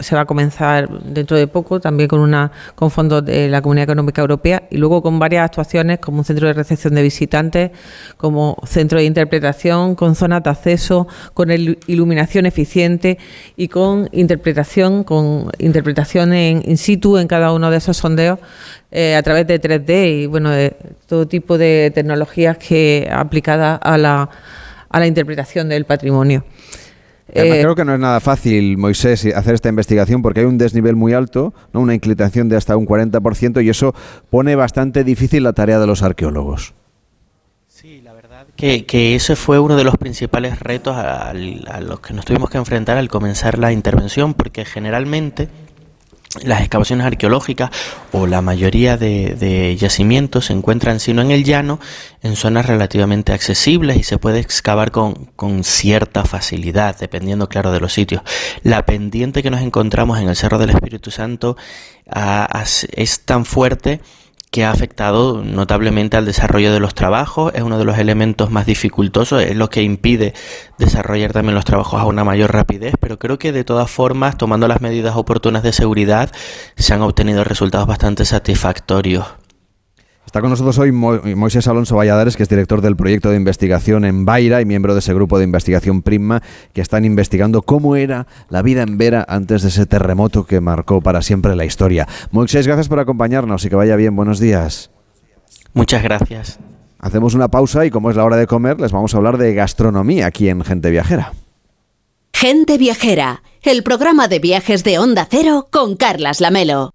se va a comenzar dentro de poco, también con una con fondos de la Comunidad Económica Europea y luego con varias actuaciones como un centro de recepción de visitantes, como centro de interpretación, con zonas de acceso, con iluminación eficiente y con interpretación, con interpretación en in situ en cada uno de esos sondeos eh, a través de 3D y bueno de todo tipo de tecnologías que aplicadas a la a la interpretación del patrimonio. Además, Eh, creo que no es nada fácil, Moisés, hacer esta investigación porque hay un desnivel muy alto, ¿no? una inclinación de hasta un 40%, y eso pone bastante difícil la tarea de los arqueólogos. Que, que ese fue uno de los principales retos al- a los que nos tuvimos que enfrentar al comenzar la intervención, porque generalmente las excavaciones arqueológicas o la mayoría de, de yacimientos se encuentran, si no en el llano, en zonas relativamente accesibles y se puede excavar con, con cierta facilidad, dependiendo, claro, de los sitios. La pendiente que nos encontramos en el Cerro del Espíritu Santo ah, es tan fuerte que ha afectado notablemente al desarrollo de los trabajos, es uno de los elementos más dificultosos, es lo que impide desarrollar también los trabajos a una mayor rapidez, pero creo que de todas formas, tomando las medidas oportunas de seguridad, se han obtenido resultados bastante satisfactorios. Está con nosotros hoy Mo- Moisés Alonso Valladares, que es director del proyecto de investigación en Baira y miembro de ese grupo de investigación Prisma, que están investigando cómo era la vida en Vera antes de ese terremoto que marcó para siempre la historia. Moisés, gracias por acompañarnos y que vaya bien. Buenos días. Muchas gracias. Hacemos una pausa y como es la hora de comer, les vamos a hablar de gastronomía aquí en Gente Viajera. Gente Viajera, el programa de viajes de Onda Cero con Carlas Lamelo.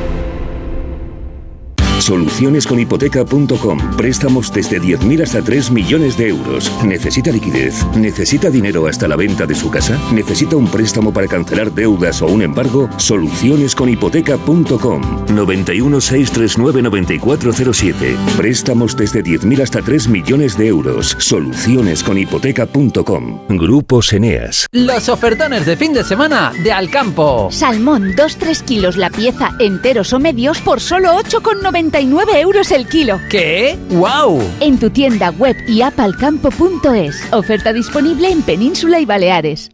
Solucionesconhipoteca.com. Préstamos desde 10.000 hasta 3 millones de euros. ¿Necesita liquidez? ¿Necesita dinero hasta la venta de su casa? ¿Necesita un préstamo para cancelar deudas o un embargo? Solucionesconhipoteca.com. 91 639 9407. Préstamos desde 10.000 hasta 3 millones de euros. Solucionesconhipoteca.com. Grupos Eneas. Los ofertones de fin de semana de Alcampo. Salmón 2-3 kilos la pieza, enteros o medios por solo 8,99 euros el kilo. ¿Qué? ¡Wow! En tu tienda web y app alcampo.es. Oferta disponible en Península y Baleares.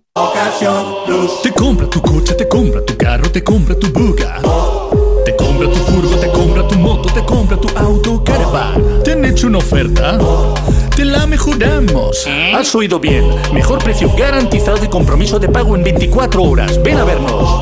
Te compra tu coche, te compra tu carro, te compra tu buga. Te compra tu furgo, te compra tu moto, te compra tu auto, caravan. ¿Te han hecho una oferta? Te la mejoramos. Has oído bien. Mejor precio garantizado y compromiso de pago en 24 horas. Ven a vernos.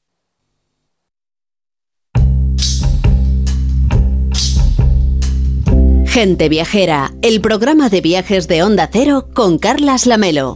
Gente Viajera, el programa de viajes de Onda Cero con Carlas Lamelo.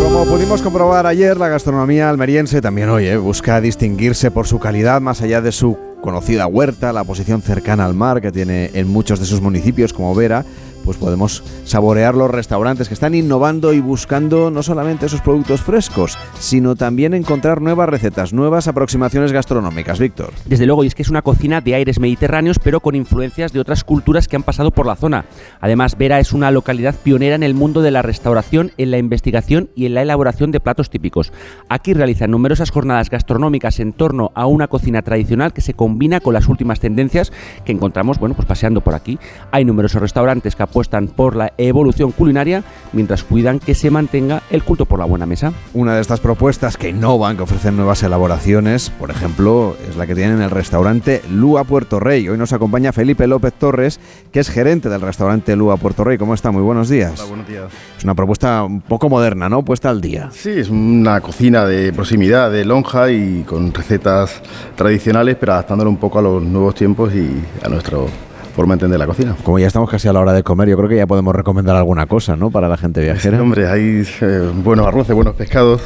Como pudimos comprobar ayer, la gastronomía almeriense también hoy busca distinguirse por su calidad más allá de su conocida huerta, la posición cercana al mar que tiene en muchos de sus municipios como Vera, pues podemos saborear los restaurantes que están innovando y buscando no solamente esos productos frescos, sino también encontrar nuevas recetas, nuevas aproximaciones gastronómicas. Víctor. Desde luego, y es que es una cocina de aires mediterráneos, pero con influencias de otras culturas que han pasado por la zona. Además, Vera es una localidad pionera en el mundo de la restauración, en la investigación y en la elaboración de platos típicos. Aquí realizan numerosas jornadas gastronómicas en torno a una cocina tradicional que se combina con las últimas tendencias que encontramos, bueno, pues paseando por aquí. Hay numerosos restaurantes que apuestan por la evolución culinaria mientras cuidan que se mantenga el culto por la buena mesa. Una de estas propuestas que innovan, que ofrecen nuevas elaboraciones, por ejemplo, es la que tienen en el restaurante Lua Puerto Rey. Hoy nos acompaña Felipe López Torres, que es gerente del restaurante Lua Puerto Rey. ¿Cómo está? Muy buenos días. Hola, buenos días. Es una propuesta un poco moderna, ¿no? Puesta al día. Sí, es una cocina de proximidad, de lonja y con recetas tradicionales, pero adaptándolo un poco a los nuevos tiempos y a nuestro forma de entender la cocina. Como ya estamos casi a la hora de comer, yo creo que ya podemos recomendar alguna cosa, ¿no? Para la gente viajera. Sí, hombre, hay eh, buenos arroces, buenos pescados,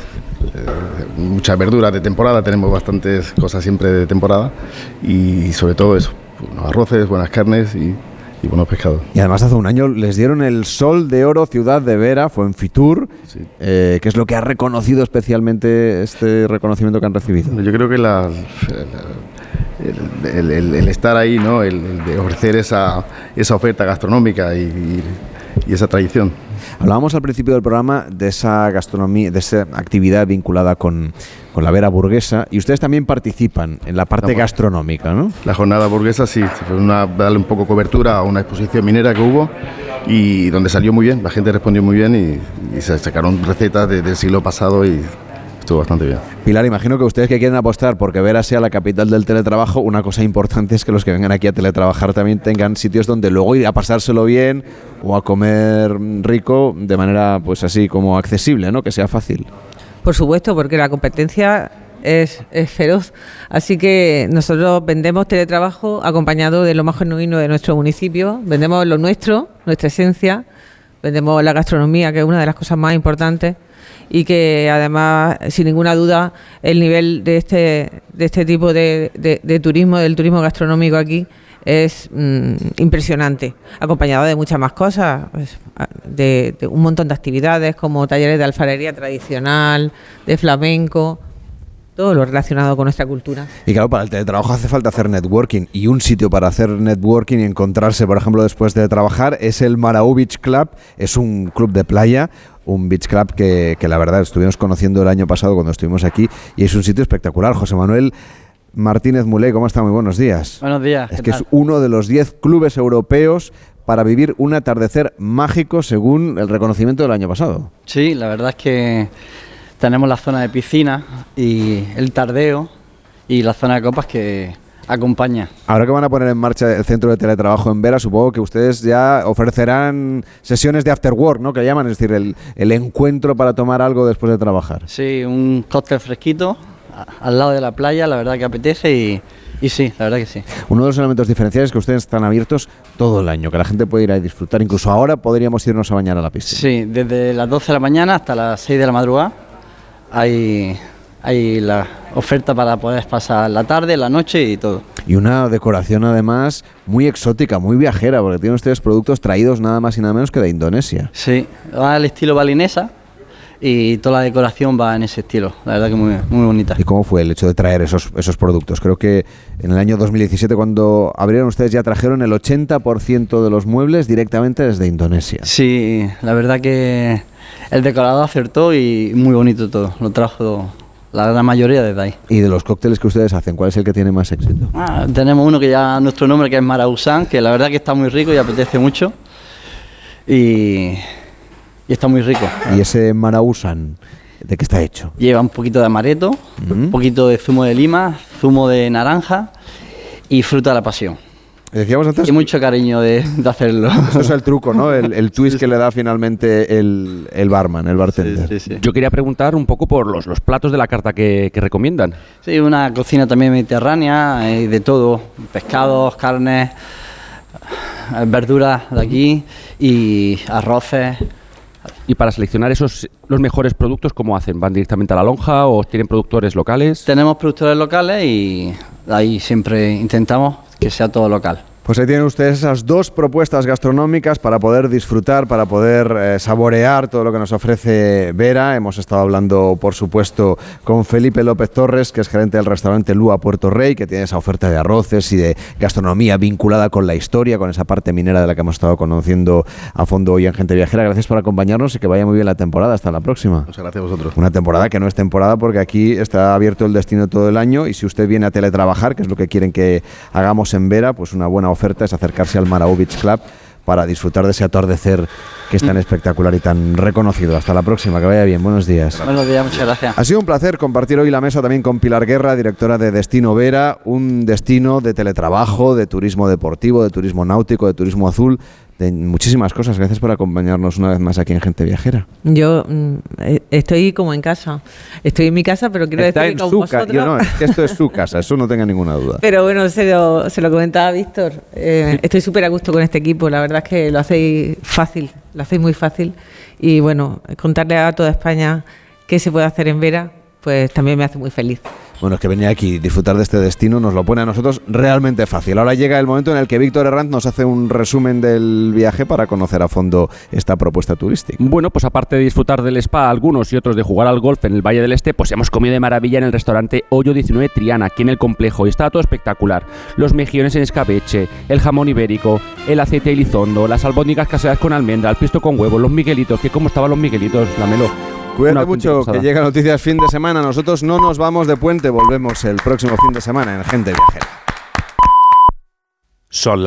eh, muchas verduras de temporada, tenemos bastantes cosas siempre de temporada y sobre todo eso, buenos arroces, buenas carnes y, y buenos pescados. Y además hace un año les dieron el Sol de Oro Ciudad de Vera, fue en Fitur, eh, que es lo que ha reconocido especialmente este reconocimiento que han recibido. Yo creo que la, el, el- el- el estar ahí, ¿no? el, el de ofrecer esa, esa oferta gastronómica y, y- y esa tradición. Hablábamos al principio del programa de esa gastronomía, de esa actividad vinculada con, con la vera burguesa y ustedes también participan en la parte Estamos- gastronómica, ¿no? La jornada burguesa sí, fue una, darle un poco cobertura a una exposición minera que hubo y donde salió muy bien, la gente respondió muy bien y, y se sacaron recetas de- del siglo pasado y estuvo bastante bien. Pilar, imagino que ustedes que quieren apostar porque Vera sea la capital del teletrabajo, una cosa importante es que los que vengan aquí a teletrabajar también tengan sitios donde luego ir a pasárselo bien o a comer rico de manera pues así como accesible, ¿no? Que sea fácil. Por supuesto, porque la competencia es, es feroz. Así que nosotros vendemos teletrabajo acompañado de lo más genuino de nuestro municipio, vendemos lo nuestro, nuestra esencia, vendemos la gastronomía, que es una de las cosas más importantes y que además, sin ninguna duda, el nivel de este, de este tipo de, de- turismo, del turismo gastronómico aquí, es mm, impresionante, acompañado de muchas más cosas, pues, de, de un montón de actividades como talleres de alfarería tradicional, de flamenco, todo lo relacionado con nuestra cultura. Y claro, para el teletrabajo hace falta hacer networking y un sitio para hacer networking y encontrarse, por ejemplo, después de trabajar es el Marau Beach Club, es un club de playa, un beach club que, que la verdad estuvimos conociendo el año pasado cuando estuvimos aquí y es un sitio espectacular. José Manuel Martínez Mulé, ¿cómo está? Muy buenos días. Buenos días. Es ¿qué que tal? es uno de los 10 clubes europeos para vivir un atardecer mágico según el reconocimiento del año pasado. Sí, la verdad es que tenemos la zona de piscina y el tardeo y la zona de copas que acompaña. Ahora que van a poner en marcha el centro de teletrabajo en Vera, supongo que ustedes ya ofrecerán sesiones de after work, ¿no? Que llaman, es decir, el, el encuentro para tomar algo después de trabajar. Sí, un cóctel fresquito al lado de la playa, la verdad que apetece y, y sí, la verdad que sí. Uno de los elementos diferenciales es que ustedes están abiertos todo el año, que la gente puede ir a disfrutar. Incluso ahora podríamos irnos a bañar a la piscina. Sí, desde las 12 de la mañana hasta las 6 de la madrugada hay, hay la oferta para poder pasar la tarde, la noche y todo. Y una decoración además muy exótica, muy viajera, porque tienen ustedes productos traídos nada más y nada menos que de Indonesia. Sí, va al estilo balinesa y toda la decoración va en ese estilo, la verdad que muy, muy bonita. ¿Y cómo fue el hecho de traer esos, esos productos? Creo que en el año 2017, cuando abrieron ustedes, ya trajeron el 80% de los muebles directamente desde Indonesia. Sí, la verdad que el decorador acertó y muy bonito todo, lo trajo la gran mayoría desde ahí. Y de los cócteles que ustedes hacen, ¿cuál es el que tiene más éxito? Ah, tenemos uno que ya nuestro nombre que es Marausan, que la verdad que está muy rico y apetece mucho. Y, y está muy rico. Y ese Marausan, ¿de qué está hecho? Lleva un poquito de amaretto, un poquito de zumo de lima, zumo de naranja y fruta de la pasión. Decíamos antes. Y mucho cariño de, de hacerlo. Eso es el truco, ¿no? El, el twist que le da finalmente el, el barman, el bartender. Yo quería preguntar un poco por los, los platos de la carta que, que recomiendan. Sí, una cocina también mediterránea, hay de todo, pescados, carnes, eh, verduras de aquí y arroces. Y para seleccionar esos los mejores productos, ¿cómo hacen? ¿Van directamente a la lonja o tienen productores locales? Tenemos productores locales y ahí siempre intentamos que sea todo local. Pues ahí tienen ustedes esas dos propuestas gastronómicas para poder disfrutar, para poder eh, saborear todo lo que nos ofrece Vera. Hemos estado hablando, por supuesto, con Felipe López Torres, que es gerente del restaurante Lua Puerto Rey, que tiene esa oferta de arroces y de gastronomía vinculada con la historia, con esa parte minera de la que hemos estado conociendo a fondo hoy en Gente Viajera. Gracias por acompañarnos y que vaya muy bien la temporada. Hasta la próxima. Muchas gracias a vosotros. Una temporada que no es temporada porque aquí está abierto el destino todo el año y si usted viene a teletrabajar, que es lo que quieren que hagamos en Vera, pues una buena oferta es acercarse al Marau Beach Club para disfrutar de ese atardecer que es tan espectacular y tan reconocido. Hasta la próxima, que vaya bien. Buenos días. Buenos días, muchas gracias. Ha sido un placer compartir hoy la mesa también con Pilar Guerra, directora de Destino Vera, un destino de teletrabajo, de turismo deportivo, de turismo náutico, de turismo azul, de muchísimas cosas. Gracias por acompañarnos una vez más aquí en Gente Viajera. Yo mm, eh, estoy como en casa. Estoy en mi casa, pero quiero Está decir en que con su vosotros... Yo no, es que esto es su casa, eso no tenga ninguna duda. Pero bueno, se lo, se lo comentaba Víctor. eh, Estoy súper a gusto con este equipo. La verdad es que lo hacéis fácil, lo hacéis muy fácil. Y bueno, contarle a toda España qué se puede hacer en Vera, pues también me hace muy feliz. Bueno, es que venir aquí y disfrutar de este destino nos lo pone a nosotros realmente fácil. Ahora llega el momento en el que Víctor Herranz nos hace un resumen del viaje para conocer a fondo esta propuesta turística. Bueno, pues aparte de disfrutar del spa algunos y otros de jugar al golf en el Valle del Este, pues hemos comido de maravilla en el restaurante Hoyo 19 Triana, aquí en el complejo, y estaba todo espectacular. Los mejillones en escabeche, el jamón ibérico, el aceite elizondo, las albóndigas caseras con almendra, el pisto con huevo, los miguelitos, que cómo estaban los miguelitos, Lamelo. Cuídate mucho, que llega Noticias fin de semana. Nosotros no nos vamos de puente, volvemos el próximo fin de semana en Gente Viajera. Son las